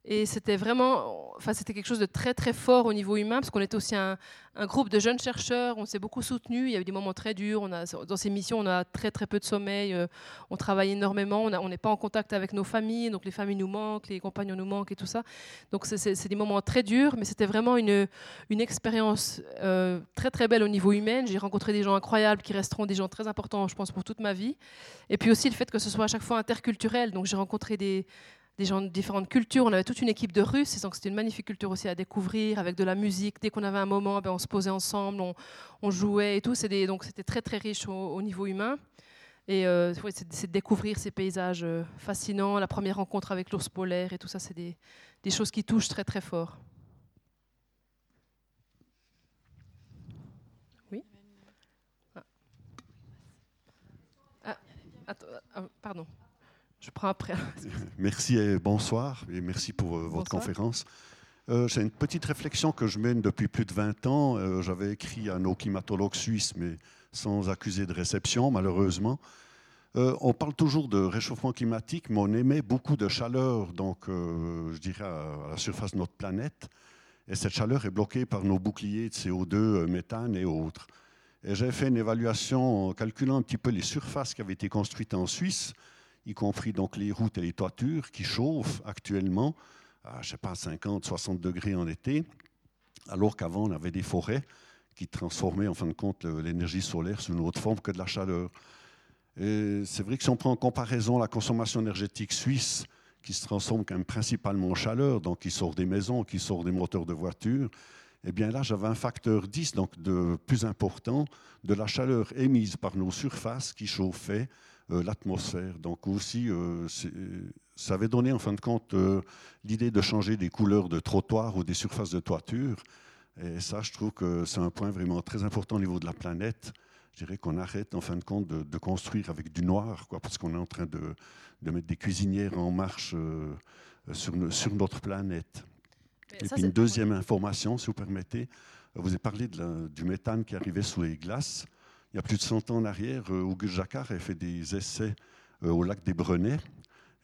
Et c'était vraiment, enfin, c'était quelque chose de très très fort au niveau humain, parce qu'on était aussi un, groupe de jeunes chercheurs, on s'est beaucoup soutenus, il y a eu des moments très durs, dans ces missions on a très très peu de sommeil, euh, on travaille énormément, on n'est pas en contact avec nos familles, donc les familles nous manquent, les compagnons nous manquent et tout ça. Donc c'est des moments très durs, mais c'était vraiment une, une expérience euh, très très belle au niveau humain. J'ai rencontré des gens incroyables qui resteront des gens très importants, je pense, pour toute ma vie. Et puis aussi le fait que ce soit à chaque fois interculturel, donc j'ai rencontré des des gens de différentes cultures. On avait toute une équipe de Russes, donc c'était une magnifique culture aussi à découvrir, avec de la musique. Dès qu'on avait un moment, ben, on se posait ensemble, on, jouait et tout. donc c'était très très riche au, niveau humain. Et euh, c'est de découvrir ces paysages euh, fascinants, la première rencontre avec l'ours polaire et tout ça, c'est des, choses qui touchent très très fort. Oui? Ah. Ah, ah, pardon. Je prends après. merci et bonsoir, et merci pour euh, votre conférence. Euh, J'ai une petite réflexion que je mène depuis plus de 20 ans. Euh, j'avais écrit à nos climatologues suisses, mais sans accuser de réception, malheureusement. Euh, on parle toujours de réchauffement climatique, mais on émet beaucoup de chaleur, donc je dirais à, la surface de notre planète. Et cette chaleur est bloquée par nos boucliers de CO2, méthane et autres. Et j'ai fait une évaluation en calculant un petit peu les surfaces qui avaient été construites en Suisse y compris donc les routes et les toitures qui chauffent actuellement à, je sais pas, 50, 60 degrés en été, alors qu'avant on avait des forêts qui transformaient en fin de compte l'énergie solaire sous une autre forme que de la chaleur. c'est vrai que si on prend en comparaison la consommation énergétique suisse, qui se transforme quand même principalement en chaleur, donc qui sort des maisons, qui sort des moteurs de voitures, eh bien là, j'avais un facteur 10, donc de plus important, de la chaleur émise par nos surfaces qui chauffaient l'atmosphère. Donc aussi, euh, ça avait donné en fin de compte euh, l'idée de changer des couleurs de trottoirs ou des surfaces de toiture. Et ça, je trouve que c'est un point vraiment très important au niveau de la planète. Je dirais qu'on arrête en fin de compte de, construire avec du noir, quoi, parce qu'on est en train de, de, mettre des cuisinières en marche sur, sur, notre planète. Et, puis une deuxième information, si vous permettez. Vous avez parlé de du méthane qui arrivait sous les glaces il y a plus de 100 ans en arrière, euh, Auguste Jacquard a fait des essais euh, au lac des Brenets.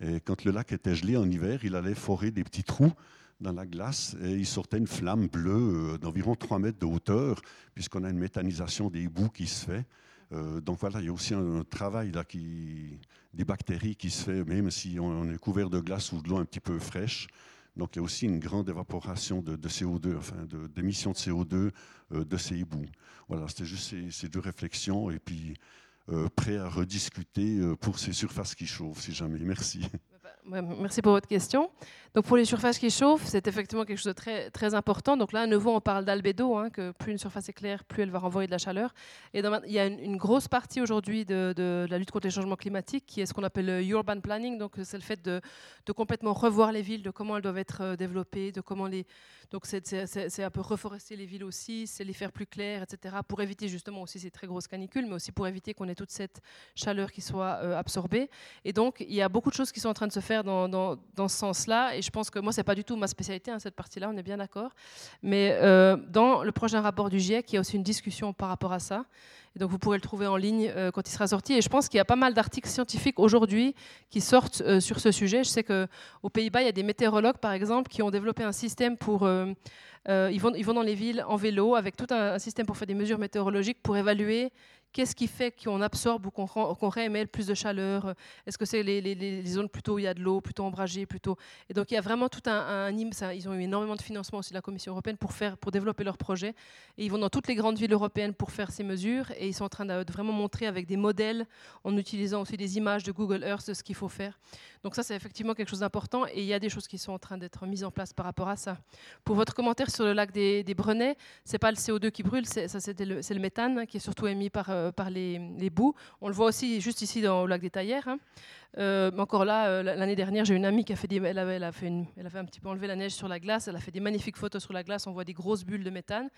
Et quand le lac était gelé en hiver, il allait forer des petits trous dans la glace et il sortait une flamme bleue euh, d'environ 3 mètres de hauteur, puisqu'on a une méthanisation des bouts qui se fait. donc voilà, il y a aussi un, travail là qui, des bactéries qui se fait, même si on, est couvert de glace ou de l'eau un petit peu fraîche. Donc il y a aussi une grande évaporation de, CO2, enfin d'émissions de, CO2 de ces ébouts. Voilà, c'était juste ces, deux réflexions et puis euh, prêt à rediscuter euh, pour ces surfaces qui chauffent, si jamais. Merci. Merci pour votre question. Donc pour les surfaces qui chauffent, c'est effectivement quelque chose de très, très important. Donc là, à nouveau, on parle d'albédo, hein, que plus une surface est claire, plus elle va renvoyer de la chaleur. Et il y a une, grosse partie aujourd'hui de, la lutte contre les changements climatiques qui est ce qu'on appelle le urban planning. Donc c'est le fait de, complètement revoir les villes, de comment elles doivent être euh, développées, de comment les... Donc c'est un peu reforester les villes aussi, c'est les faire plus claires, etc. Pour éviter justement aussi ces très grosses canicules, mais aussi pour éviter qu'on ait toute cette chaleur qui soit euh, absorbée. Et donc il y a beaucoup de choses qui sont en train de se faire dans, dans ce sens-là. Et je pense que moi, c'est pas du tout ma spécialité, hein, cette partie-là, on est bien d'accord. Mais euh, dans le prochain rapport du GIEC, il y a aussi une discussion par rapport à ça. Et donc vous pourrez le trouver en ligne euh, quand il sera sorti. Et je pense qu'il y a pas mal d'articles scientifiques aujourd'hui qui sortent euh, sur ce sujet. Je sais qu'aux Pays-Bas, il y a des météorologues, par exemple, qui ont développé un système pour... ils, vont, ils vont dans les villes en vélo avec tout un, système pour faire des mesures météorologiques pour évaluer qu'est-ce qui fait qu'on absorbe ou qu'on réémène plus de chaleur? Est-ce que c'est les, zones plutôt où il y a de l'eau, plutôt ombragées, plutôt? Et donc il y a vraiment tout un, un ils ont eu énormément de financement aussi de la Commission européenne pour faire, pour développer leurs projets. Et ils vont dans toutes les grandes villes européennes pour faire ces mesures. Et ils sont en train de, vraiment montrer avec des modèles, en utilisant aussi des images de Google Earth, ce qu'il faut faire. Donc ça, c'est effectivement quelque chose d'important. Et il y a des choses qui sont en train d'être mises en place par rapport à ça. Pour votre commentaire sur le lac des, des Brenets, c'est pas le CO2 qui brûle, c'est le, le, méthane qui est surtout émis par, euh, par les, boues. On le voit aussi juste ici dans, au lac des Taillères. Hein. Euh, encore là, euh, l'année dernière, j'ai une amie qui a fait, des, elle a fait elle avait un petit peu enlevé la neige sur la glace. Elle a fait des magnifiques photos sur la glace. On voit des grosses bulles de méthane.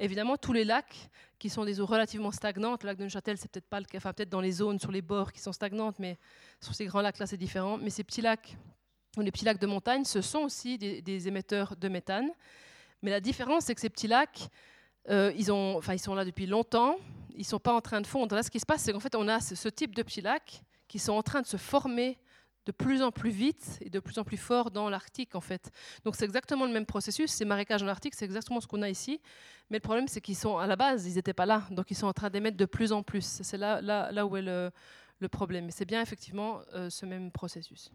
Évidemment, tous les lacs qui sont des eaux relativement stagnantes, le lac de Neuchâtel, c'est peut-être pas le cas, enfin peut-être dans les zones sur les bords qui sont stagnantes, mais sur ces grands lacs-là, c'est différent. Mais ces petits lacs, ou les petits lacs de montagne, ce sont aussi des, émetteurs de méthane. Mais la différence, c'est que ces petits lacs, euh, ils, sont là depuis longtemps, ils ne sont pas en train de fondre. Là, ce qui se passe, c'est qu'en fait, on a ce, type de petits lacs qui sont en train de se former de plus en plus vite et de plus en plus fort dans l'Arctique en fait. Donc c'est exactement le même processus, ces marécages dans l'Arctique, c'est exactement ce qu'on a ici, mais le problème c'est qu'ils sont à la base, ils n'étaient pas là, donc ils sont en train d'émettre de plus en plus. C'est là, où est le, le problème. Mais c'est bien effectivement euh, ce même processus.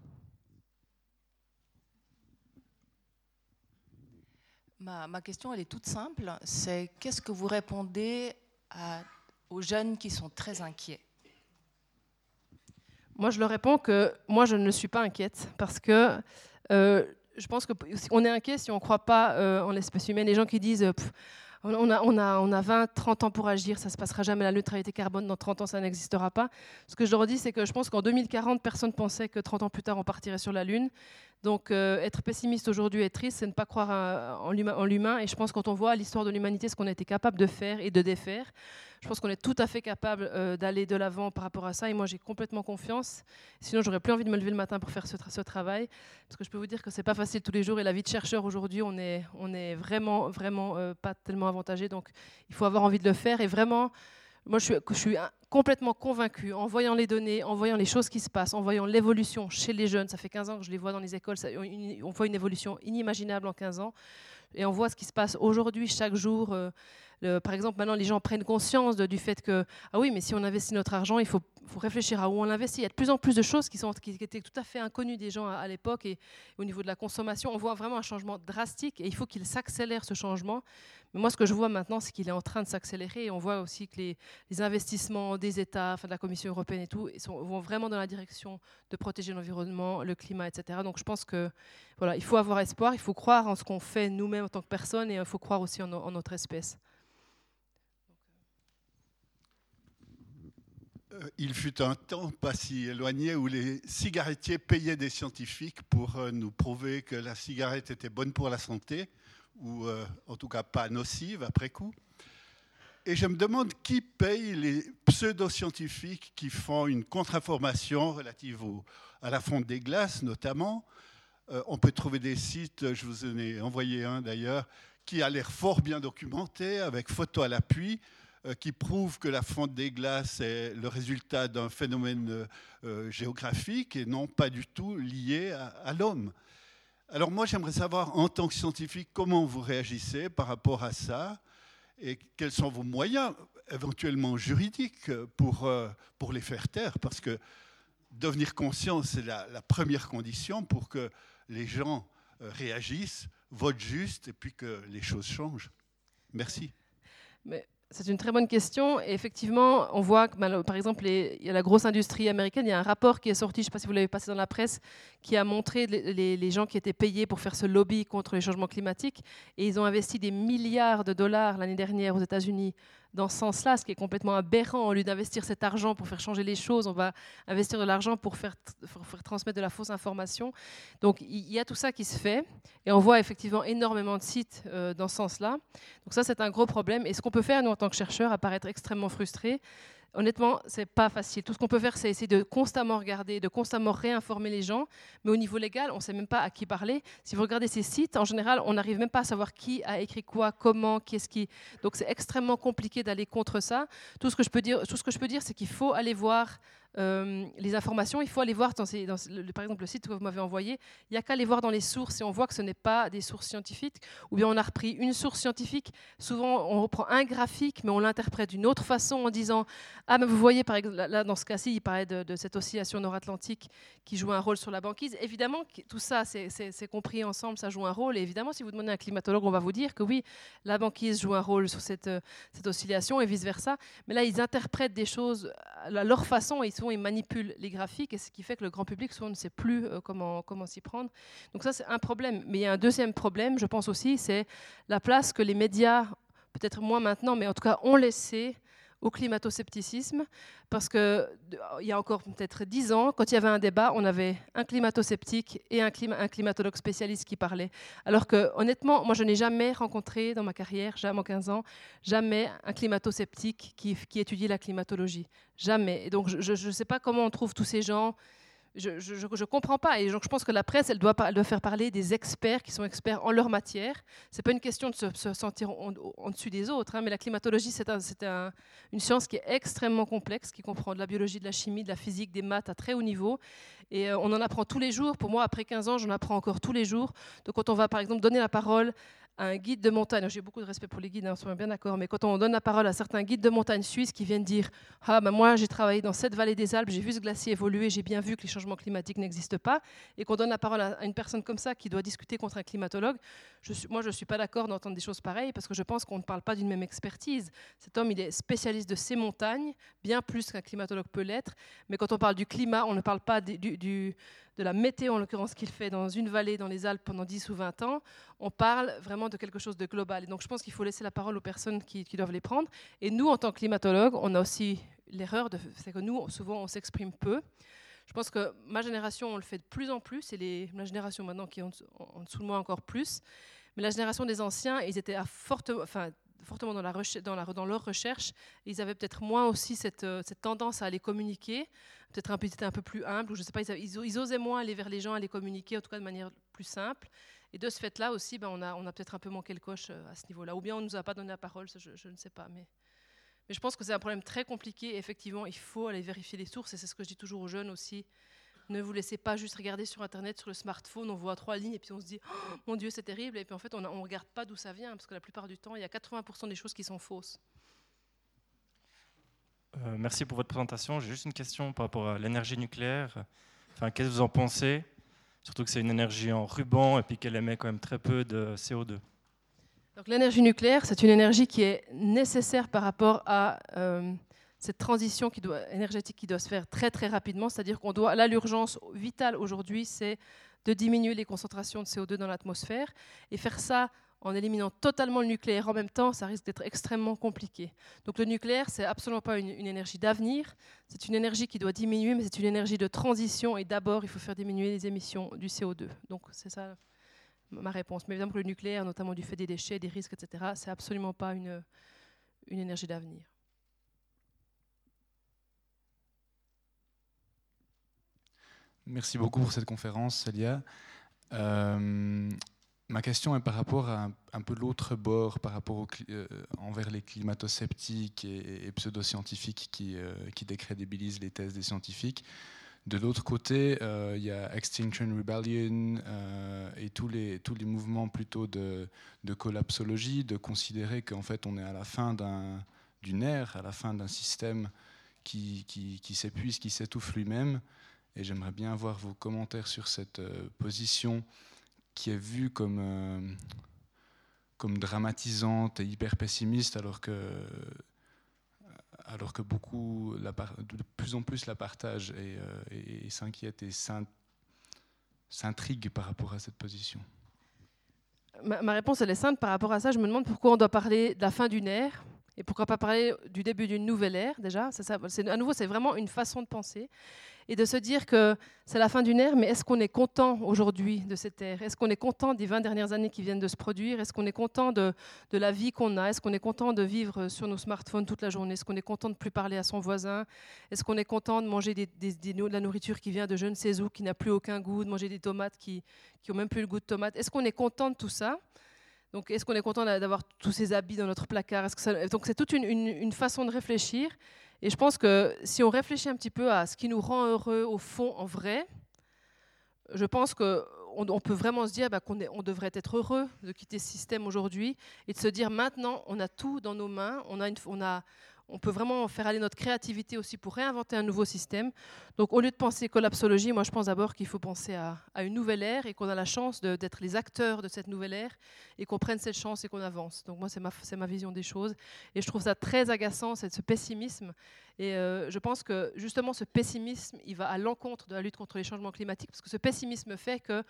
Ma, question, elle est toute simple. C'est qu'est-ce que vous répondez aux jeunes qui sont très inquiets? Moi, je leur réponds que moi, je ne suis pas inquiète parce que euh, je pense qu'on est inquiet si on ne croit pas euh, en l'espèce humaine. Les gens qui disent on, a, on, a, on a 20, 30 ans pour agir, ça ne se passera jamais, la neutralité carbone, dans 30 ans, ça n'existera pas. Ce que je leur dis, c'est que je pense qu'en 2040, personne ne pensait que 30 ans plus tard, on partirait sur la Lune. Donc euh, être pessimiste aujourd'hui et triste, c'est ne pas croire en l'humain. Et je pense quand on voit l'histoire de l'humanité, ce qu'on a été capable de faire et de défaire, je pense qu'on est tout à fait capable euh, d'aller de l'avant par rapport à ça. Et moi, j'ai complètement confiance. Sinon, j'aurais plus envie de me lever le matin pour faire ce, travail. Parce que je peux vous dire que c'est pas facile tous les jours. Et la vie de chercheur aujourd'hui, on est, vraiment, vraiment euh, pas tellement avantagé. Donc, il faut avoir envie de le faire. Et vraiment, moi, je suis, je suis complètement convaincue, en voyant les données, en voyant les choses qui se passent, en voyant l'évolution chez les jeunes. Ça fait 15 ans que je les vois dans les écoles. on voit une évolution inimaginable en 15 ans. Et on voit ce qui se passe aujourd'hui, chaque jour. Euh, par exemple, maintenant, les gens prennent conscience du fait que, ah oui, mais si on investit notre argent, il faut, réfléchir à où on l'investit. Il y a de plus en plus de choses qui, sont, qui, étaient tout à fait inconnues des gens à, l'époque. Et, au niveau de la consommation, on voit vraiment un changement drastique et il faut qu'il s'accélère, ce changement. Mais moi, ce que je vois maintenant, c'est qu'il est en train de s'accélérer. On voit aussi que les, investissements des États, enfin, de la Commission européenne et tout, vont vraiment dans la direction de protéger l'environnement, le climat, etc. Donc je pense que voilà, il faut avoir espoir, il faut croire en ce qu'on fait nous-mêmes en tant que personne et il faut croire aussi en notre espèce. Il fut un temps pas si éloigné où les cigarettiers payaient des scientifiques pour euh, nous prouver que la cigarette était bonne pour la santé, ou euh, en tout cas pas nocive après coup. Et je me demande qui paye les pseudo-scientifiques qui font une contre-information relative à la fonte des glaces, notamment. on peut trouver des sites, je vous en ai envoyé un d'ailleurs, qui a l'air fort bien documenté, avec photos à l'appui, euh, qui prouve que la fonte des glaces est le résultat d'un phénomène euh, géographique et non pas du tout lié à, l'homme. Alors moi, j'aimerais savoir, en tant que scientifique, comment vous réagissez par rapport à ça et quels sont vos moyens éventuellement juridiques pour, euh, pour les faire taire, parce que devenir conscient, c'est la, première condition pour que les gens réagissent, votent juste et puis que les choses changent. Merci. C'est une très bonne question. Et effectivement, on voit que, par exemple, il y a la grosse industrie américaine. Il y a un rapport qui est sorti, je ne sais pas si vous l'avez passé dans la presse, qui a montré les, les, gens qui étaient payés pour faire ce lobby contre les changements climatiques. Et ils ont investi des milliards de dollars l'année dernière aux États-Unis dans ce sens-là, ce qui est complètement aberrant. Au lieu d'investir cet argent pour faire changer les choses, on va investir de l'argent pour faire, transmettre de la fausse information. Donc il y a tout ça qui se fait, et on voit effectivement énormément de sites euh, dans ce sens-là. Donc ça, c'est un gros problème. Et ce qu'on peut faire, nous, en tant que chercheurs, à paraître extrêmement frustrés, honnêtement, c'est pas facile. Tout ce qu'on peut faire, c'est essayer de constamment regarder, de constamment réinformer les gens. Mais au niveau légal, on ne sait même pas à qui parler. Si vous regardez ces sites, en général, on n'arrive même pas à savoir qui a écrit quoi, comment, qu'est-ce qui. Donc c'est extrêmement compliqué d'aller contre ça. Tout ce que je peux dire, tout ce que je peux dire, c'est qu'il faut aller voir euh, les informations, il faut aller voir, par exemple, le site que vous m'avez envoyé, il n'y a qu'à aller voir dans les sources et on voit que ce n'est pas des sources scientifiques, ou bien on a repris une source scientifique, souvent on reprend un graphique, mais on l'interprète d'une autre façon en disant, ah mais vous voyez, par exemple, là dans ce cas-ci, il parlait de, cette oscillation nord-atlantique qui joue un rôle sur la banquise. Évidemment, tout ça, c'est compris ensemble, ça joue un rôle, et évidemment, si vous demandez à un climatologue, on va vous dire que oui, la banquise joue un rôle sur cette, cette oscillation et vice-versa, mais là, ils interprètent des choses à leur façon et ils ils manipulent les graphiques, et ce qui fait que le grand public souvent ne sait plus euh, comment, comment s'y prendre. Donc ça, c'est un problème. Mais il y a un deuxième problème, je pense aussi, c'est la place que les médias, peut-être moins maintenant, mais en tout cas ont laissé au climato-scepticisme, parce qu'il y a encore peut-être dix ans, quand il y avait un débat, on avait un climato-sceptique et un, un, climatologue spécialiste qui parlait. Alors que, honnêtement, moi, je n'ai jamais rencontré dans ma carrière, jamais en 15 ans, jamais un climato-sceptique qui, qui étudie la climatologie. Jamais. Et donc, je ne sais pas comment on trouve tous ces gens je ne comprends pas. Et donc, je pense que la presse, elle doit, faire parler des experts qui sont experts en leur matière. Ce n'est pas une question de se, sentir en, dessus des autres, hein, mais la climatologie, c'est un, une science qui est extrêmement complexe, qui comprend de la biologie, de la chimie, de la physique, des maths à très haut niveau. Et euh, on en apprend tous les jours. Pour moi, après 15 ans, j'en apprends encore tous les jours. Donc, quand on va, par exemple, donner la parole un guide de montagne, j'ai beaucoup de respect pour les guides, hein, on soit bien d'accord, mais quand on donne la parole à certains guides de montagne suisses qui viennent dire Ah, ben moi j'ai travaillé dans cette vallée des Alpes, j'ai vu ce glacier évoluer, j'ai bien vu que les changements climatiques n'existent pas, et qu'on donne la parole à une personne comme ça qui doit discuter contre un climatologue, moi je ne suis pas d'accord d'entendre des choses pareilles parce que je pense qu'on ne parle pas d'une même expertise. Cet homme, il est spécialiste de ces montagnes, bien plus qu'un climatologue peut l'être, mais quand on parle du climat, on ne parle pas du de la météo, en l'occurrence qu'il fait dans une vallée dans les Alpes pendant 10 ou 20 ans, on parle vraiment de quelque chose de global. Et donc je pense qu'il faut laisser la parole aux personnes qui, doivent les prendre. Et nous, en tant que climatologues, on a aussi l'erreur, c'est que nous, souvent, on s'exprime peu. Je pense que ma génération, on le fait de plus en plus, et les, ma génération maintenant qui est en, dessous de moi encore plus. Mais la génération des anciens, ils étaient à forte, enfin, fortement dans, leur recherche. Ils avaient peut-être moins aussi cette, euh, tendance à aller communiquer, peut-être un un peu plus humble, ou je sais pas, ils, osaient moins aller vers les gens, à les communiquer, en tout cas de manière plus simple. Et de ce fait-là aussi, ben, on a, peut-être un peu manqué le coche euh, à ce niveau-là. Ou bien on ne nous a pas donné la parole, je, ne sais pas. Mais je pense que c'est un problème très compliqué. effectivement, il faut aller vérifier les sources, et c'est ce que je dis toujours aux jeunes aussi. Ne vous laissez pas juste regarder sur Internet, sur le smartphone, on voit trois lignes et puis on se dit oh, mon Dieu, c'est terrible. Et puis en fait, on ne regarde pas d'où ça vient parce que la plupart du temps, il y a 80% des choses qui sont fausses. Euh, merci pour votre présentation. J'ai juste une question par rapport à l'énergie nucléaire. Enfin, qu'est-ce que vous en pensez? Surtout que c'est une énergie en ruban et puis qu'elle émet quand même très peu de CO2. Donc l'énergie nucléaire, c'est une énergie qui est nécessaire par rapport à euh, cette transition énergétique qui doit se faire très très rapidement, c'est-à-dire qu'on doit, là l'urgence vitale aujourd'hui, c'est de diminuer les concentrations de CO2 dans l'atmosphère et faire ça en éliminant totalement le nucléaire en même temps, ça risque d'être extrêmement compliqué. Donc le nucléaire, c'est absolument pas une, énergie d'avenir, c'est une énergie qui doit diminuer, mais c'est une énergie de transition et d'abord il faut faire diminuer les émissions du CO2. Donc c'est ça ma réponse. Mais évidemment le nucléaire, notamment du fait des déchets, des risques, etc., c'est absolument pas une énergie d'avenir. Merci beaucoup pour cette conférence, Célia. Euh, ma question est par rapport à un, peu l'autre bord, par rapport euh, envers les climato-sceptiques et, pseudo-scientifiques qui, euh, qui, décrédibilisent les thèses des scientifiques. De l'autre côté, il y a Extinction Rebellion et tous les, tous les mouvements plutôt de, de collapsologie, de considérer qu'en fait on est à la fin d'une ère, à la fin d'un système qui, qui s'épuise, qui s'étouffe lui-même. Et j'aimerais bien avoir vos commentaires sur cette euh, position qui est vue comme, euh, comme dramatisante et hyper pessimiste, alors que, alors que beaucoup, la, de plus en plus la partagent et, euh, et, et s'inquiètent et s'intriguent par rapport à cette position. Ma, ma, réponse, elle est simple par rapport à ça. Je me demande pourquoi on doit parler de la fin d'une ère et pourquoi pas parler du début d'une nouvelle ère déjà? À nouveau, c'est vraiment une façon de penser. Et de se dire que c'est la fin d'une ère, mais est-ce qu'on est content aujourd'hui de cette ère? Est-ce qu'on est content des 20 dernières années qui viennent de se produire? Est-ce qu'on est content de, la vie qu'on a? Est-ce qu'on est content de vivre sur nos smartphones toute la journée? Est-ce qu'on est content de plus parler à son voisin? Est-ce qu'on est content de manger de la nourriture qui vient de je ne sais où, qui n'a plus aucun goût, de manger des tomates qui n'ont même plus le goût de tomates Est-ce qu'on est content de tout ça? Donc, est-ce qu'on est content d'avoir tous ces habits dans notre placard? Que. Donc, c'est toute une, façon de réfléchir. Et je pense que si on réfléchit un petit peu à ce qui nous rend heureux au fond, en vrai, je pense qu'on on peut vraiment se dire bah, qu'on on devrait être heureux de quitter ce système aujourd'hui et de se dire maintenant, on a tout dans nos mains, on a, une, on a, on peut vraiment faire aller notre créativité aussi pour réinventer un nouveau système. Donc au lieu de penser collapsologie, moi je pense d'abord qu'il faut penser à, une nouvelle ère et qu'on a la chance d'être les acteurs de cette nouvelle ère et qu'on prenne cette chance et qu'on avance. Donc moi c'est ma, ma vision des choses et je trouve ça très agaçant, ce pessimisme. Et euh, je pense que justement ce pessimisme, il va à l'encontre de la lutte contre les changements climatiques parce que ce pessimisme fait que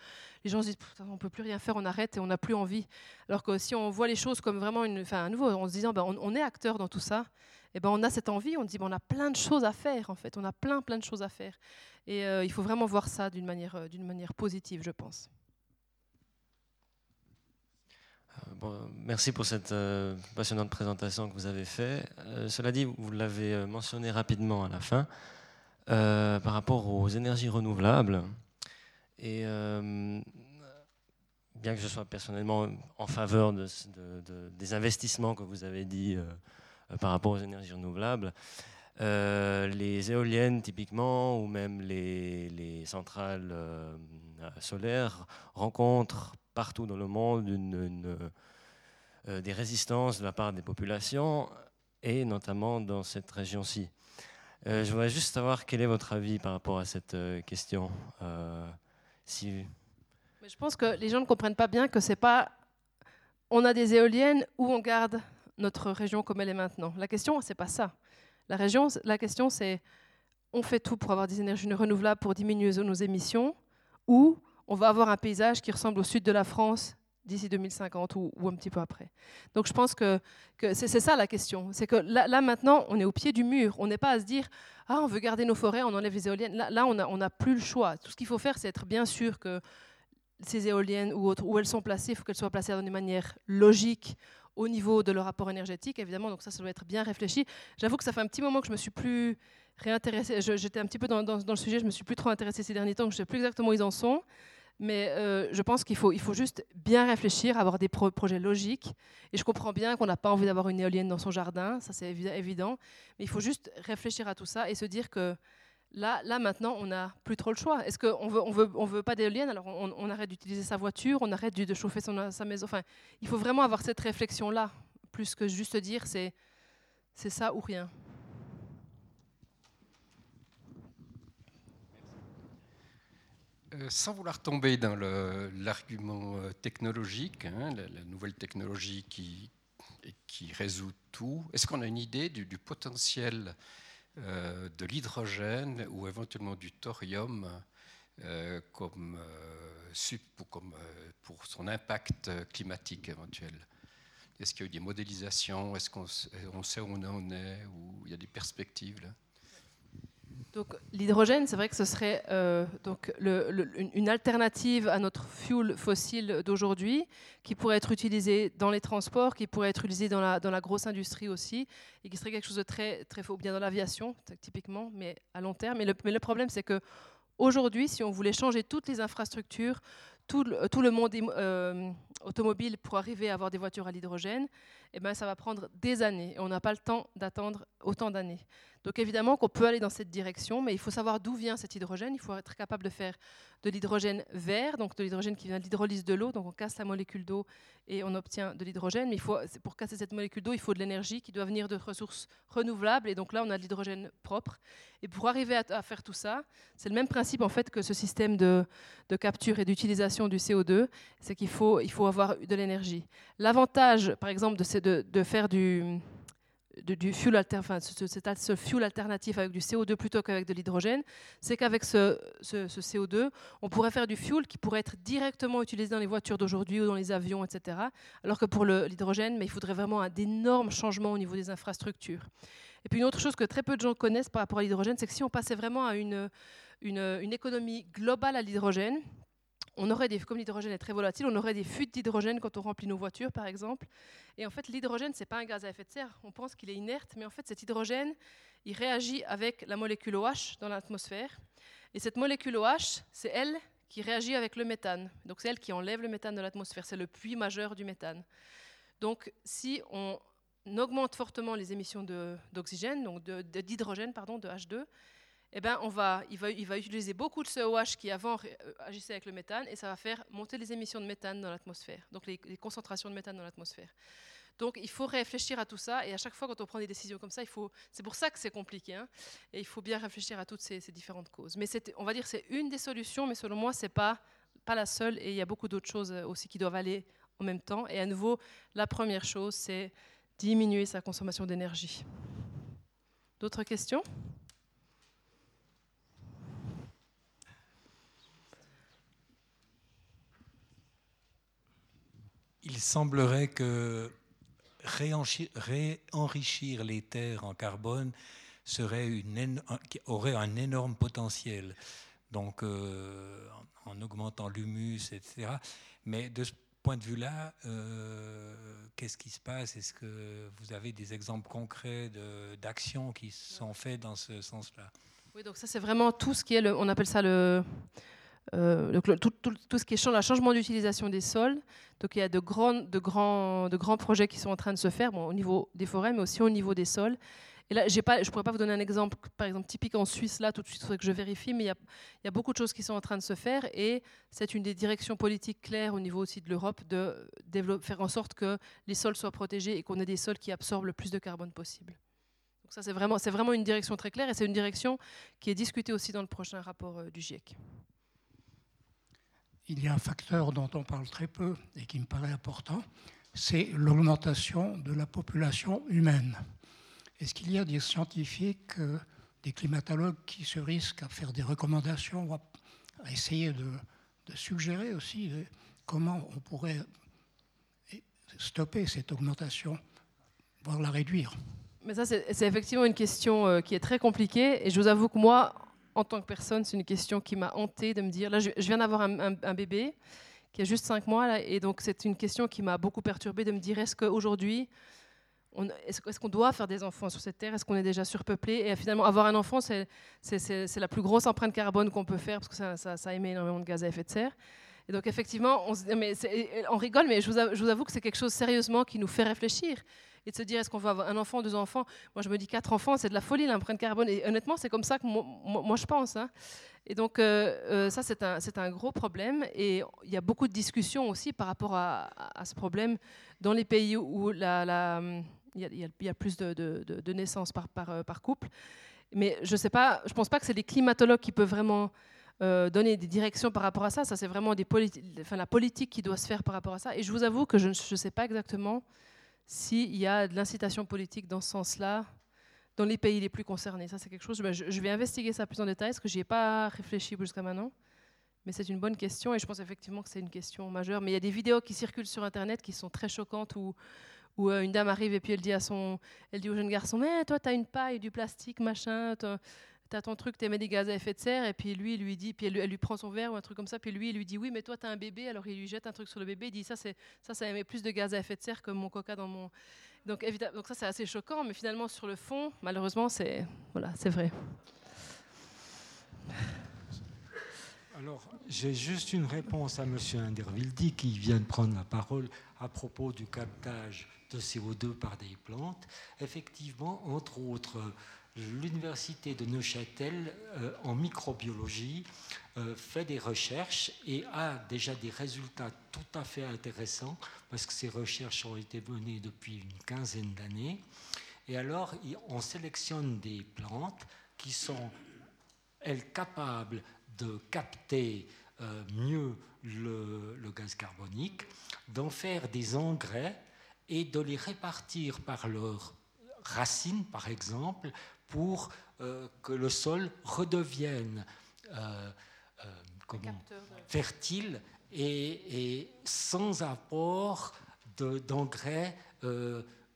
les gens se disent on peut plus rien faire, on arrête et on n'a plus envie. Alors que si on voit les choses comme vraiment une, enfin, à nouveau en se disant ben, on, est acteur dans tout ça, eh ben, on a cette envie, on dit ben, on a plein de choses à faire en fait, on a plein plein de choses à faire. Et euh, il faut vraiment voir ça d'une manière, euh, d'une manière positive, je pense. Euh, merci pour cette passionnante présentation que vous avez faite. cela dit, vous l'avez mentionné rapidement à la fin, par rapport aux énergies renouvelables. Et bien que je sois personnellement en faveur de, des investissements que vous avez dit euh, par rapport aux énergies renouvelables. Euh, les éoliennes typiquement ou même les, centrales euh, solaires rencontrent partout dans le monde des résistances de la part des populations et notamment dans cette région-ci. je voudrais juste savoir quel est votre avis par rapport à cette question. si... je pense que les gens ne comprennent pas bien que c'est pas on a des éoliennes ou on garde notre région comme elle est maintenant. La question, c'est pas ça. La, région, la question, c'est on fait tout pour avoir des énergies renouvelables pour diminuer nos émissions, ou on va avoir un paysage qui ressemble au sud de la France d'ici 2050 ou, un petit peu après. Donc je pense que, c'est ça la question. C'est que là, maintenant, on est au pied du mur. On n'est pas à se dire ah on veut garder nos forêts, on enlève les éoliennes. Là, on n'a on plus le choix. Tout ce qu'il faut faire, c'est être bien sûr que ces éoliennes ou autres, où elles sont placées, il faut qu'elles soient placées d'une manière logique, au niveau de leur rapport énergétique, évidemment. Donc ça, ça doit être bien réfléchi. J'avoue que ça fait un petit moment que je me suis plus réintéressée. J'étais un petit peu dans, le sujet, je me suis plus trop intéressée ces derniers temps, je ne sais plus exactement où ils en sont. Mais euh, je pense qu'il faut, il faut juste bien réfléchir, avoir des projets logiques. Et je comprends bien qu'on n'a pas envie d'avoir une éolienne dans son jardin, ça c'est évident. Mais il faut juste réfléchir à tout ça et se dire que Là, là maintenant, on n'a plus trop le choix. Est-ce qu'on veut, on veut, on veut pas d'éoliennes Alors on, arrête d'utiliser sa voiture, on arrête de chauffer sa maison. Enfin, il faut vraiment avoir cette réflexion-là, plus que juste dire c'est ça ou rien. Euh, sans vouloir tomber dans l'argument euh, technologique, hein, la, nouvelle technologie qui, résout tout, est-ce qu'on a une idée du, potentiel euh, de l'hydrogène ou éventuellement du thorium comme pour son impact climatique éventuel? Est-ce qu'il y a eu des modélisations? Est-ce qu'on sait où on en est? Ou il y a des perspectives là? Donc l'hydrogène, c'est vrai que ce serait euh, donc une alternative à notre fuel fossile d'aujourd'hui, qui pourrait être utilisé dans les transports, qui pourrait être utilisé dans la, dans la grosse industrie aussi, et qui serait quelque chose de très très faux, bien dans l'aviation typiquement, mais à long terme. Mais le, problème, c'est que aujourd'hui, si on voulait changer toutes les infrastructures, tout le, tout le monde euh, automobile pour arriver à avoir des voitures à l'hydrogène, eh ben, ça va prendre des années. Et on n'a pas le temps d'attendre autant d'années. Donc évidemment qu'on peut aller dans cette direction, mais il faut savoir d'où vient cet hydrogène. Il faut être capable de faire de l'hydrogène vert, donc de l'hydrogène qui vient de l'hydrolyse de l'eau. Donc on casse la molécule d'eau et on obtient de l'hydrogène. Mais pour casser cette molécule d'eau, il faut de l'énergie qui doit venir de ressources renouvelables. Et donc là, on a de l'hydrogène propre. Et pour arriver à, faire tout ça, c'est le même principe en fait que ce système de, capture et d'utilisation du CO2, c'est qu'il faut, il faut avoir de l'énergie. L'avantage, par exemple, de, de, faire du du fuel, ce, fuel alternatif avec du CO2 plutôt qu'avec de l'hydrogène, c'est qu'avec ce, CO2, on pourrait faire du fuel qui pourrait être directement utilisé dans les voitures d'aujourd'hui ou dans les avions, etc. Alors que pour l'hydrogène, il faudrait vraiment un énorme changement au niveau des infrastructures. Et puis une autre chose que très peu de gens connaissent par rapport à l'hydrogène, c'est que si on passait vraiment à une, une économie globale à l'hydrogène, on aurait des, comme l'hydrogène est très volatile, on aurait des fuites d'hydrogène quand on remplit nos voitures, par exemple. Et en fait, l'hydrogène, ce n'est pas un gaz à effet de serre. On pense qu'il est inerte, mais en fait, cet hydrogène, il réagit avec la molécule OH dans l'atmosphère. Et cette molécule OH, c'est elle qui réagit avec le méthane. Donc c'est elle qui enlève le méthane de l'atmosphère. C'est le puits majeur du méthane. Donc si on augmente fortement les émissions d'oxygène, donc d'hydrogène, pardon, de H2, eh ben on va, il, va, il va utiliser beaucoup de COH qui avant euh, agissait avec le méthane et ça va faire monter les émissions de méthane dans l'atmosphère, donc les, concentrations de méthane dans l'atmosphère. Donc il faut réfléchir à tout ça et à chaque fois quand on prend des décisions comme ça, il faut, c'est pour ça que c'est compliqué hein, et il faut bien réfléchir à toutes ces, différentes causes. Mais on va dire c'est une des solutions, mais selon moi c'est pas pas la seule et il y a beaucoup d'autres choses euh, aussi qui doivent aller en même temps. Et à nouveau, la première chose c'est diminuer sa consommation d'énergie. D'autres questions? Il semblerait que réenrichir les terres en carbone serait une, aurait un énorme potentiel. Donc, euh, en augmentant l'humus, etc. Mais de ce point de vue-là, euh, qu'est-ce qui se passe? Est-ce que vous avez des exemples concrets d'actions qui sont faites dans ce sens-là? Oui, donc ça c'est vraiment tout ce qui est, le, on appelle ça le, euh, tout, ce qui est changement d'utilisation des sols. Donc il y a de grands, projets qui sont en train de se faire au niveau des forêts, mais aussi au niveau des sols. Et là, je ne pourrais pas vous donner un exemple, par exemple, typique en Suisse, là, tout de suite, il faudrait que je vérifie, mais il y, a, beaucoup de choses qui sont en train de se faire et c'est une des directions politiques claires au niveau aussi de l'Europe de faire en sorte que les sols soient protégés et qu'on ait des sols qui absorbent le plus de carbone possible. Donc ça, c'est vraiment, c'est vraiment une direction très claire et c'est une direction qui est discutée aussi dans le prochain rapport euh, du GIEC il y a un facteur dont on parle très peu et qui me paraît important, c'est l'augmentation de la population humaine. Est-ce qu'il y a des scientifiques, euh, des climatologues qui se risquent à faire des recommandations, à essayer de, suggérer aussi comment on pourrait stopper cette augmentation, voire la réduire? Mais ça, c'est effectivement une question euh, qui est très compliquée. Et je vous avoue que moi, en tant que personne, c'est une question qui m'a hantée de me dire. Là, je, viens d'avoir un, bébé qui a juste 5 mois, et donc c'est une question qui m'a beaucoup perturbée de me dire est-ce qu'aujourd'hui, est-ce qu'on doit faire des enfants sur cette terre? Est-ce qu'on est déjà surpeuplé? Et finalement, avoir un enfant, c'est la plus grosse empreinte carbone qu'on peut faire parce que ça, émet énormément de gaz à effet de serre. Et donc effectivement, on, mais on rigole, mais je vous avoue que c'est quelque chose sérieusement qui nous fait réfléchir et de se dire est-ce qu'on veut avoir un enfant, deux enfants? Moi, je me dis quatre enfants, c'est de la folie l'empreinte carbone. Et honnêtement, c'est comme ça que moi, je pense. Hein. Et donc, euh, euh, ça, c'est un, gros problème. Et il y a beaucoup de discussions aussi par rapport à, ce problème dans les pays où il, y a, plus de, naissances euh, par, couple. Mais je ne pas, je pense pas que c'est les climatologues qui peuvent vraiment donner des directions par rapport à ça. Ça, c'est vraiment la politique qui doit se faire par rapport à ça. Et je vous avoue que je ne sais pas exactement s'il y a de l'incitation politique dans ce sens-là dans les pays les plus concernés. Ça, c'est quelque chose, je, vais investiguer ça plus en détail, parce que je n'y ai pas réfléchi jusqu'à maintenant. Mais c'est une bonne question et je pense effectivement que c'est une question majeure. Mais il y a des vidéos qui circulent sur Internet qui sont très choquantes où, où euh, une dame arrive et puis elle dit, à son, elle dit au jeune garçon Mais toi, tu as une paille, du plastique, machin as ton truc, tu émets des gaz à effet de serre, et puis lui, il lui dit, puis elle, lui prend son verre ou un truc comme ça, puis lui, il lui dit, oui, mais toi, tu as un bébé, alors il lui jette un truc sur le bébé, il dit, ça, ça, ça émet plus de gaz à effet de serre que mon coca dans mon... Donc, évidemment, donc ça, c'est assez choquant, mais finalement, sur le fond, malheureusement, c'est, voilà, vrai. Alors, j'ai juste une réponse à M. Indervildi qui vient de prendre la parole à propos du captage de CO2 par des plantes. Effectivement, entre autres, l'université de Neuchâtel euh, en microbiologie euh, fait des recherches et a déjà des résultats tout à fait intéressants parce que ces recherches ont été menées depuis une quinzaine d'années. Et alors, on sélectionne des plantes qui sont, elles, capables de capter euh, mieux le, le, gaz carbonique, d'en faire des engrais et de les répartir par leurs racines, par exemple, pour euh, que le sol redevienne euh, euh, fertile et, sans apport d'engrais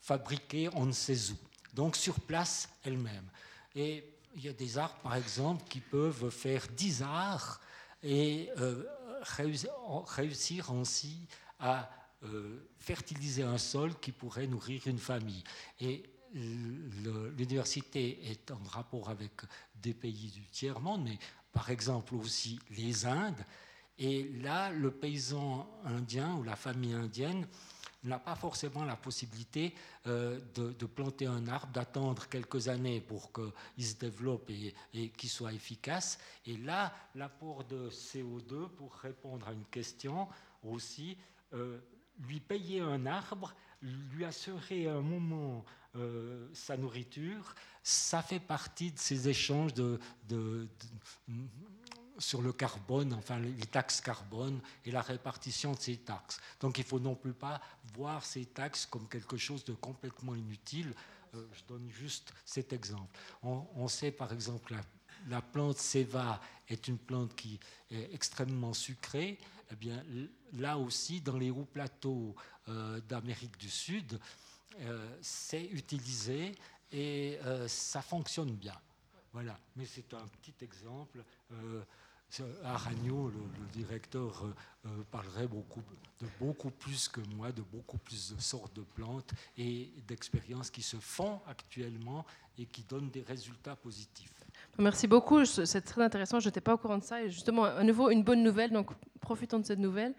fabriqués on ne sait où. Donc sur place elle-même. Et il y a des arbres, par exemple, qui peuvent faire 10 arts et réussir ainsi à fertiliser un sol qui pourrait nourrir une famille. Et l'université est en rapport avec des pays du tiers-monde, mais par exemple aussi les Indes, Et là, le paysan indien ou la famille indienne n'a pas forcément la possibilité euh, de, planter un arbre, d'attendre quelques années pour qu'il se développe et, qu'il soit efficace. Et là, l'apport de CO2, pour répondre à une question aussi, euh, lui payer un arbre, lui assurer un moment euh, sa nourriture, ça fait partie de ces échanges de, sur le carbone, enfin les taxes carbone et la répartition de ces taxes. Donc il ne faut non plus pas voir ces taxes comme quelque chose de complètement inutile. Euh, je donne juste cet exemple. On, sait par exemple la, la plante Seva est une plante qui est extrêmement sucrée. Eh bien, là aussi, dans les hauts plateaux euh, d'Amérique du Sud, c'est utilisé et euh, ça fonctionne bien. Voilà, mais c'est un petit exemple. Euh, Aragno, le, directeur, parlerait beaucoup, de beaucoup plus que moi, de beaucoup plus de sortes de plantes et d'expériences qui se font actuellement et qui donnent des résultats positifs. Merci beaucoup, c'est très intéressant, je n'étais pas au courant de ça. Et justement, à nouveau, une bonne nouvelle, donc profitons de cette nouvelle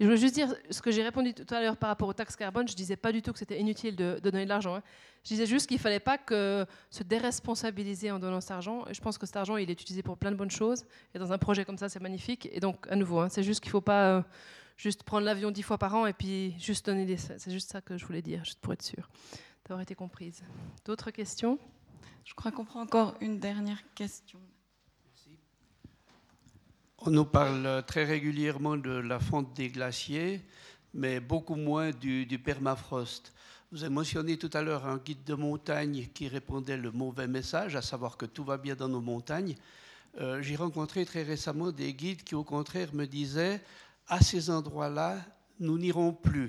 je voulais juste dire ce que j'ai répondu tout à l'heure par rapport aux taxes carbone. Je disais pas du tout que c'était inutile de, donner de l'argent. Hein. Je disais juste qu'il fallait pas se déresponsabiliser en donnant cet argent. Je pense que cet argent, il est utilisé pour plein de bonnes choses. Et dans un projet comme ça, c'est magnifique. Et donc, à nouveau, hein, c'est juste qu'il faut pas euh, juste prendre l'avion dix fois par an et puis juste donner des. C'est juste ça que je voulais dire, juste pour être sûr d'avoir été comprise. D'autres questions? Je crois qu'on prend encore une dernière question. On nous parle très régulièrement de la fonte des glaciers, mais beaucoup moins du, permafrost. Vous avez mentionné tout à l'heure un guide de montagne qui répondait le mauvais message, à savoir que tout va bien dans nos montagnes. Euh, j'ai rencontré très récemment des guides qui, au contraire, me disaient à ces endroits-là, nous n'irons plus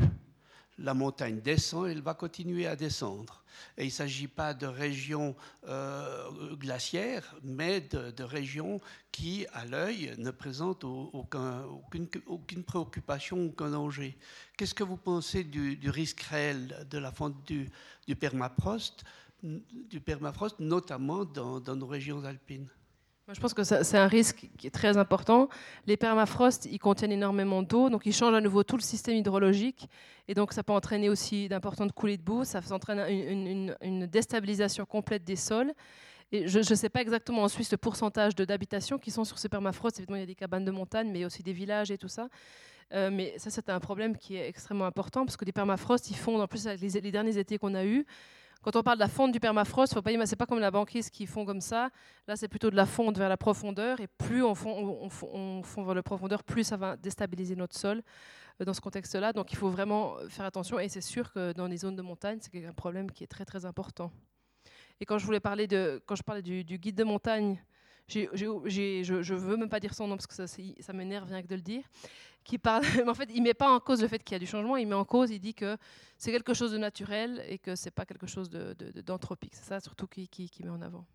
la montagne descend, elle va continuer à descendre. Et il ne s'agit pas de régions euh, glaciaires, mais de, régions qui, à l'œil, ne présentent aucune, préoccupation, aucun danger. Qu'est-ce que vous pensez du, risque réel de la fonte du permafrost, notamment dans nos régions alpines? Je pense que c'est un risque qui est très important. Les permafrosts, ils contiennent énormément d'eau, donc ils changent à nouveau tout le système hydrologique. Et donc, ça peut entraîner aussi d'importantes coulées de boue. Ça entraîne une, une, déstabilisation complète des sols. Et je ne sais pas exactement en Suisse le pourcentage d'habitations qui sont sur ces permafrosts. Évidemment, il y a des cabanes de montagne, mais aussi des villages et tout ça. Euh, mais ça, c'est un problème qui est extrêmement important parce que les permafrosts, ils fondent, en plus, avec les derniers étés qu'on a eus, quand on parle de la fonte du permafrost, faut pas c'est pas comme la banquise qui fond comme ça. Là, c'est plutôt de la fonte vers la profondeur. Et plus on fond, on, fond vers la profondeur, plus ça va déstabiliser notre sol euh, dans ce contexte-là. Donc, il faut vraiment faire attention. Et c'est sûr que dans les zones de montagne, c'est un problème qui est très très important. Et quand je voulais parler de, quand je parlais du, guide de montagne, je ne veux même pas dire son nom parce que ça, m'énerve rien que de le dire qui parle. Mais en fait, il met pas en cause le fait qu'il y a du changement. Il met en cause, il dit que c'est quelque chose de naturel et que c'est pas quelque chose d'anthropique. C'est ça surtout qui, qui, met en avant.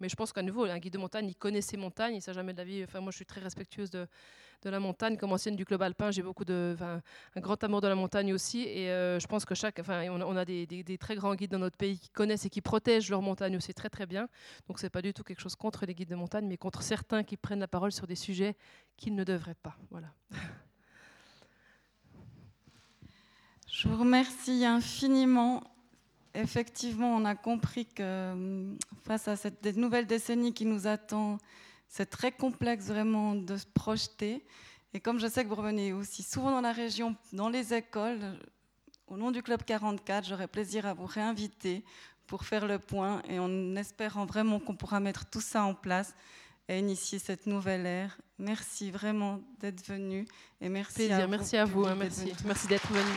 Mais je pense qu'à nouveau, un guide de montagne, il connaît ses montagnes, il sait jamais de la vie. Enfin, moi, je suis très respectueuse de, la montagne. Comme ancienne du club alpin, j'ai beaucoup de, un grand amour de la montagne aussi. Et euh, je pense que chaque, enfin, on a, des, très grands guides dans notre pays qui connaissent et qui protègent leur montagne aussi très très bien. Donc, c'est pas du tout quelque chose contre les guides de montagne, mais contre certains qui prennent la parole sur des sujets qu'ils ne devraient pas. Voilà. Je vous remercie infiniment. Effectivement, on a compris que euh, face à cette nouvelle décennie qui nous attend, c'est très complexe vraiment de se projeter. Et comme je sais que vous revenez aussi souvent dans la région, dans les écoles, au nom du Club 44, j'aurai plaisir à vous réinviter pour faire le point et en espérant vraiment qu'on pourra mettre tout ça en place et initier cette nouvelle ère. Merci vraiment d'être venu et merci à vous. Merci à vous, hein, merci. Merci d'être venu.